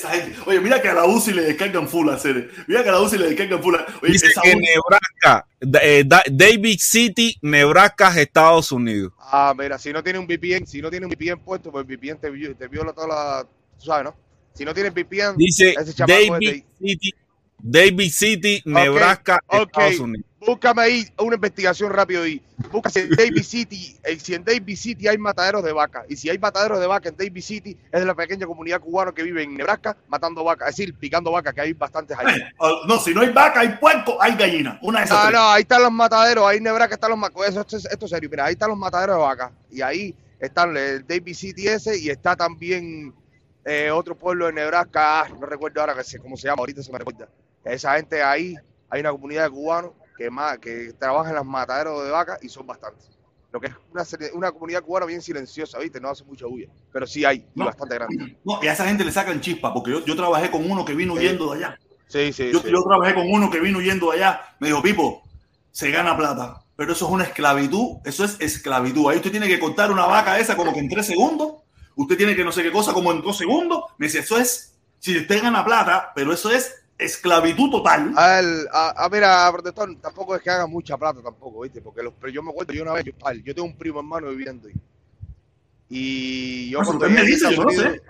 Esa gente. Oye, mira que a la UCI le descargan full a hacer. Mira que a la UCI le descargan full. Oye, Dice esa que UCI Nebraska, eh, da- David City, Nebraska, Estados Unidos. Ah, mira, si no tiene un VPN, si no tiene un VPN puesto, pues el VPN te, vi- te viola toda la, tú sabes, ¿no? Si no tienes VPN, Dice ese chamaco es David de- City, David City, Nebraska, ok. Estados Unidos. Búscame ahí una investigación rápido y busca si en David City, eh, si en David City hay mataderos de vaca. Y si hay mataderos de vaca en David City, es de la pequeña comunidad cubana que vive en Nebraska matando vacas, es decir, picando vacas, que hay bastantes. Eh, oh, No, si no hay vaca, hay puerco, hay gallina. Una de esas No, tres. no, ahí están los mataderos, ahí en Nebraska están los mataderos. Esto, es- esto es serio, mira, ahí están los mataderos de vacas. Y ahí están el David City ese y está también eh, otro pueblo de Nebraska, ah, no recuerdo ahora cómo se llama, ahorita se me recuerda. Esa gente ahí, hay una comunidad de cubanos que, más, que trabajan en los mataderos de vacas y son bastantes. Lo que es una, una comunidad cubana bien silenciosa, ¿viste? No hace mucha bulla, pero sí hay, y bastante grande. No, y a esa gente le sacan chispa, porque yo, yo trabajé con uno que vino Sí. huyendo de allá. Sí, sí, Yo, sí. yo trabajé con uno que vino huyendo de allá. Me dijo, Pipo, se gana plata, pero eso es una esclavitud. Eso es esclavitud. Ahí usted tiene que cortar una vaca esa como que en tres segundos. Usted tiene que no sé qué cosa como en dos segundos. Me dice, eso es, si usted gana plata, pero eso es esclavitud total. A, él, a, a mira, protector, tampoco es que haga mucha plata tampoco, ¿viste? Porque los, pero yo me acuerdo, yo una vez, yo, yo tengo un primo hermano viviendo ahí. Y yo Eso cuando usted me dice, yo no sé.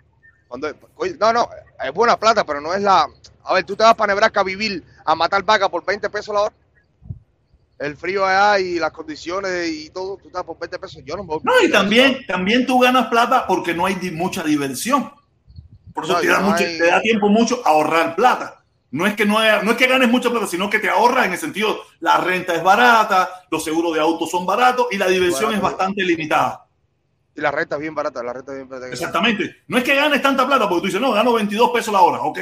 Cuando- no, no, es buena plata, pero no es la... A ver, tú te vas para Nebraska a vivir, a matar vaca por 20 pesos la hora. El frío allá y las condiciones y todo, tú estás por 20 pesos. Yo no me voy No, y también, también tú ganas plata porque no hay mucha diversión. Por eso No, te, da no mucho- hay- te da tiempo mucho a ahorrar plata. No es, que no, haya- no es que ganes mucha plata, sino que te ahorras en el sentido, la renta es barata, los seguros de autos son baratos y la diversión es bastante limitada. Y la renta es bien barata, la renta es bien barata. Exactamente. No es que ganes tanta plata, porque tú dices, no, gano 22 pesos la hora. Ok.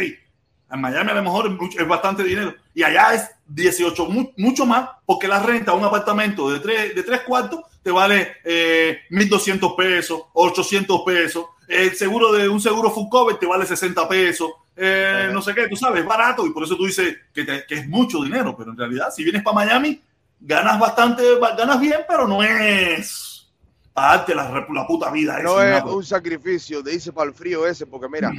En Miami a lo mejor es, bastante dinero. Y allá es 18, mu- mucho más, porque la renta, un apartamento de tres, de tres cuartos, te vale eh, 1.200 pesos, 800 pesos. El seguro de un seguro full cover te vale 60 pesos. Eh, Ajá. no sé qué, tú sabes, es barato. Y por eso tú dices que, te- que es mucho dinero. Pero en realidad, si vienes para Miami, ganas bastante, ganas bien, pero no es pagarte la, la puta vida. No es nada un sacrificio, te dice para el frío ese, porque mira,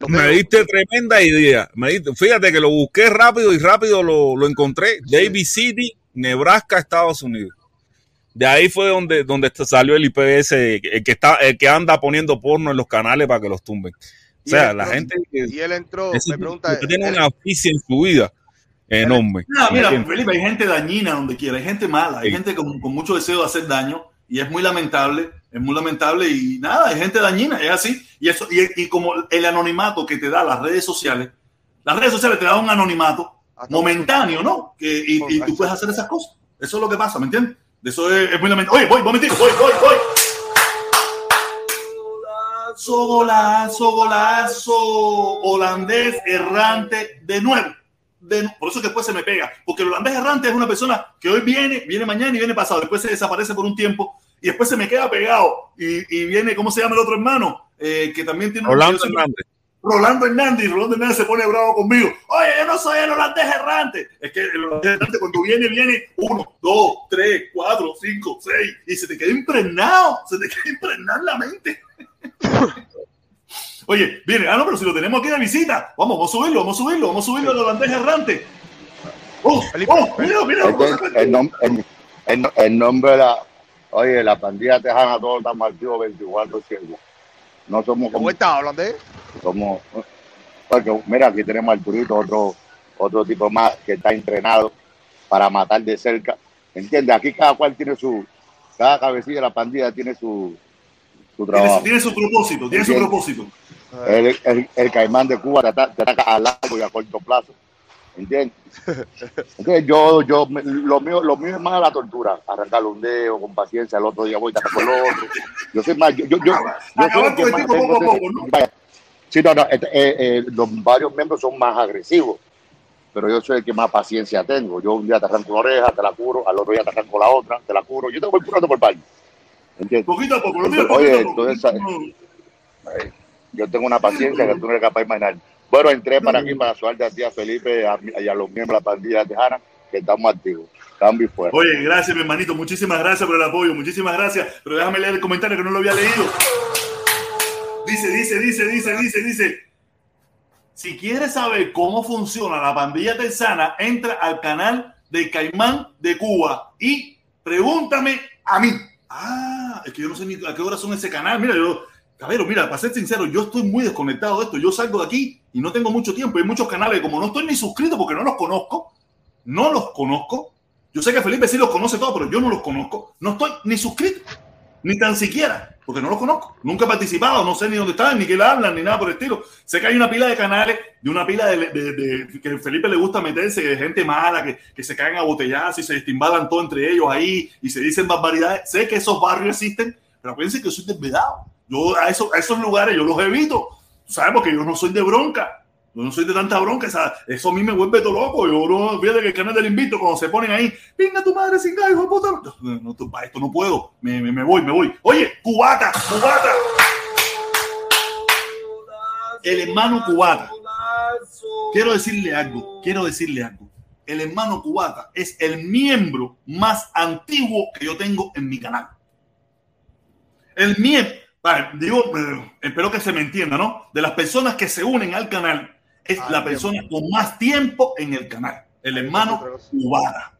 los Me diste tremenda idea. Me diste- fíjate que lo busqué rápido y rápido lo, lo encontré. David City, Nebraska, Estados Unidos. De ahí fue donde, donde salió el IPS, el que, está, el que anda poniendo porno en los canales para que los tumben. O Y sea, él la entró- gente que y él entró, ese- me pregunta, usted tiene él- una afición en su vida enorme. Ah, mira. Felipe, hay gente dañina donde quiera, hay gente mala, hay Sí. gente con, con mucho deseo de hacer daño y es muy lamentable, es muy lamentable y nada, hay gente dañina, es así. Y, eso, y, y como el anonimato que te da las redes sociales, las redes sociales te dan un anonimato hasta- momentáneo, ¿no? Que, y, y tú puedes hacer esas cosas. Eso es lo que pasa, ¿me entiendes? De Eso es, es muy lamentable. Oye, voy, voy, voy, voy. Golazo, golazo, golazo. Holandés errante de nuevo. De- por eso que después se me pega. Porque el holandés errante es una persona que hoy viene, viene mañana y viene pasado. Después se desaparece por un tiempo y después se me queda pegado. Y, y viene, ¿cómo se llama el otro hermano? Eh, que también tiene un- Rolando Hernández. Rolando Hernández y Rolando Hernández se pone bravo conmigo. Oye, yo no soy el holandés errante. Es que el holandés errante cuando viene, viene uno, dos, tres, cuatro, cinco, seis y se te queda impregnado, se te queda impregnado en la mente. Oye, viene, ah, no, pero si lo tenemos aquí de visita, vamos, vamos a subirlo, vamos a subirlo, vamos a subirlo al holandés errante. Oh, oh, mira, mira, el, nom- el- el- el nombre de la, oye, la pandilla tejana, todos estamos activos 24-7. No somos ¿Cómo como, estás, holandés? somos, porque mira, aquí tenemos al Turito, otro, otro tipo más que está entrenado para matar de cerca. ¿Entiendes? Aquí cada cual tiene su, cada cabecilla de la pandilla tiene su, su tiene, trabajo. su- tiene su propósito, tiene su propósito. El, el, el caimán de Cuba te ata- te ataca a largo y a corto plazo. ¿Entiendes? Entonces yo, yo, lo mío, lo mío es más la tortura, arrancar un dedo con paciencia, el otro día voy a con el otro. Yo soy más, yo, yo, el el. Sí, no, no, este, eh, eh, los varios miembros son más agresivos, pero yo soy el que más paciencia tengo. Yo un día te arranco una oreja, te la curo, al otro día te arranco la otra, te la curo. Yo te voy curando por parte. ¿Entiendes? Poquito a poco, lo mío Oye, poquito a poco. entonces, Yo tengo una paciencia que tú no eres capaz de imaginar. Bueno, entré para aquí para suerte a ti, a Felipe a y a los miembros de la pandilla tejana, que estamos activos. Cambio fuera. Oye, gracias, mi hermanito. Muchísimas gracias por el apoyo. Muchísimas gracias. Pero déjame leer el comentario que no lo había leído. Dice, dice, dice, dice, dice, dice. Si quieres saber cómo funciona la pandilla texana, entra al canal de Caimán de Cuba y pregúntame a mí. Ah, es que yo no sé ni a qué hora son ese canal. Mira, yo Cabero, mira, para ser sincero, yo estoy muy desconectado de esto. Yo salgo de aquí y no tengo mucho tiempo. Hay muchos canales, como no estoy ni suscrito porque no los conozco, no los conozco. Yo sé que Felipe sí los conoce todos, pero yo no los conozco. No estoy ni suscrito, ni tan siquiera, porque no los conozco. Nunca he participado, no sé ni dónde están, ni qué le hablan, ni nada por el estilo. Sé que hay una pila de canales, de una pila de, que Felipe le gusta meterse, de gente mala, que, que se caen a botellazos y se estimbalan todo entre ellos ahí y se dicen barbaridades. Sé que esos barrios existen, pero piensen que yo soy desvedado. Yo a, eso, a esos lugares yo los evito. ¿Sabes? Porque yo no soy de bronca. No soy de tanta bronca. o sea, eso a mí me vuelve todo loco. Yo no, fíjate que el canal del invito, cuando se ponen ahí, venga tu madre sin hijo de puta. Yo, No, no, tú, pa, esto no puedo. Me, me, voy, me voy. Oye, cubata, cubata. El hermano cubata. Quiero decirle algo, quiero decirle algo. El hermano cubata es el miembro más antiguo que yo tengo en mi canal. El miembro, eh, espero que se me entienda, ¿no? De las personas que se unen al canal, es la persona con más tiempo en el canal. El hermano cubata.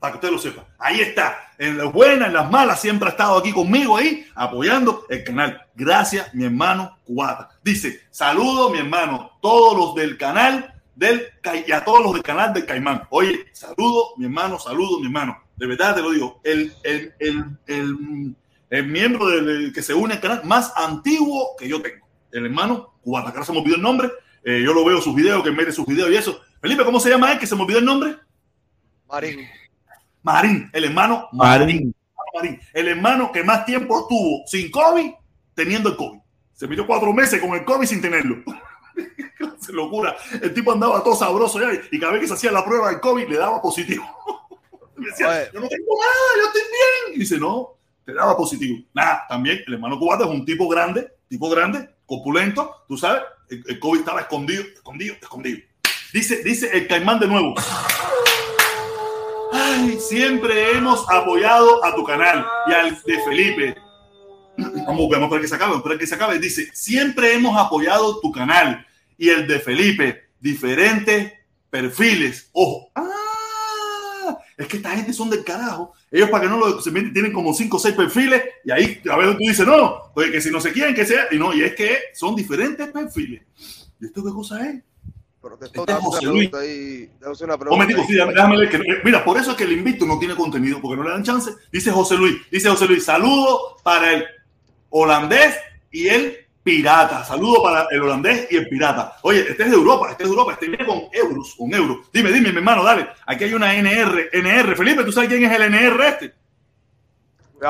Para que usted lo sepa. Ahí está. En las buenas, en las malas, siempre ha estado aquí conmigo ahí, apoyando el canal. Gracias, mi hermano cubata. Dice, saludo, mi hermano, todos los del canal del y a todos los del canal del Caimán. Oye, saludo, mi hermano, saludo, mi hermano. De verdad te lo digo. El, el, el, el, el miembro del, que se une al canal más antiguo que yo tengo. El hermano cubata. Que ahora se me olvidó el nombre. Eh, yo lo veo sus videos, que mete sus videos y eso. Felipe, ¿cómo se llama él? Que se me olvidó el nombre. Marín. Marín, el hermano Marín. Marín, el hermano que más tiempo tuvo sin COVID teniendo el COVID. Se metió cuatro meses con el COVID sin tenerlo. Se locura. El tipo andaba todo sabroso ya y cada vez que se hacía la prueba del COVID le daba positivo. Me decía, yo no tengo nada, yo estoy bien. Y dice, no, te daba positivo. Nada, también el hermano cubata es un tipo grande, tipo grande, corpulento, tú sabes, el, COVID estaba escondido, escondido, escondido. Dice, dice el caimán de nuevo. Ay, siempre hemos apoyado a tu canal y al de Felipe. Vamos, vamos para que se acabe, para que se acabe. Dice, siempre hemos apoyado tu canal y el de Felipe. Diferentes perfiles. Ojo. Ah, es que esta gente son del carajo. Ellos para que no lo se meten, tienen como cinco o seis perfiles y ahí a veces tú dices, no, oye, que si no se quieren que sea, y no, y es que son diferentes perfiles. ¿Y esto qué cosa es? Protestó, Este es déjame José Luis. ahí, una momentico, sí, déjame- leer que- eh, mira, por eso es que el invito no tiene contenido, porque no le dan chance. Dice José Luis, dice José Luis, saludo para el holandés y el pirata. Saludo para el holandés y el pirata. Oye, este es de Europa, este es de Europa, este viene con euros, con euros. Dime, dime, mi hermano, dale. Aquí hay una NR, NR. Felipe, ¿tú sabes quién es el NR este?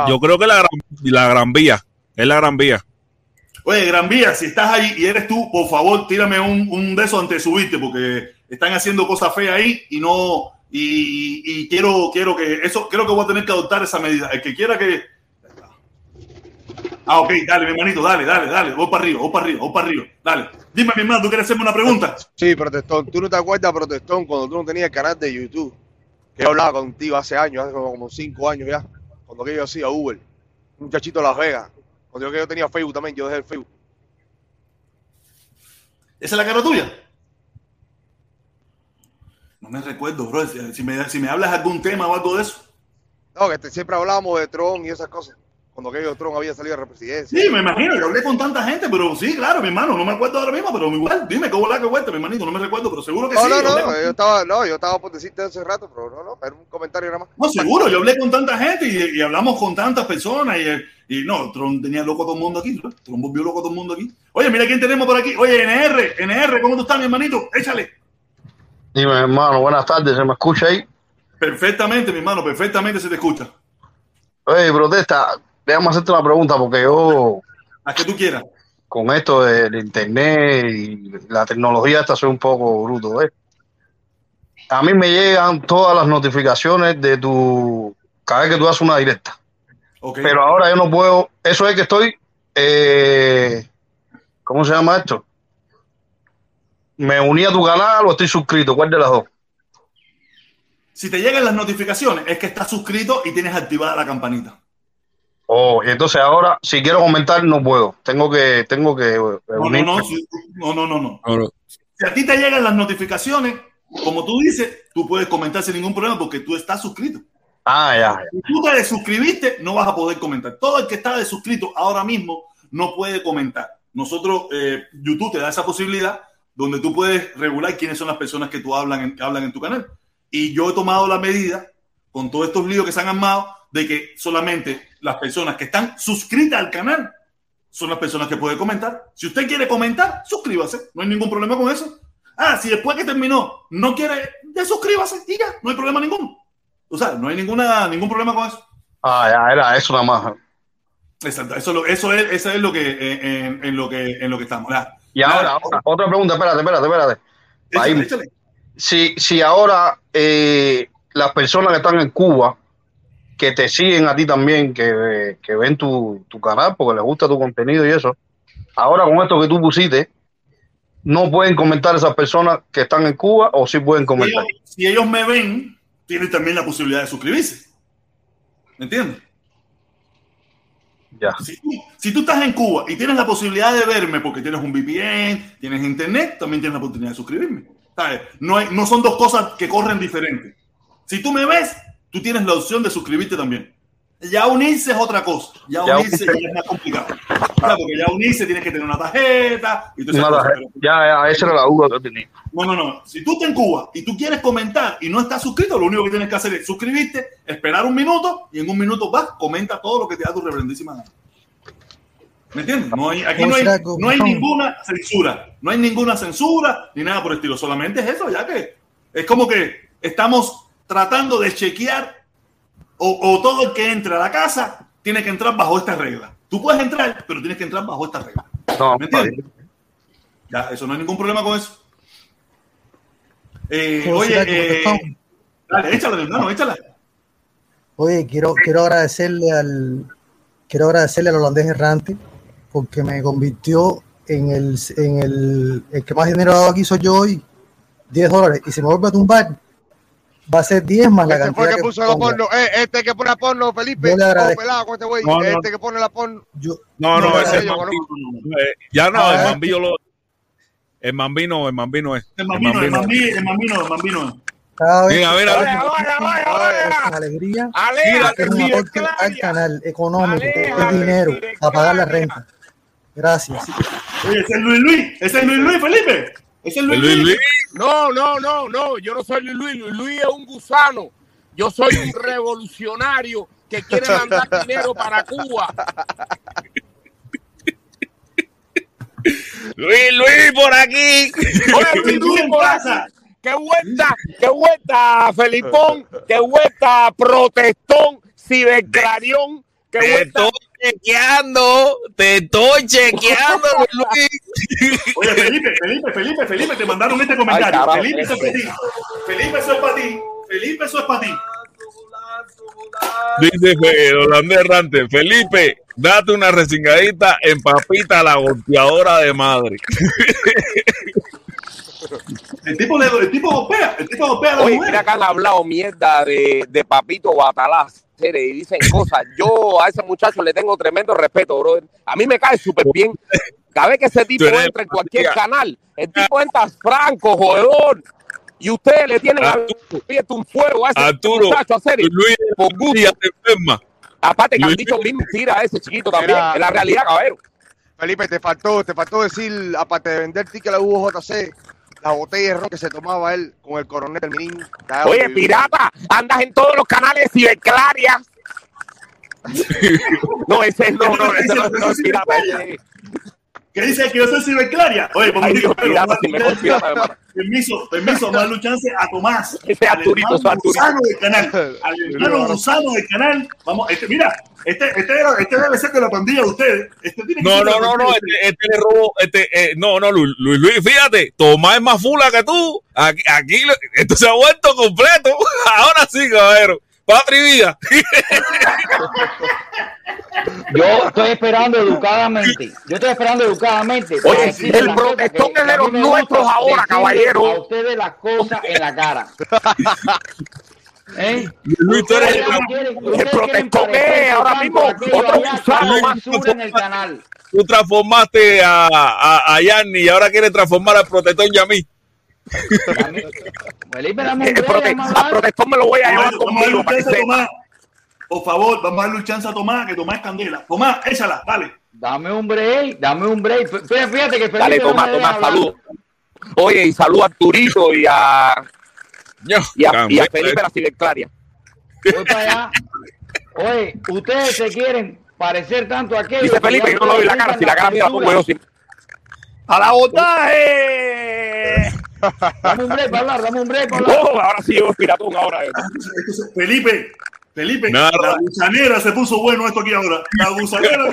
Yo creo que la gran, la gran vía. Es la gran vía. Oye, Gran Vía, si estás ahí y eres tú, por favor, tírame un, un de esos antes de subirte, porque están haciendo cosas feas ahí y no. Y, y quiero, quiero que. Eso, creo que voy a tener que adoptar esa medida. El que quiera que. Ah, ok, dale, mi hermanito, dale, dale, dale. Voy para arriba, voy para arriba, voy para arriba. Dale. Dime, mi hermano, ¿tú quieres hacerme una pregunta? Sí, Protestón. ¿Tú no te acuerdas, Protestón, cuando tú no tenías el canal de YouTube? Que yo hablaba contigo hace años, hace como cinco años ya. Cuando que yo hacía Uber. Un muchachito de Las Vegas. Cuando yo, que yo tenía Facebook también, yo dejé el Facebook. ¿Esa es la cara tuya? No me recuerdo, bro. Si- me, si me hablas de algún tema o algo de eso. No, que te- siempre hablábamos de Tron y esas cosas. Cuando que yo Tron había salido de la presidencia. Sí, me imagino, yo hablé con tanta gente, pero sí, claro, mi hermano, no me acuerdo ahora mismo, pero igual, dime cómo la que cuenta, mi hermanito, no me recuerdo, pero seguro que No, sí. no, hablé no, con- yo estaba, no, yo estaba por decirte hace rato, pero no, no, era un comentario nada más. No, seguro, yo hablé con tanta gente y, y hablamos con tantas personas y, y no, Tron tenía loco a todo el mundo aquí, ¿no? Tron volvió loco a todo el mundo aquí. Oye, mira quién tenemos por aquí. Oye, NR, NR, ¿cómo tú estás, mi hermanito? Échale. Dime, hermano, buenas tardes, ¿se me escucha ahí? Perfectamente, mi hermano, perfectamente se te escucha. Oye, protesta, déjame hacerte una pregunta porque yo, A que tú quieras. con esto del internet y la tecnología, esta soy un poco bruto, ¿eh? A mí me llegan todas las notificaciones de tu, cada vez que tú haces una directa. Pero ahora yo no puedo, eso es que estoy, eh, ¿cómo se llama esto? ¿Me uní a tu canal o estoy suscrito? ¿Cuál de las dos? Si te llegan las notificaciones, es que estás suscrito y tienes activada la campanita. Oh, entonces ahora, si quiero comentar, no puedo. Tengo que, tengo que eh, No, no, unirme. no, si- no, no, no, no. Si a ti te llegan las notificaciones, como tú dices, tú puedes comentar sin ningún problema porque tú estás suscrito. Ah, ya, ya. Si tú te desuscribiste, no vas a poder comentar. Todo el que está desuscrito ahora mismo no puede comentar. Nosotros, eh, YouTube te da esa posibilidad donde tú puedes regular quiénes son las personas que tú hablan en, que hablan en tu canal. Y yo he tomado la medida con todos estos líos que se han armado de que solamente las personas que están suscritas al canal son las personas que pueden comentar. Si usted quiere comentar, suscríbase. No hay ningún problema con eso. Ah, si después que terminó no quiere, desuscríbase y ya, no hay problema ninguno. O sea, no hay ninguna, ningún problema con eso. Ah, ya, era eso nada más. Exacto, eso, eso es, eso es lo que, eh, en, en lo que en lo que estamos. Ya. Y ahora, ahora, otra pregunta, espérate, espérate, espérate. Échale, Ahí. échale. Si, si ahora eh, las personas que están en Cuba, que te siguen a ti también, que, que ven tu, tu canal porque les gusta tu contenido y eso, ahora con esto que tú pusiste, no pueden comentar esas personas que están en Cuba o sí pueden Si comentar. ellos, si ellos me ven, tienen también la posibilidad de suscribirse. ¿Me entiendes? Ya. Si, tú- si tú estás en Cuba y tienes la posibilidad de verme porque tienes un VPN, tienes internet, también tienes la oportunidad de suscribirme. ¿Sabes? No, hay- no son dos cosas que corren diferentes. Si tú me ves, tú tienes la opción de suscribirte también. Ya unirse es otra cosa. Ya Ya unirse unirse. ya es más complicado. Claro, porque ya unirse tienes que tener una tarjeta y Una tarjeta. Ya, ya, esa era la duda que tenía. no, no, no. Si tú estás en Cuba y tú quieres comentar y no estás suscrito, lo único que tienes que hacer es suscribirte, esperar un minuto y en un minuto vas, comenta todo lo que te da tu reverendísima gana. ¿Me entiendes? No hay, aquí no hay, no hay ninguna censura. No hay ninguna censura ni nada por el estilo. Solamente es eso, ya que es como que estamos tratando de chequear o, o todo el que entre a la casa tiene que entrar bajo esta regla. Tú puedes entrar, pero tienes que entrar bajo esta regla. No, ¿Me entiendes? Ya, eso no hay ningún problema con eso. Eh, ¿Puedo oye, eh, dale, échala, hermano, échala. Oye, quiero, quiero agradecerle al quiero agradecerle al holandés errante porque me convirtió en el, en el, el que más dinero ha dado aquí soy yo hoy, 10 dólares. Y si me vuelve a tumbar, va a ser 10 más la Este fue cantidad el que que puso ponga. porno. Eh, este que pone la porno, Felipe. Yo le agradezco. pelado con este güey. No, no. Este que pone la porno. Yo, No, no, No, ese es no, Mambino. Eh, Ya no, Ah, el ¿eh? Mambino lo. El Mambino, el Mambino es. El mambino, el mambino, el el cada vez Mira, que mira, cada mira. vez que alegría, Alea, hacer un que aporte al canal económico, es dinero para pagar la renta. Gracias. Oye, ese es Luis Luis, ese es Luis Luis, Felipe. Ese es Luis El Luis Luis. Luis. No, no, no, no. Yo no soy Luis Luis. Luis Luis es un gusano. Yo soy un revolucionario que quiere mandar dinero para Cuba. Luis Luis por aquí. Oye, Luis Luis por aquí. casa. ¡Qué vuelta! ¡Qué vuelta, Felipón! ¡Qué vuelta, protestón, ciberclarión! ¡Qué vuelta! Chequeando. Te estoy chequeando, Luis. Oye, Felipe, Felipe, Felipe, Felipe, te mandaron este comentario. Ay, carajo, Felipe, eso es para ti. Felipe, eso es para ti. Felipe, eso es para ti. Dice el holandés errante. Felipe, date una resingadita en papita la golpeadora de madre. El tipo, le, el tipo golpea, el tipo golpea a la Oye, mujer. mira que han hablado mierda de, de Papito Y dicen cosas. Yo a ese muchacho le tengo tremendo respeto, brother. A mí me cae súper bien. Cada vez que ese tipo entra en cualquier canal, el tipo entra franco, jodedor. Y ustedes le tienen abierto un fuego a ese Arturo, muchacho a serio. Luis Por gusto. Enferma. Aparte que han Luis- dicho mil mentiras a ese chiquito también. Es la realidad, caballero. Felipe, te faltó, te faltó decir, aparte de vender ticket a la UJC, la botella de ron que se tomaba él con el coronel del Oye, pirata, andas en todos los canales de Ciberclaria. No, ese no, no, ese no, no es pirata. ¿Qué dice que yo soy ciberclaria? Oye, vamos a Dios, pirata, si mejor hermano. Permiso, permiso, a darle chance a Tomás. Ese al Arturito, hermano ese Arturito. gusano del canal. Al hermano gusano del canal. Vamos, este, mira, este, este, era- este debe ser de la pandilla de ustedes. Este tiene que No, ser no, no, no, este, este le robó, este, eh, no, no, Luis, Luis, Luis, fíjate, Tomás es más fula que tú. Aquí, aquí esto se ha vuelto completo. Ahora sí, caballero. Patria y vida. Yo estoy esperando educadamente. Yo estoy esperando educadamente. Oye, el protestón es de los nuestros ahora, caballero. A ustedes las cosas en la cara. ¿Eh? Luis, tú eres el- es ahora mismo otro gusano más. basura en el canal. Tú transformaste a, a, a Yanni y ahora quieres transformar al protestón Yamí. Felipe, dame un El break, prote- vamos a a hablar. protestón me lo voy a llevar conmigo. Tomás. Por favor, vamos a darle chance a Tomás, que Tomás es candela. Tomás, échala, dale. Dame un break, dame un break. Fí- Fíjate que Felipe Dale, toma, hablar. salud. Oye, y saludo a Arturito y a, y a, y a. Felipe la Silveclaria. Oye, ustedes se quieren parecer tanto a aquellos. Dice Felipe, que yo no le doy la cara, si la cara mía la pongo yo. sí. ¡A la botaje! Dame un break para hablar, dame un break para hablar. Oh, ahora sí, yo piratón ahora. eh. Felipe, Felipe, Nada. la gusanera se puso bueno esto aquí ahora. La gusanera.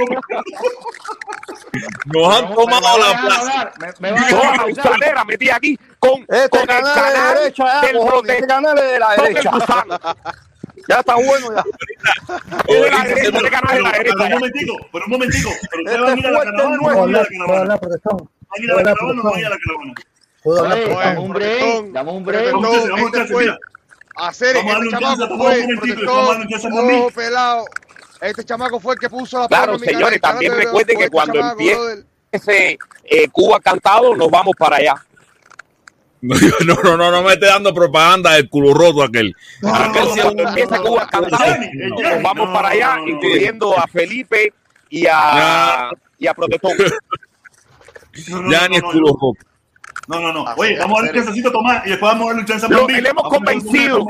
Nos han tomado la plaza. Me, me la gusanera metí aquí con, Este con el canal de derecha, del protector este canal es de la derecha. Ya está bueno ya. La derecha, este canal es de la Pero derecha. un momentico, pero un momentico. Pero usted Este va a ir a la caravana o no ¿Puedo va a ir a la caravana? hablar, protestón? ¿Va a ir a la caravana o no va a ir a la un break, dame un break. Hacer, vamos este este chamaco fue a Mami. ojo pelado. Este chamaco fue el que puso la Claro, señores, el también de- recuerden que este cuando empiece eh, Cuba cantado, nos vamos para allá. No, no, no, no me esté dando propaganda del culo roto aquel. No, Aquel no, Empieza Cuba no, cantado, el el nos vamos No, para allá, no, no, no. incluyendo a Felipe y a, y a Protector. No, no, Ya ni es no, culo roto. No, no, no. Así Oye, vamos a darle un chancecito a Tomás y después vamos a darle un chance a Lo- Mambi. le hemos convencido.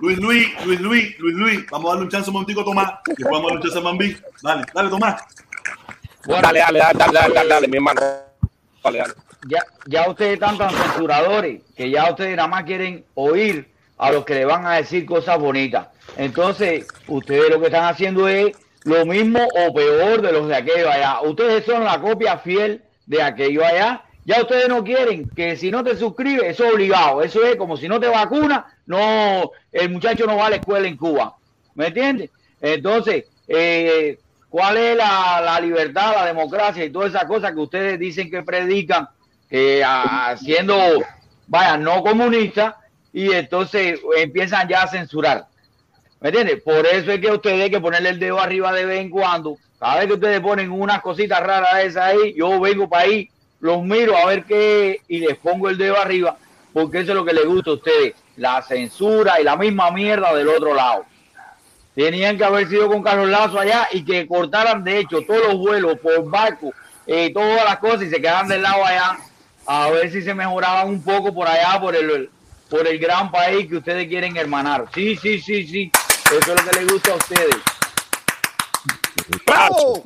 Luis Luis, Luis Luis, Luis Luis. Vamos a darle un chance un momentico a Tomás y después vamos a darle un chance a Mambi. Dale, dale, Tomás. Bueno, Dale, dale, dale, dale, dale, dale, dale, mi hermano. Dale, dale. ya, ya ustedes están tan censuradores que ya ustedes nada más quieren oír a los que le van a decir cosas bonitas. Entonces, ustedes lo que están haciendo es lo mismo o peor de los de aquello allá. Ustedes son la copia fiel de aquello allá. Ya ustedes no quieren que si no te suscribes, eso es obligado. Eso es como si no te vacunas, no, el muchacho no va a la escuela en Cuba. ¿Me entiendes? Entonces, eh, ¿cuál es la, libertad, la democracia y todas esas cosas que ustedes dicen que predican, a- siendo, vaya, no comunistas, y entonces empiezan ya a censurar? ¿Me entiendes? Por eso es que ustedes hay que ponerle el dedo arriba de vez en cuando. Cada vez que ustedes ponen unas cositas raras esas ahí, yo vengo para ahí, los miro a ver qué y les pongo el dedo arriba, porque eso es lo que les gusta a ustedes, la censura y la misma mierda del otro lado. Tenían que haber sido con Carlos Lazo allá y que cortaran, de hecho, todos los vuelos por barco, eh, todas las cosas y se quedaran del lado allá, a ver si se mejoraban un poco por allá, por el, por el gran país que ustedes quieren hermanar. Sí, sí, sí, sí. Eso es lo que les gusta a ustedes. ¡Bravo!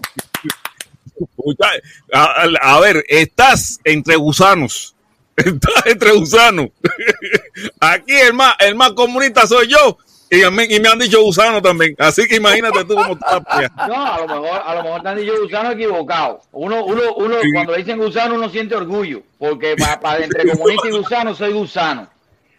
A, a- a ver, estás entre gusanos. Estás entre gusanos. Aquí el más, el más comunista soy yo. Y me, y me han dicho gusano también. Así que imagínate tú cómo estás. pues. No, a lo mejor, a lo mejor te han dicho gusano equivocado. Uno, uno, uno, Sí. cuando dicen gusano, uno siente orgullo, porque para, entre comunista y gusano soy gusano.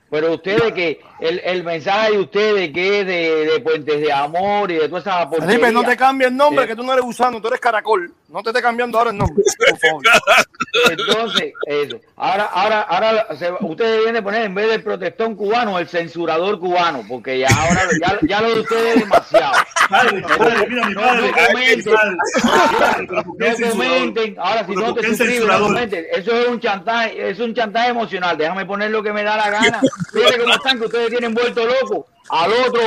Pero ustedes que el, el mensaje de ustedes que es de, de puentes de amor y de toda esa porquería. Felipe, no te cambie el nombre, Eh. que tú no eres gusano, tú eres caracol. No te estés cambiando ahora el nombre, por favor. Entonces, eso. Ahora, ahora, ahora se- ustedes deben de poner en vez del protestón cubano, el censurador cubano, porque ya ahora ya, ya lo de ustedes es demasiado. Padre, padre, mira mi No, padre. no comenten. Padre, pero ¿por qué el No censurador? comenten. Ahora, si no ¿por te suscribes, no comenten. Eso es un chantaje, es un chantaje emocional. Déjame poner lo que me da la gana. Fíjate cómo están, que ustedes tienen vuelto loco. Al otro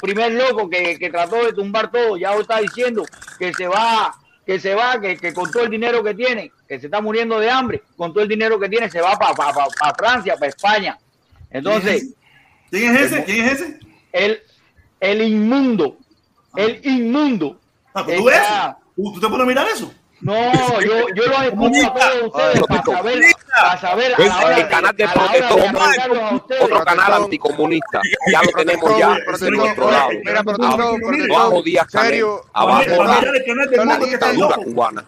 primer loco que, que trató de tumbar todo, ya está diciendo que se va, que se va, que, que con todo el dinero que tiene, que se está muriendo de hambre, con todo el dinero que tiene, se va para Francia, para España. Entonces, ¿Quién es ese? ¿Quién es ese? el, el inmundo, el inmundo. Ah, pues tú está-. ¿Tú, tú te pones a mirar eso? No, yo, yo los escucho a todos ustedes para saber, para saber a la hora El canal de a la otro canal anticomunista. Ya lo tenemos ya en nuestro lado. Abajo Díaz Canel, serio. abajo la dictadura cubana.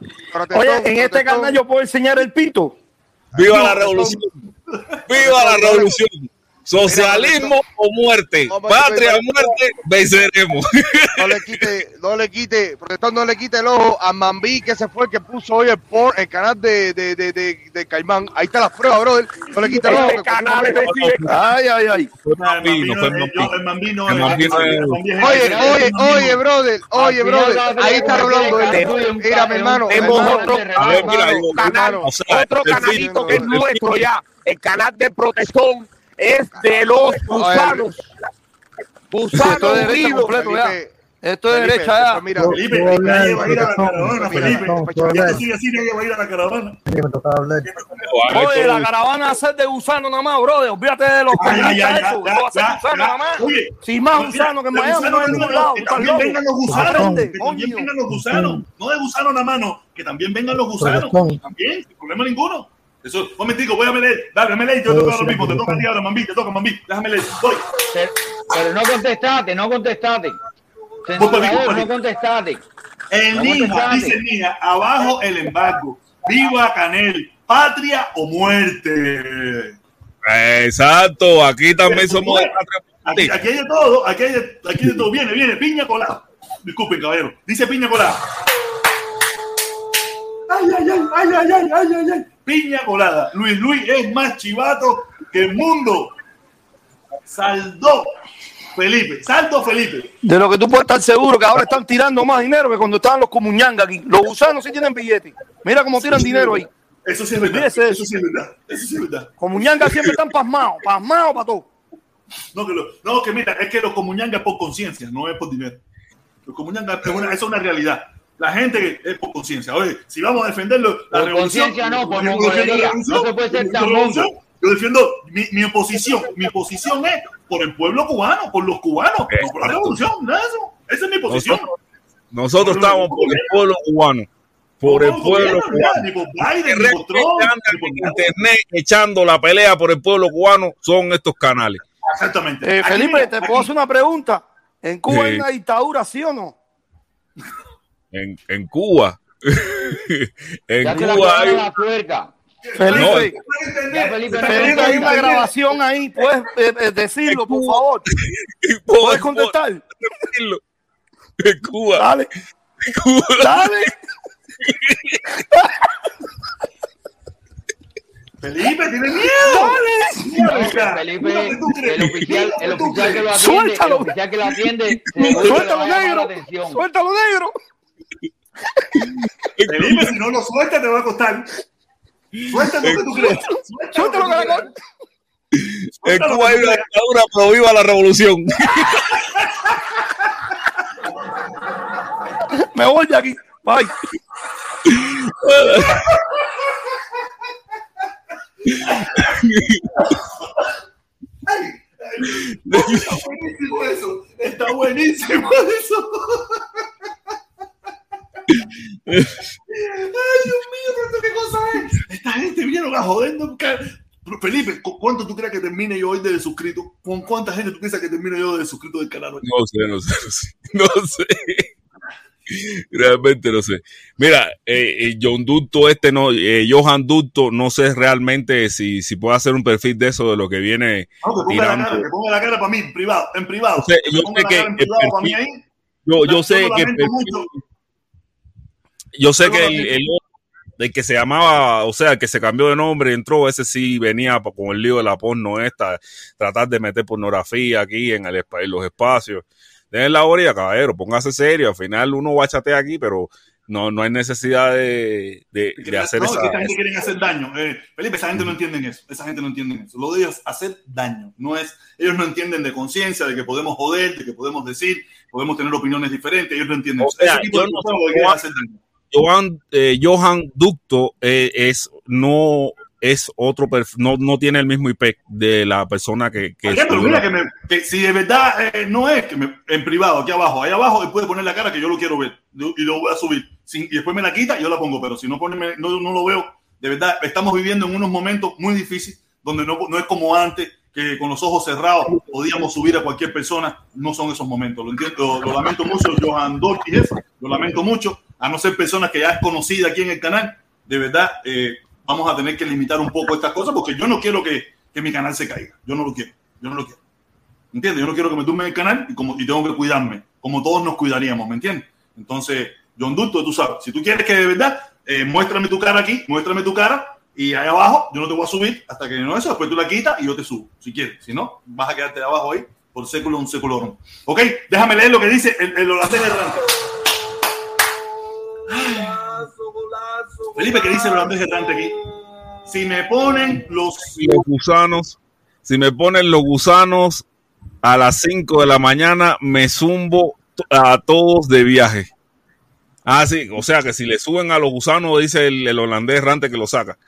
Oye, en este canal yo puedo enseñar el pito. Viva la revolución. Viva la revolución. Socialismo o muerte. Patria o muerte, venceremos. No le quite, no le quite, protector, no le quite el ojo a Mambí, que ese fue el que puso hoy el, por, el canal de, de, de, de, de Caimán. Ahí está la prueba, brother. No le quite el ojo. Ay, ay, ay. El Mambino, es- Oye, oye, oye, brother, oye, brother. Ahí está que hablando Mira, mi hermano, otro canalito que es nuestro ya. El canal de protestón es de los gusanos. Ya. Felipe, Esto es derecha ya. mira, Felipe, nadie va a ir a la caravana, mira, Felipe. Ya así, nadie va a ir a la caravana. Oye, la caravana va a ser de gusano nada más, brother. Olvídate de los Ah, ya, va a ser gusano nada más. Si más Mira, gusano que en Miami, gusano no hay en vengan ningún lado. Que también vengan los gusanos. Que también vengan los gusanos. No de gusano nada mano. Que también vengan los gusanos. También, sin problema ninguno. Eso, momentico, voy a leer, dale, me leí, yo oh, te lo mismo, te toca a ti ahora, mambí, te toca mambí, déjame leer, voy. Pero, no contestate no contestaste. Senador, no contestate El no dice Nija, abajo el embargo, viva Canel, patria o muerte. Exacto, aquí también somos patria. Aquí, aquí hay de todo, aquí hay de, aquí todo, viene, viene, piña colada. Disculpen, caballero, dice piña colada. Ay, ay, ay, ay, ay, ay, ay. Piña colada. Luis Luis es más chivato que el mundo. Saldó Felipe, saldo Felipe. De lo que tú puedes estar seguro que ahora están tirando más dinero que cuando estaban los comuñangas aquí. Los gusanos sí tienen billetes. Mira cómo tiran dinero ahí. Eso sí es verdad. Eso sí es verdad. Eso sí es verdad. Comuñangas siempre están pasmados, pasmados para todo. No, que, lo- no, que mira, es que los comuñangas es por conciencia, no es por dinero. Los comuñangas es una, eso es una realidad. La gente es por conciencia. Oye, si vamos a defenderlo, la Por revolución. conciencia no, por mongolería. No se puede ser yo tan defiendo. Yo mi, mi oposición. Mi oposición es por el pueblo cubano, por los cubanos, no por la revolución. nada de eso. Esa es mi posición. Nosotros, nosotros estamos por el pueblo cubano. Por el pueblo cubano. Por Biden, por Trump. por internet echando la pelea por el pueblo cubano son estos canales. Exactamente. Eh, Felipe, te aquí. puedo hacer una pregunta. ¿En Cuba Sí. hay una dictadura, sí o no? En, en Cuba. en Ya Cuba hay. la. Felipe, No, Ya Felipe Felipe, hay una grabación ahí. ¿Puedes eh, eh, decirlo, por favor? ¿Puedes contestar? En Cuba. Dale, en Cuba. dale. Felipe, tiene miedo. Dale. Felipe, el oficial, el oficial que lo atiende, el Suéltalo. oficial que lo atiende, Suéltalo, negro. Suéltalo, negro. Felipe, si no lo sueltas, te va a costar. Suéltalo, que tú crees. Suéltalo, caracol. En Cuba hay una dictadura, pero viva la revolución. Me voy de aquí. Bye. Está buenísimo eso. Está buenísimo eso. Ay, Dios mío, pero esto qué cosa es. Esta gente viene a jodernos. ca- Felipe, ¿cu- ¿cuánto tú crees que termine yo hoy de suscrito? ¿Con cuánta gente tú piensas que termine yo de suscrito del canal hoy? No sé, no sé, no sé. No sé. Realmente no sé. Mira, eh, eh, John Ducto, este no, eh, Johan Ducto, no sé realmente si, si puede hacer un perfil de eso de lo que viene No, que ponga la cara, que ponga la cara para mí, en privado, en privado. Yo sé- Que yo sé que cara en el privado para mí perfil- ahí. Yo, sé que el el, que se llamaba, o sea, el que se cambió de nombre, entró, ese sí venía con el lío de la porno esta, tratar de meter pornografía aquí en, el, en los espacios. Dejen la orilla, caballero, póngase serio. Al final uno va a chatear aquí, pero no, no hay necesidad de, de, de hacer no, es esa. que esta gente quiere hacer daño. Eh, Felipe, esa gente no entiende eso. Esa gente no entiende eso. Lo de ellos hacer daño. No es, ellos no entienden de conciencia, de que podemos joder, de que podemos decir, podemos tener opiniones diferentes. Ellos no entienden O eso. sea, Ese tipo de no lo que quieren hacer daño. Johan, eh, Johan Ducto eh, es no es otro no, no tiene el mismo IP de la persona que, que subió mira que, me- que si de verdad eh, no es que me- en privado, aquí abajo, ahí abajo, él puede poner la cara que yo lo quiero ver yo- y lo voy a subir. Sin- y después me la quita y yo la pongo, pero si no, pone, no, no lo veo, de verdad, estamos viviendo en unos momentos muy difíciles donde no, no es como antes, que con los ojos cerrados podíamos subir a cualquier persona. No son esos momentos. Lo, entiendo, lo, lo lamento mucho, Johan Dorky, lo lamento mucho, a no ser personas que ya es conocida aquí en el canal. De verdad, eh, vamos a tener que limitar un poco estas cosas porque yo no quiero que, que mi canal se caiga. Yo no lo quiero. Yo no lo quiero. ¿Entiendes? Yo no quiero que me tumben el canal y, como, y tengo que cuidarme, como todos nos cuidaríamos, ¿me entiendes? Entonces, John Ducto, tú sabes, si tú quieres que de verdad, eh, muéstrame tu cara aquí, muéstrame tu cara y ahí abajo yo no te voy a subir hasta que no eso, después tú la quitas y yo te subo, si quieres. Si no, vas a quedarte abajo ahí por século un seculorum. Ok, déjame leer lo que dice el, el errante. Felipe, ¿qué dice el holandés errante aquí? Si me ponen los los gusanos si me ponen los gusanos a las 5 de la mañana me zumbo a todos de viaje. Ah, sí, o sea que si le suben a los gusanos, dice el, el holandés errante que lo saca.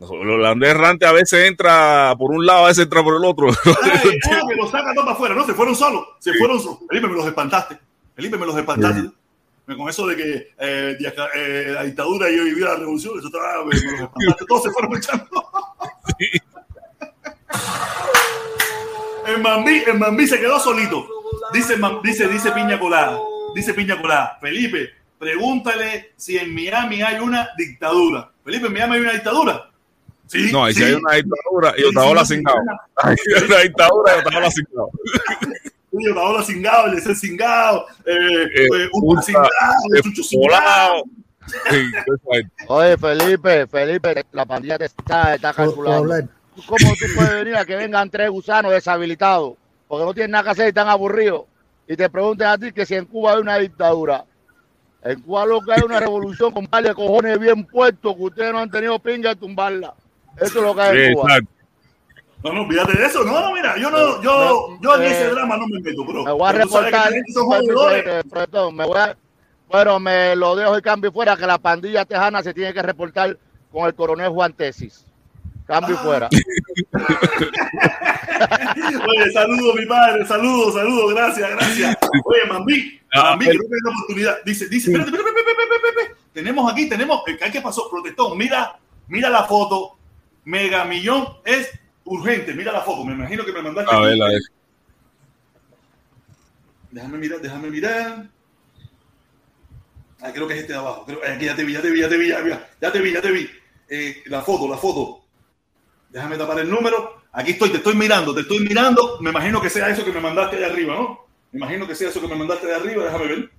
El holandés errante a veces entra por un lado, a veces entra por el otro. Ay, que los saca todo para afuera, ¿no? Se fueron solos, se fueron solos. Felipe, me los espantaste. Felipe, me los espantaste. Con eso de que eh, eh, la dictadura y yo vivía la revolución, eso estaba, me, me los espantaste. Todos se fueron echando. El Mambí, el Mambí se quedó solito. Dice, dice, dice Piña Colada. Dice Piña Colada. Felipe, pregúntale si en Miami hay una dictadura. Felipe, en Miami hay una dictadura. Sí, No, y si sí. hay una dictadura, y Sí, Otaola sí, sí. Hay una dictadura y Otaola cingado. Sí, Otaola cingado, el ese cingado, eh, Eh, un cingado, chucho cingado. Oye, Felipe, Felipe, la pandilla te está, está calculando. ¿Cómo tú puedes venir a que vengan tres gusanos deshabilitados? Porque no tienen nada que hacer y están aburridos. Y te pregunten a ti que si en Cuba hay una dictadura. En Cuba lo que hay es una revolución con par de cojones bien puestos que ustedes no han tenido pinga de tumbarla. Eso es lo que hay en Cuba. exacto. No, no, fíjate de eso. No, no, mira, yo no, yo, yo en ese Eh, drama no me meto, bro. Me voy a reportar. me voy a- bueno, me lo dejo y cambio fuera que la pandilla tejana se tiene que reportar con el coronel Juan Tesis. Cambio Ah. fuera. Oye, saludos, mi padre, saludos, saludos, gracias, gracias. Oye, Mambí, Ah, pero- creo que hay una oportunidad. Dice, dice, espérate, espérate, espérate, espérate, espérate, espérate. Tenemos aquí, tenemos, ¿qué pasó? Protestón, mira, mira la foto. Mega Millón es urgente, mira la foto. Me imagino que me mandaste. A ver. Déjame mirar, déjame mirar. Ah, creo que es este de abajo. Creo, eh, aquí ya te vi, ya te vi, ya te vi, ya, ya, ya te vi, ya te vi. Eh, la foto, la foto. Déjame tapar el número. Aquí estoy, te estoy mirando, te estoy mirando. Me imagino que sea eso que me mandaste de arriba, ¿no? Me imagino que sea eso que me mandaste de arriba. Déjame ver.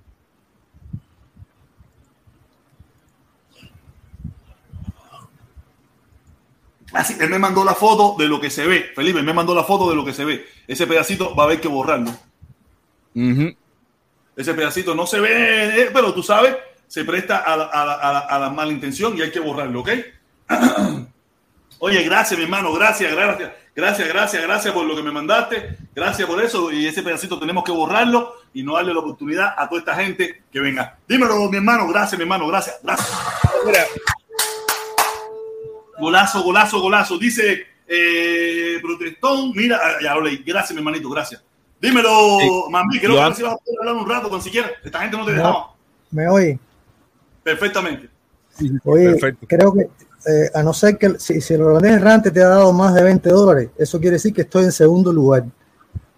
Así, él me mandó la foto de lo que se ve. Felipe, él me mandó la foto de lo que se ve. Ese pedacito va a haber que borrarlo. Ese pedacito no se ve, eh, pero tú sabes, se presta a la, a la- a la- a la mala intención y hay que borrarlo, ¿ok? Oye, gracias, mi hermano, gracias, gracias, gracias, gracias, gracias por lo que me mandaste, gracias por eso. Y ese pedacito tenemos que borrarlo y no darle la oportunidad a toda esta gente que venga. Dímelo, mi hermano, gracias, mi hermano, gracias, gracias. Mira, Golazo, golazo, golazo. Dice eh, Protestón, mira, ah, ya lo leí. Gracias, mi hermanito, gracias. Dímelo, Sí. Mami, creo Lo que sí vas a poder hablar un rato, con siquiera. Esta gente no te dejaba. ¿Me oye? Perfectamente. Oye, Perfecto. creo que eh, a no ser que si, si el holandés errante te ha dado más de 20 dólares, eso quiere decir que estoy en segundo lugar.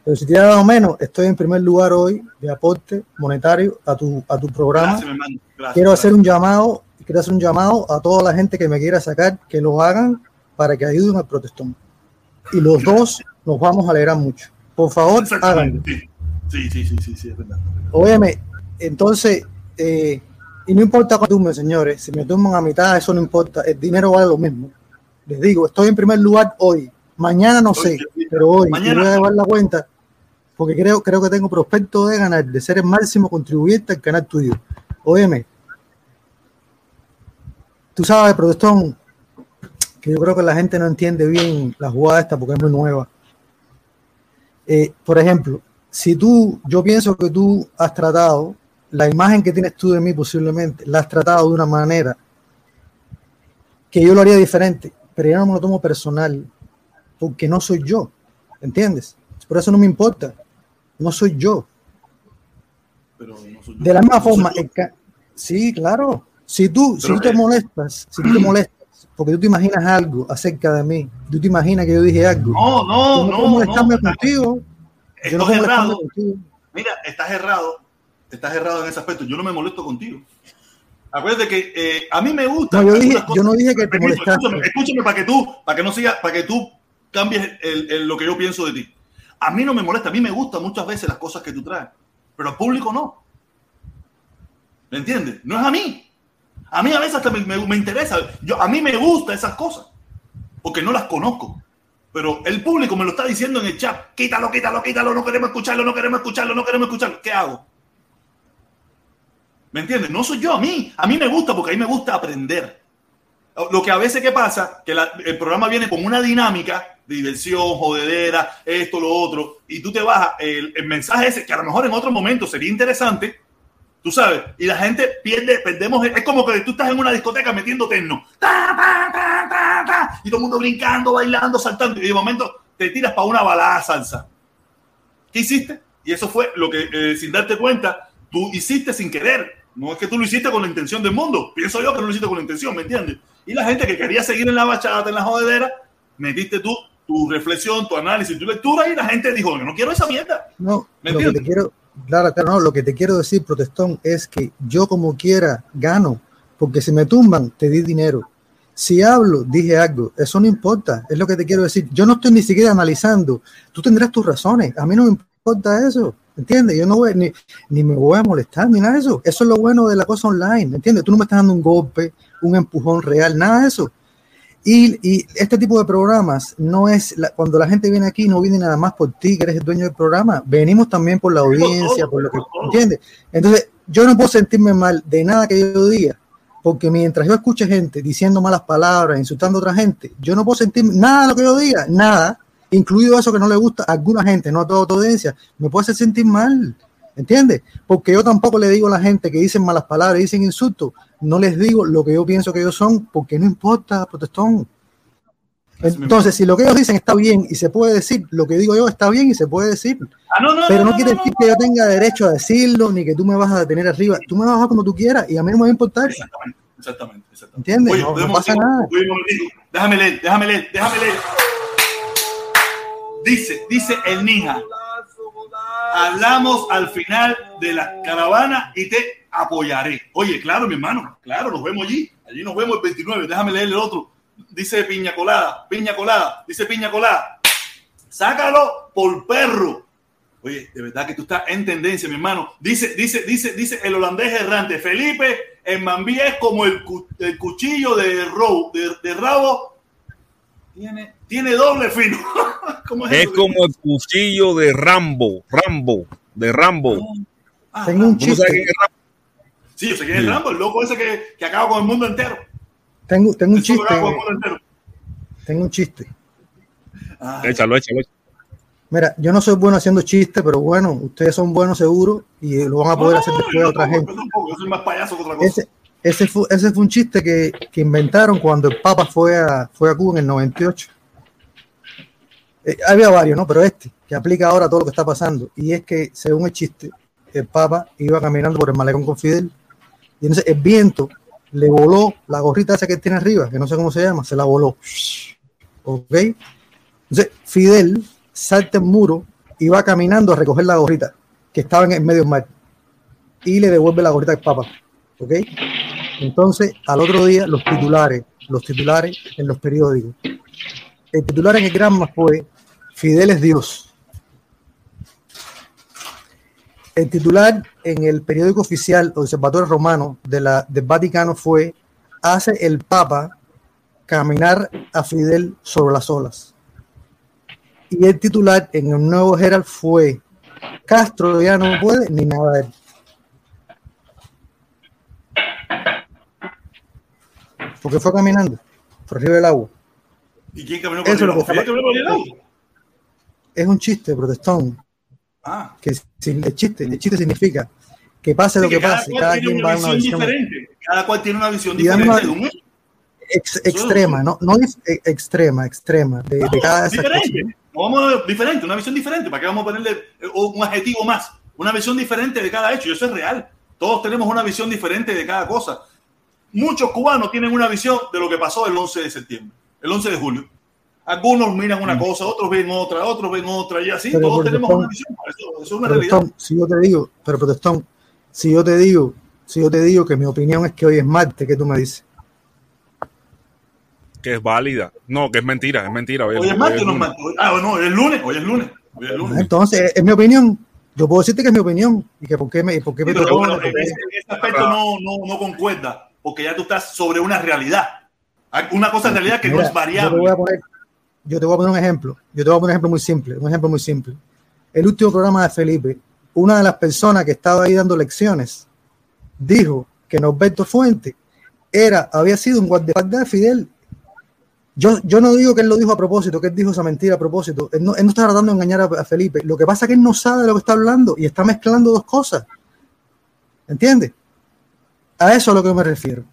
Pero si te ha dado menos, estoy en primer lugar hoy de aporte monetario a tu, a tu programa. Gracias, mi hermano. Gracias, quiero gracias. hacer un llamado, quiero hacer un llamado a toda la gente que me quiera sacar, que lo hagan para que ayuden al protestón. Y los dos nos vamos a alegrar mucho. Por favor, háganlo. Sí, sí, sí, sí, sí, es verdad. Óyeme, entonces, eh, y no importa cuánto tumben, señores, si me tumban a mitad, eso no importa, el dinero vale lo mismo. Les digo, estoy en primer lugar hoy, mañana no sé, pero hoy Mañana- voy a llevar la cuenta, porque creo, creo que tengo prospecto de ganar, de ser el máximo contribuyente al canal tuyo. Óyeme, tú sabes, protestón, que yo creo que la gente no entiende bien la jugada esta porque es muy nueva. Eh, por ejemplo, si tú, yo pienso que tú has tratado, la imagen que tienes tú de mí posiblemente, la has tratado de una manera que yo lo haría diferente, pero yo no me lo tomo personal, porque no soy yo, ¿entiendes? Por eso no me importa, no soy yo. Pero no soy yo. De la misma No forma, sí, claro, si tú, si tú te molestas, si tú te molestas, porque tú te imaginas algo acerca de mí, tú te imaginas que yo dije algo, No, no, no no, puedo molestarme no. contigo, no Estás molestarme errado. contigo. Mira, estás errado. Estás errado en ese aspecto. Yo no me molesto contigo. Acuérdate que eh, a mí me gusta. No, yo dije, cosas- yo no dije que te molestaste. Escúchame, escúchame para que tú, para que no siga, para que tú cambies el- el- lo que yo pienso de ti. A mí no me molesta, a mí me gustan muchas veces las cosas que tú traes, pero al público no. ¿Me entiendes? No es a mí. A mí a veces hasta me, me- me interesa. Yo, a mí me gustan esas cosas, porque no las conozco. Pero el público me lo está diciendo en el chat. Quítalo, quítalo, quítalo, no queremos escucharlo, no queremos escucharlo, no queremos escucharlo. ¿Qué hago? ¿Me entiendes? No soy yo a mí. A mí me gusta porque a mí me gusta aprender. Lo que a veces que pasa, que el programa viene con una dinámica diversión, jodedera, esto, lo otro, y tú te bajas el, el mensaje ese, que a lo mejor en otro momento sería interesante, tú sabes, y la gente pierde, perdemos, es como que tú estás en una discoteca metiendo techno, ta, ta, ta, ta, ta, y todo el mundo brincando, bailando, saltando, y de momento te tiras para una balada salsa. ¿Qué hiciste? Y eso fue lo que, eh, sin darte cuenta, tú hiciste sin querer. No es que tú lo hiciste con la intención del mundo. Pienso yo que no lo hiciste con la intención, ¿me entiendes? Y la gente que quería seguir en la bachata, en la jodedera, metiste tú tu reflexión, tu análisis, tu lectura y la gente dijo, yo no quiero esa mierda. No, ¿Me lo que entiendes? te quiero, claro, no, lo que te quiero decir, protestón, es que yo como quiera gano, porque si me tumban, te di dinero. Si hablo, dije algo, eso no importa, es lo que te quiero decir. Yo no estoy ni siquiera analizando, tú tendrás tus razones, a mí no me importa eso, ¿entiendes? Yo no voy, ni, ni me voy a molestar, ni nada de eso. Eso es lo bueno de la cosa online, ¿entiendes? Tú no me estás dando un golpe, un empujón real, nada de eso. Y, y este tipo de programas no es, la- cuando la gente viene aquí, no viene nada más por ti, que eres el dueño del programa, venimos también por la audiencia, por lo que, ¿entiendes? Entonces, yo no puedo sentirme mal de nada que yo diga, porque mientras yo escuche gente diciendo malas palabras, insultando a otra gente, yo no puedo sentir nada de lo que yo diga, nada, incluido eso que no le gusta a alguna gente, no a toda tu audiencia, me puede hacer sentir mal, ¿entiendes? Porque yo tampoco le digo a la gente que dicen malas palabras, dicen insultos, no les digo lo que yo pienso que ellos son, porque no importa, protestón. Entonces, si lo que ellos dicen está bien y se puede decir, lo que digo yo está bien y se puede decir. Ah, no, no, Pero no, quiere decir que yo tenga derecho a decirlo, ni que tú me vas a detener arriba. Tú me vas a bajar como tú quieras y a mí no me va a importar. Exactamente, exactamente. ¿Entiendes? Oye, no, pasa decir- nada. oye, déjame leer, déjame leer, déjame leer. Dice, dice el Nija. Hablamos al final de la caravana y te apoyaré. Oye, claro, mi hermano, claro, nos vemos allí. Allí nos vemos el 29. Déjame leer el otro. Dice piña colada, piña colada, dice piña colada. Sácalo por perro. Oye, de verdad que tú estás en tendencia, mi hermano. Dice, dice, dice, dice el holandés errante. Felipe en Mambí es como el, el cuchillo de, ro- de rabo. Tiene, tiene doble fino. ¿Cómo es, Es eso? como el cuchillo de Rambo, Rambo, de Rambo. Ah, Tengo un ¿Tú no sabes chiste. quién es Rambo? Sí, yo sé quién es Rambo, el loco ese que, que acaba con el mundo entero. Tengo, tengo un Eso chiste. acaba con el mundo entero. Tengo un chiste. Ah, Échalo, échalo. échalo. Mira, yo no soy bueno haciendo chistes, pero bueno, ustedes son buenos seguro y lo van a poder hacer después a otra gente. yo tampoco, yo soy más payaso que otra cosa. Ese, ese, fue, ese fue un chiste que, que inventaron cuando el Papa fue a, fue a Cuba en el 98. Eh, había varios, ¿no? Pero este, que aplica ahora todo lo que está pasando. Y es que, según el chiste, el Papa iba caminando por el malecón con Fidel. Y entonces el viento le voló la gorrita esa que tiene arriba, que no sé cómo se llama, se la voló. ¿Ok? Entonces Fidel salta el muro y va caminando a recoger la gorrita que estaba en el medio del mar y le devuelve la gorrita al Papa. ¿Ok? Entonces, al otro día, los titulares, los titulares en los periódicos. El titular en el Granma fue Fidel es Dios. El titular en el periódico oficial Observatorio Romano de la, del Vaticano fue Hace el Papa caminar a Fidel sobre las olas. Y el titular en el nuevo Herald fue Castro ya no puede ni nada de él. Porque fue caminando por arriba del agua. ¿Y quién caminó por Eso lo el que lado? está ¿Fidel caminó por el lado? Es un chiste, protestón. Ah. Que sin- el chiste, el chiste significa que pase lo que cada pase, cada quien va a una visión diferente. Cada cual tiene una visión diferente una- de un ex- extrema, no, no es e- extrema, extrema, de, de cada de cosas. diferente. No vamos diferente, una visión diferente. ¿Para qué vamos a ponerle eh, un adjetivo más? Una visión diferente de cada hecho. Y eso es real. Todos tenemos una visión diferente de cada cosa. Muchos cubanos tienen una visión de lo que pasó el 11 de septiembre, el 11 de julio. Algunos miran una cosa, otros ven otra, otros ven otra y así. Pero, Todos tenemos una visión. Eso, eso es una realidad. Si yo te digo, pero protestón, si yo te digo, si yo te digo que mi opinión es que hoy es martes, ¿qué tú me dices? Que es válida. No, que es mentira, es mentira. Hoy es- Hoy es hoy martes, es no es martes. Ah, no, hoy es lunes, hoy es lunes. Hoy es lunes. Entonces, es mi opinión. Yo puedo decirte que es mi opinión y que por qué me, por qué me Sí, pero bueno, por en ese, en ese aspecto no, no, no concuerda, porque ya tú estás sobre una realidad. Una cosa en realidad que no es Yo te, variable. voy a poner, yo te voy a poner un ejemplo. Yo te voy a poner un ejemplo muy simple. Un ejemplo muy simple. El último programa de Felipe, una de las personas que estaba ahí dando lecciones dijo que Norberto Fuente era, había sido un guardaespaldas de Fidel. Yo, yo no digo que él lo dijo a propósito, que él dijo esa mentira a propósito. Él no, él no está tratando de engañar a, Felipe. Lo que pasa es que él no sabe de lo que está hablando y está mezclando dos cosas. ¿Entiendes? A eso es a lo que me refiero.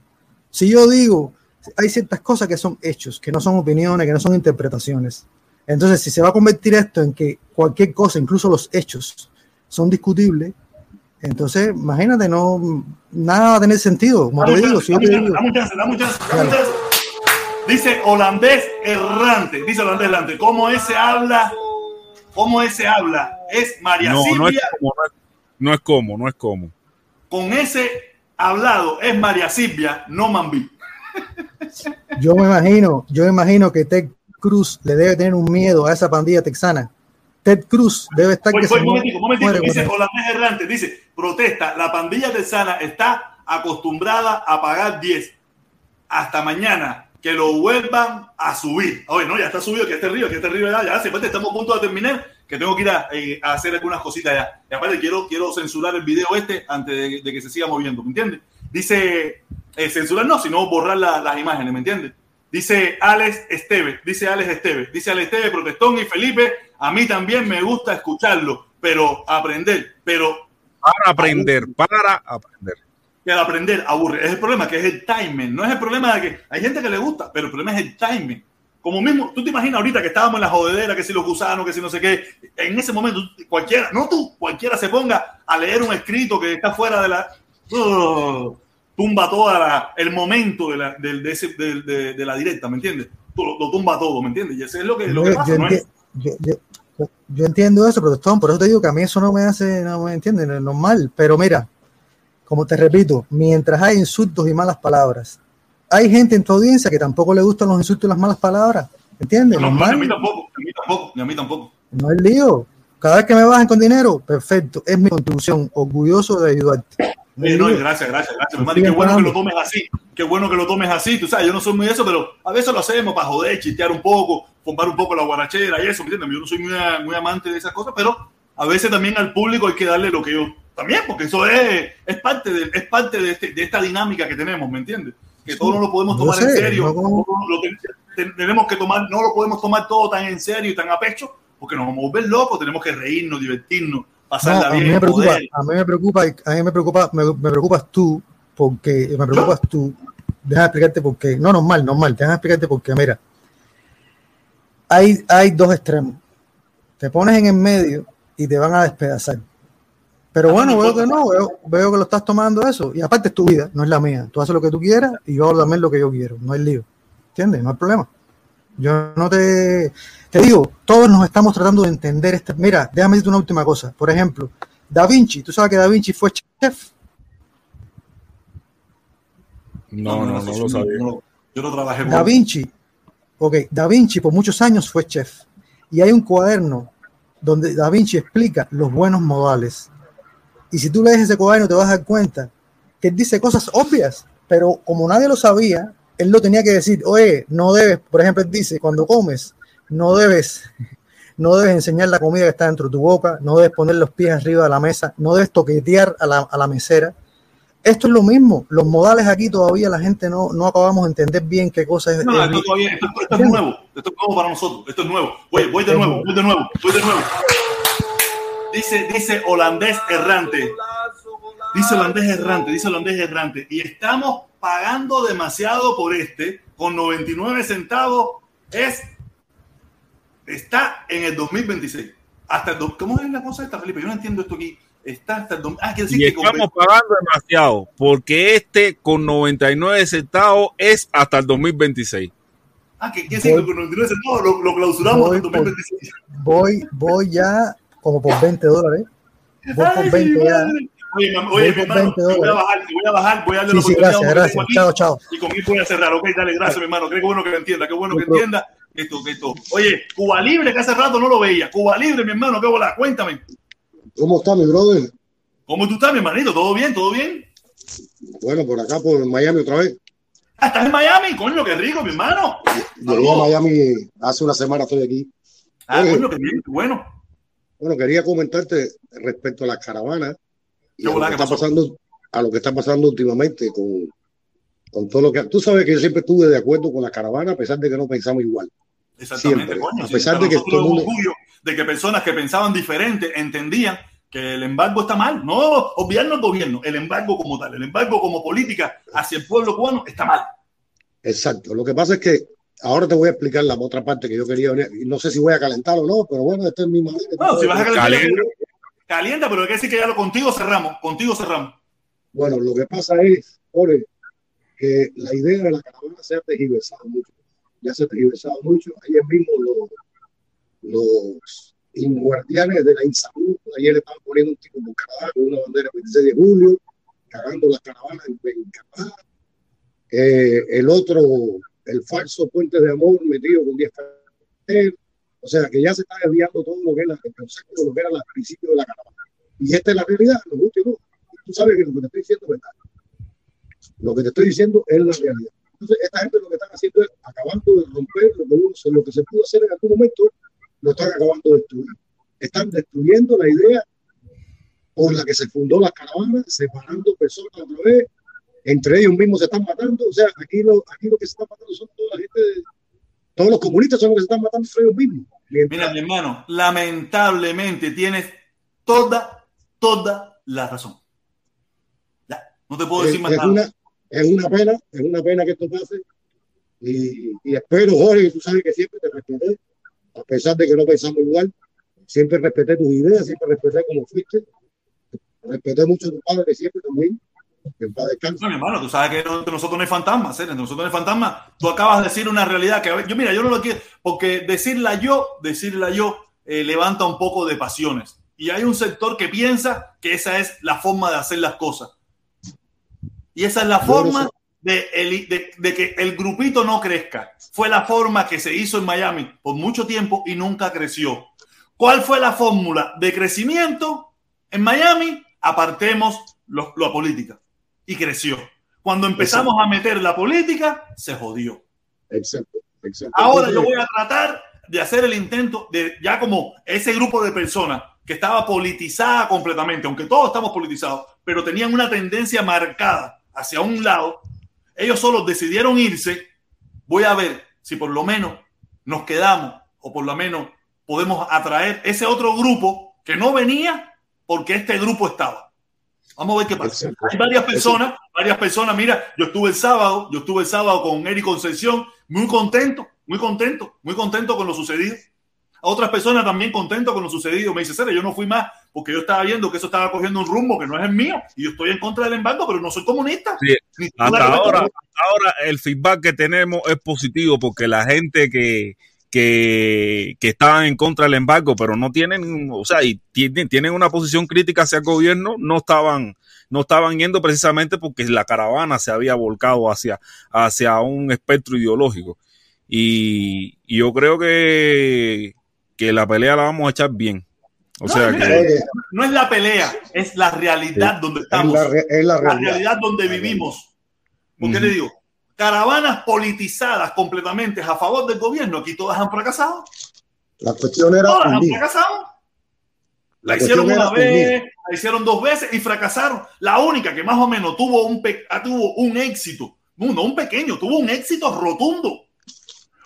Si yo digo, hay ciertas cosas que son hechos, que no son opiniones, que no son interpretaciones. Entonces, si se va a convertir esto en que cualquier cosa, incluso los hechos, son discutibles, entonces, imagínate, no, nada va a tener sentido. Como te Dame digo, chance, si yo dame te chance, digo, dame un chance, dame un chance, dame chance. Dice holandés errante, dice holandés errante. ¿Cómo ese habla? ¿Cómo ese habla? Es María No, no es Silvia. como, no es, no es como, no es como. Con ese hablado es María Silvia, no Mambí. Yo me imagino, yo imagino que Ted Cruz le debe tener un miedo a esa pandilla texana. Ted Cruz debe estar Voy, que voy, se momentico, Dice holandés errante, dice, protesta, la pandilla texana está acostumbrada a pagar 10. Hasta mañana, que lo vuelvan a subir. Oye, no, ya está subido, que este río, que este río ya, ya, aparte estamos a punto de terminar, que tengo que ir a, eh, a hacer algunas cositas ya. Y aparte quiero, quiero censurar el video este antes de, de que se siga moviendo, ¿me entiendes? Dice, eh, censurar no, sino borrar la- las imágenes, ¿me entiendes? Dice Alex Esteves, dice Alex Esteves, dice Alex Esteves, Protestón y Felipe, a mí también me gusta escucharlo, pero aprender, pero Para aprender, para aprender. que al aprender aburre. Es el problema, que es el timing. No es el problema de que hay gente que le gusta, pero el problema es el timing. Como mismo, tú te imaginas ahorita que estábamos en la jodedera, que si los gusanos, que si no sé qué. En ese momento, cualquiera, no tú, cualquiera se ponga a leer un escrito que está fuera de la. ¡Ugh! tumba toda la- el momento de la, de, ese- de- de la directa, ¿me entiendes? Lo, lo tumba todo, ¿me entiendes? Y eso es lo que, lo Yo, que pasa, yo ¿no es? yo- yo- yo entiendo eso, protestón, por eso te digo que a mí eso no me hace, no me entiende, no es normal. Pero mira, como te repito, mientras hay insultos y malas palabras, hay gente en tu audiencia que tampoco le gustan los insultos y las malas palabras. ¿Entiendes? No, no, a mí Normal, tampoco, a mí tampoco, a mí tampoco. no es lío. Cada vez que me bajen con dinero, perfecto, es mi contribución, orgulloso de ayudarte. No, gracias, gracias, gracias. Qué bueno que lo tomes así. Qué bueno que lo tomes así. Tú sabes, yo no soy muy de eso, pero a veces lo hacemos para joder, chistear un poco, pomar un poco la guarachera y eso, ¿me entiendes? Yo no soy muy, muy amante de esas cosas, pero a veces también al público hay que darle lo que yo también, porque eso es, es parte, de, es parte de, este- de esta dinámica que tenemos, ¿me entiendes? Que todo no lo podemos tomar en sé, serio. no como- todo lo ten- ten- tenemos que tomar, no lo podemos tomar todo tan en serio y tan a pecho, porque nos vamos a volver locos, tenemos que reírnos, divertirnos, No, pasarla a mí bien, me preocupa, a mí me preocupa, a mí me preocupa, me, me preocupas tú, porque me preocupas tú. Déjame explicarte por qué. No, normal, normal. Déjame explicarte por qué. Mira, hay, hay dos extremos. Te pones en el medio y te van a despedazar. Pero bueno, veo que no, veo, veo que lo estás tomando eso. Y aparte es tu vida, no es la mía. Tú haces lo que tú quieras y yo hago también lo que yo quiero. No hay lío. ¿Entiendes? No hay problema. Yo no te... Te digo, todos nos estamos tratando de entender este... Mira, déjame decirte una última cosa. Por ejemplo, Da Vinci. ¿Tú sabes que Da Vinci fue chef? No, no, no, lo sabía. Yo no trabajé con Da Vinci. Ok, Da Vinci por muchos años fue chef. Y hay un cuaderno donde Da Vinci explica los buenos modales. Y si tú lees ese cuaderno te vas a dar cuenta que él dice cosas obvias, pero como nadie lo sabía, él lo tenía que decir, oye, no debes, por ejemplo, él dice, cuando comes, no debes, no debes enseñar la comida que está dentro de tu boca, no debes poner los pies arriba de la mesa, no debes toquetear a la, a la mesera. Esto es lo mismo, los modales aquí todavía la gente no, no acabamos de entender bien qué cosa es. No, no, es- esto, todavía, esto, esto es nuevo. Esto es nuevo para nosotros. Esto es nuevo. Voy, voy de nuevo, voy de nuevo, voy de nuevo. Dice, dice holandés errante. Dice holandés errante, dice holandés errante. Y estamos pagando demasiado por este. Con 99 centavos es. Está en el 2026. Hasta el, do- ¿Cómo es la cosa esta, Felipe? Yo no entiendo esto aquí. Está hasta el. Ah, decir Y que con estamos pagando demasiado, porque este con 99 centavos es hasta el 2026. Ah, que quiere decir que con 99 centavos lo, lo clausuramos hasta el Voy por- 2026. voy, voy ya como por 20 dólares. Voy por Ay, 20 mi ya. madre. Oye, mam- oye, mi hermano, 20 te voy a bajar, te voy a bajar, voy a darle Sí, la sí, gracias, que gracias. Chao, chao. Y con él voy a cerrar, ok, dale, gracias, mi hermano. Qué bueno que lo entienda, qué bueno que entienda esto, que esto. Oye, Cuba Libre, que hace rato no lo veía. Cuba Libre, mi hermano, qué bola, cuéntame. ¿Cómo está mi brother? ¿Cómo tú estás, mi hermanito? ¿Todo bien? ¿Todo bien? Bueno, por acá, por Miami otra vez. Ah, ¿Estás en Miami? Coño, qué rico, mi hermano. Llegué a Miami hace una semana, estoy aquí. Ah, Oye, coño, qué bien, qué bueno. Bueno, quería comentarte respecto a las caravanas y ¿Qué a lo que está pasando, a lo que está pasando últimamente con, con todo lo que tú sabes que yo siempre estuve de acuerdo con la caravana a pesar de que no pensamos igual. Exactamente, Siempre. coño. A pesar de que todo mundo- orgullo de que personas que pensaban diferente entendían que el embargo está mal. No obviarnos el gobierno, el embargo como tal, el embargo como política hacia el pueblo cubano está mal. Exacto. Lo que pasa es que ahora te voy a explicar la otra parte que yo quería No sé si voy a calentar o no, pero bueno, esta es mi manera. No, si vas a calentar. Calienta, pero hay que decir que ya lo contigo cerramos, contigo cerramos. Bueno, lo que pasa es, Jorge, que la idea de la caravana se ha tergiversado mucho. Ya se ha tergiversado mucho. Ayer mismo los, los guardianes de la insalud, ayer estaban poniendo un tipo con Canadá con una bandera 26 de julio, cagando las caravanas en, en. Eh, el otro, el falso puente de amor metido con 10 carteles. O sea, que ya se está desviando todo lo que es la- el concepto de lo que era el principio de la caravana. Y esta es la realidad, o no. Tú sabes que lo que te estoy diciendo es verdad. Lo que te estoy diciendo es la realidad. Entonces, esta gente lo que están haciendo es acabando de romper lo que, uno, lo que se pudo hacer en algún momento, lo están acabando de destruir. Están destruyendo la idea por la que se fundó la caravana, separando personas otra vez, entre ellos mismos se están matando. O sea, aquí lo, aquí lo que se está matando son toda la gente, de- todos los comunistas son los que se están matando entre ellos mismos. Mira, mi hermano, lamentablemente tienes toda, toda la razón. Ya, no te puedo es, decir más es nada. una, es una pena, es una pena que esto pase. Y, y espero, Jorge, que tú sabes que siempre te respeté, a pesar de que no pensamos igual, siempre respeté tus ideas, siempre respeté como fuiste, respeté mucho a tu padre siempre también, que en paz descanse. No, mi hermano, tú sabes que entre nosotros no hay fantasmas, ¿eh? entre nosotros no hay fantasmas. Tú acabas de decir una realidad que yo, mira, yo no lo quiero, porque decirla yo, decirla yo, eh, levanta un poco de pasiones. Y hay un sector que piensa que esa es la forma de hacer las cosas. Y esa es la Yo no forma sé. de, el- de- de que el grupito no crezca. Fue la forma que se hizo en Miami por mucho tiempo y nunca creció. ¿Cuál fue la fórmula de crecimiento en Miami? Apartemos la política. Y creció. Cuando empezamos a meter la política, se jodió. Exacto, exacto. Ahora yo voy a tratar de hacer el intento de ya como ese grupo de personas que estaba politizada completamente, aunque todos estamos politizados, pero tenían una tendencia marcada hacia un lado, ellos solos decidieron irse. Voy a ver si por lo menos nos quedamos o por lo menos podemos atraer ese otro grupo que no venía porque este grupo estaba. Vamos a ver qué pasa. Hay varias personas, varias personas. Mira, yo estuve el sábado, yo estuve el sábado con Eric Concepción, muy contento, muy contento, muy contento con lo sucedido. A otras personas también contento con lo sucedido. Me dice, Cere, yo no fui más porque yo estaba viendo que eso estaba cogiendo un rumbo que no es el mío y yo estoy en contra del embargo, pero no soy comunista. Sí, hasta ahora, hasta ahora el feedback que tenemos es positivo porque la gente que, que, que estaban en contra del embargo, pero no tienen, o sea, y tienen, tienen una posición crítica hacia el gobierno, no estaban, no estaban yendo precisamente porque la caravana se había volcado hacia, hacia un espectro ideológico. Y, y yo creo que, que la pelea la vamos a echar bien. O No, sea que no es la pelea, es la realidad donde estamos. la re- es la realidad. donde vivimos. ¿Por qué le digo? Caravanas politizadas completamente a favor del gobierno, aquí todas han fracasado. la cuestión era Todas han fracasado. La, La hicieron una vez, unir. la hicieron dos veces y fracasaron. La única que más o menos tuvo un, ah, tuvo un éxito, no, no un pequeño, tuvo un éxito rotundo.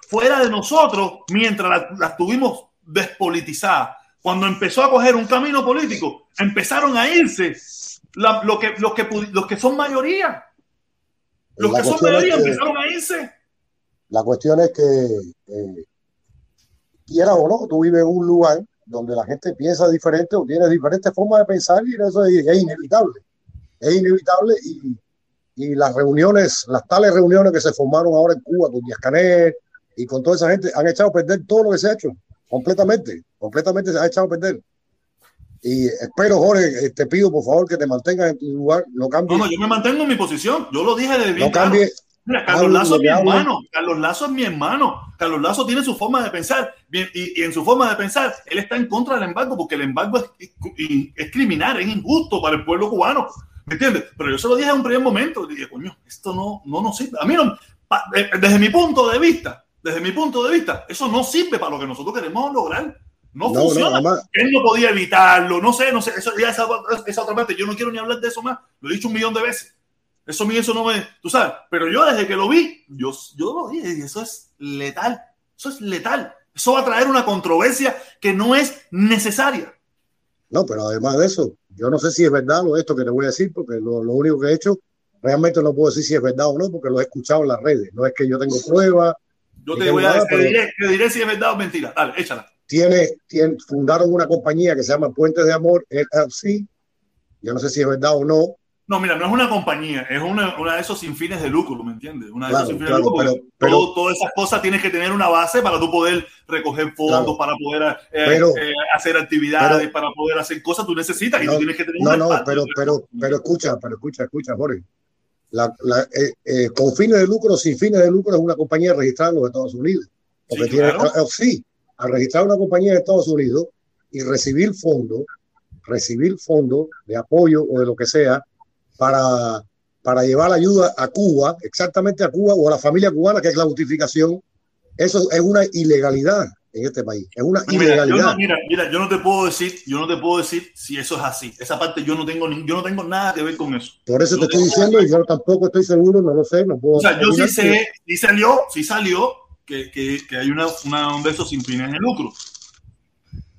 Fuera de nosotros, mientras las tuvimos despolitizadas. Cuando empezó a coger un camino político, empezaron a irse la- lo que, los, que, los que son mayoría. Los La que son mayoría que- empezaron a irse. La cuestión es que, eh, quieras o no, tú vives en un lugar donde la gente piensa diferente o tiene diferentes formas de pensar y eso es, es inevitable. Es inevitable y, y las reuniones, las tales reuniones que se formaron ahora en Cuba con Díaz Canel y con toda esa gente han echado a perder todo lo que se ha hecho, completamente, completamente se ha echado a perder. Y espero, Jorge, eh, te pido por favor que te mantengas en tu lugar, no No, cambies. no, yo me mantengo en mi posición. Yo lo dije desde bien No claro. cambie. Mira, Carlos Lazo es mi hermano. Carlos Lazo es mi hermano. Carlos Lazo tiene su forma de pensar. Y, y en su forma de pensar, él está en contra del embargo porque el embargo es, es- criminal, es injusto para el pueblo cubano. ¿Me entiendes? Pero yo se lo dije en un primer momento. Dije, coño, esto no, no nos sirve. A mí no, eh, desde mi punto de vista, desde mi punto de vista, eso no sirve para lo que nosotros queremos lograr. No, No, funciona. Él no podía evitarlo, no sé, no sé. Eso, ya esa, esa otra parte, yo no quiero ni hablar de eso más. Lo he dicho un millón de veces. Eso a mí eso no me, tú sabes, pero yo desde que lo vi, yo, yo lo dije, y eso es letal, eso es letal. Eso va a traer una controversia que no es necesaria. No, pero además de eso, yo no sé si es verdad lo esto que te voy a decir, porque lo, lo único que he hecho, realmente no puedo decir si es verdad o no, porque lo he escuchado en las redes. No es que yo tengo pruebas. Yo te voy a decir, te pero diré, te diré si es verdad o mentira. Dale, échala. Tiene, tiene, fundaron una compañía que se llama Puentes de Amor, LLC. Yo no sé si es verdad o no. No, mira, no es una compañía, es una, una de esos sin fines de lucro, ¿me entiendes? Una de Claro, esos sin fines claro, de lucro. pero- pero- todo- todas esas cosas tienes que tener una base para tú poder recoger fondos, Claro. para poder eh, Pero- eh, hacer actividades, pero- para poder hacer cosas, tú necesitas y No, tú tienes que tener no, un no, respaldo. pero, pero, pero escucha, pero escucha, escucha, Jorge. La, la, eh, eh, con fines de lucro, sin fines de lucro, es una compañía registrada en los Estados Unidos. Porque Sí, tiene, claro. Al registrar una compañía en Estados Unidos y recibir fondos, recibir fondos de apoyo o de lo que sea para, para llevar ayuda a Cuba, exactamente a Cuba o a la familia cubana, que es la justificación, eso es una ilegalidad en este país. Es una Mira, yo ilegalidad. no, mira, mira, yo no te puedo decir, yo no te puedo decir si eso es así. Esa parte yo no tengo, ni- yo no tengo nada que ver con eso. Por eso Yo te estoy diciendo y yo tampoco estoy seguro, no lo sé, no puedo. O sea, yo sí sé, sí salió, sí salió que, que, que hay una, una de esos sin fines de lucro.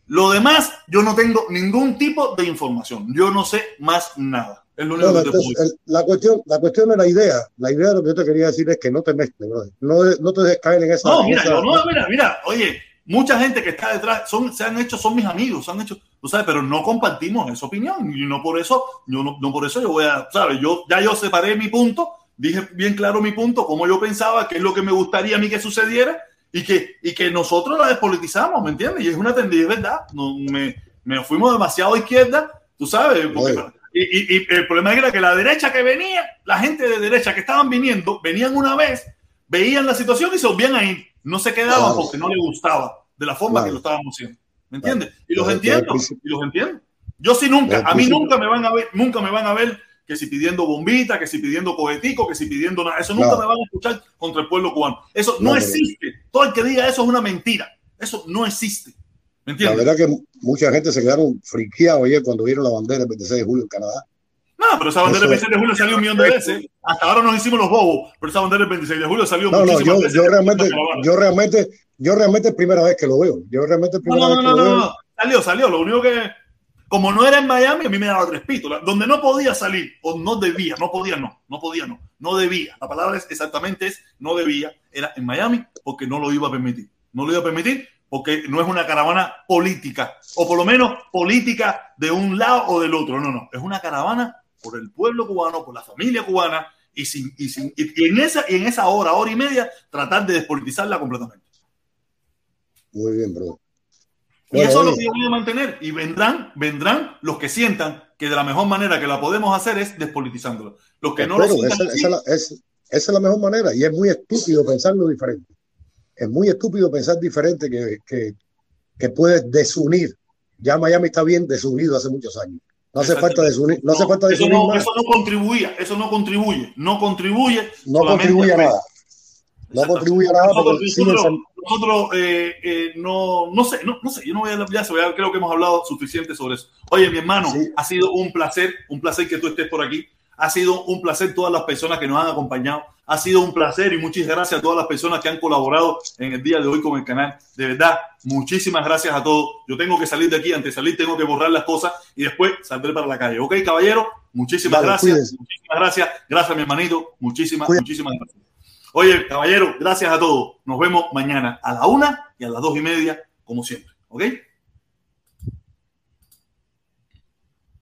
Lo demás, yo no tengo ningún tipo de información. Yo no sé más nada. Es lo único Bueno, que te entonces, el- la cuestión, la cuestión de la idea, la idea de lo que yo te quería decir es que no te mezcles, no, no te dejes caer en esa. No, mira, esa- yo no, mira, mira, oye, mucha gente que está detrás son, se han hecho, son mis amigos, se han hecho, tú sabes, pero no compartimos esa opinión y no por eso, yo no, no por eso yo voy a, sabes, yo ya yo separé mi punto, dije bien claro mi punto, cómo yo pensaba, qué es lo que me gustaría a mí que sucediera y que, y que nosotros la despolitizamos, ¿me entiendes? Y es una tendencia, es verdad, no, me, me fuimos demasiado a izquierda, tú sabes, porque- y, y- y el problema era que la derecha que venía, la gente de derecha que estaban viniendo, venían una vez, veían la situación y se volvían a ir. No se quedaban Claro. porque no les gustaba de la forma Claro. que lo estábamos haciendo. ¿Me entiendes? Y los entiendo, y los entiendo. Yo sí nunca, a mí nunca me van a ver, nunca me van a ver que si pidiendo bombita, que si pidiendo cohetico, que si pidiendo nada. Eso nunca No. me van a escuchar contra el pueblo cubano. Eso No, no, pero- existe. Todo el que diga eso es una mentira. Eso no existe. ¿Me La verdad que mucha gente se quedaron friqueados ayer cuando vieron la bandera el 26 de julio en Canadá. No, pero esa bandera del 26 de julio salió un millón de veces. Hasta ahora nos hicimos los bobos, pero esa bandera del 26 de julio salió No, no, muchísimas yo, veces. yo realmente, yo realmente, yo realmente es primera vez que lo veo. Yo realmente es No, primera no, vez no, que no, lo no, veo. no. Salió, salió. Lo único que, como no era en Miami, a mí me daba tres pitos. Donde no podía salir, o no debía, no podía, no, no podía, no, no debía. La palabra es exactamente es no debía. Era en Miami porque no lo iba a permitir. No lo iba a permitir porque no es una caravana política, o por lo menos política de un lado o del otro. No, no. Es una caravana por el pueblo cubano, por la familia cubana, y, sin, y, sin, y en, esa, y en esa hora, hora y media, tratar de despolitizarla completamente. Muy bien, bro. Y Bueno, eso es lo que yo voy a mantener. Y vendrán, vendrán los que sientan que de la mejor manera que la podemos hacer es despolitizándola. Los que no lo sientan esa, así, esa es la- es- esa es la mejor manera y es muy estúpido pensarlo diferente. Es muy estúpido pensar diferente que, que, que puede desunir. Ya Miami está bien desunido hace muchos años. No hace falta desunir, no hace falta eso, desunir no, más. eso no contribuía, eso no contribuye, no contribuye. No contribuye a nada. No contribuye a nada Nosotros, porque siguen nosotros, san- nosotros, eh, eh, no, no sé, no, no sé, yo no voy a hablar ya, se- ya creo que hemos hablado suficiente sobre eso. Oye, mi hermano, ha sido un placer, un placer que tú estés por aquí. Ha sido un placer todas las personas que nos han acompañado. Ha sido un placer y muchas gracias a todas las personas que han colaborado en el día de hoy con el canal. De verdad, muchísimas gracias a todos. Yo tengo que salir de aquí, antes de salir tengo que borrar las cosas y después saldré para la calle. ¿Ok, caballero? Muchísimas Dale, gracias. cuídese. Muchísimas gracias. Gracias, mi hermanito. Muchísimas, muchísimas gracias. Oye, caballero, gracias a todos. Nos vemos mañana a la una y a las dos y media, como siempre. ¿Ok?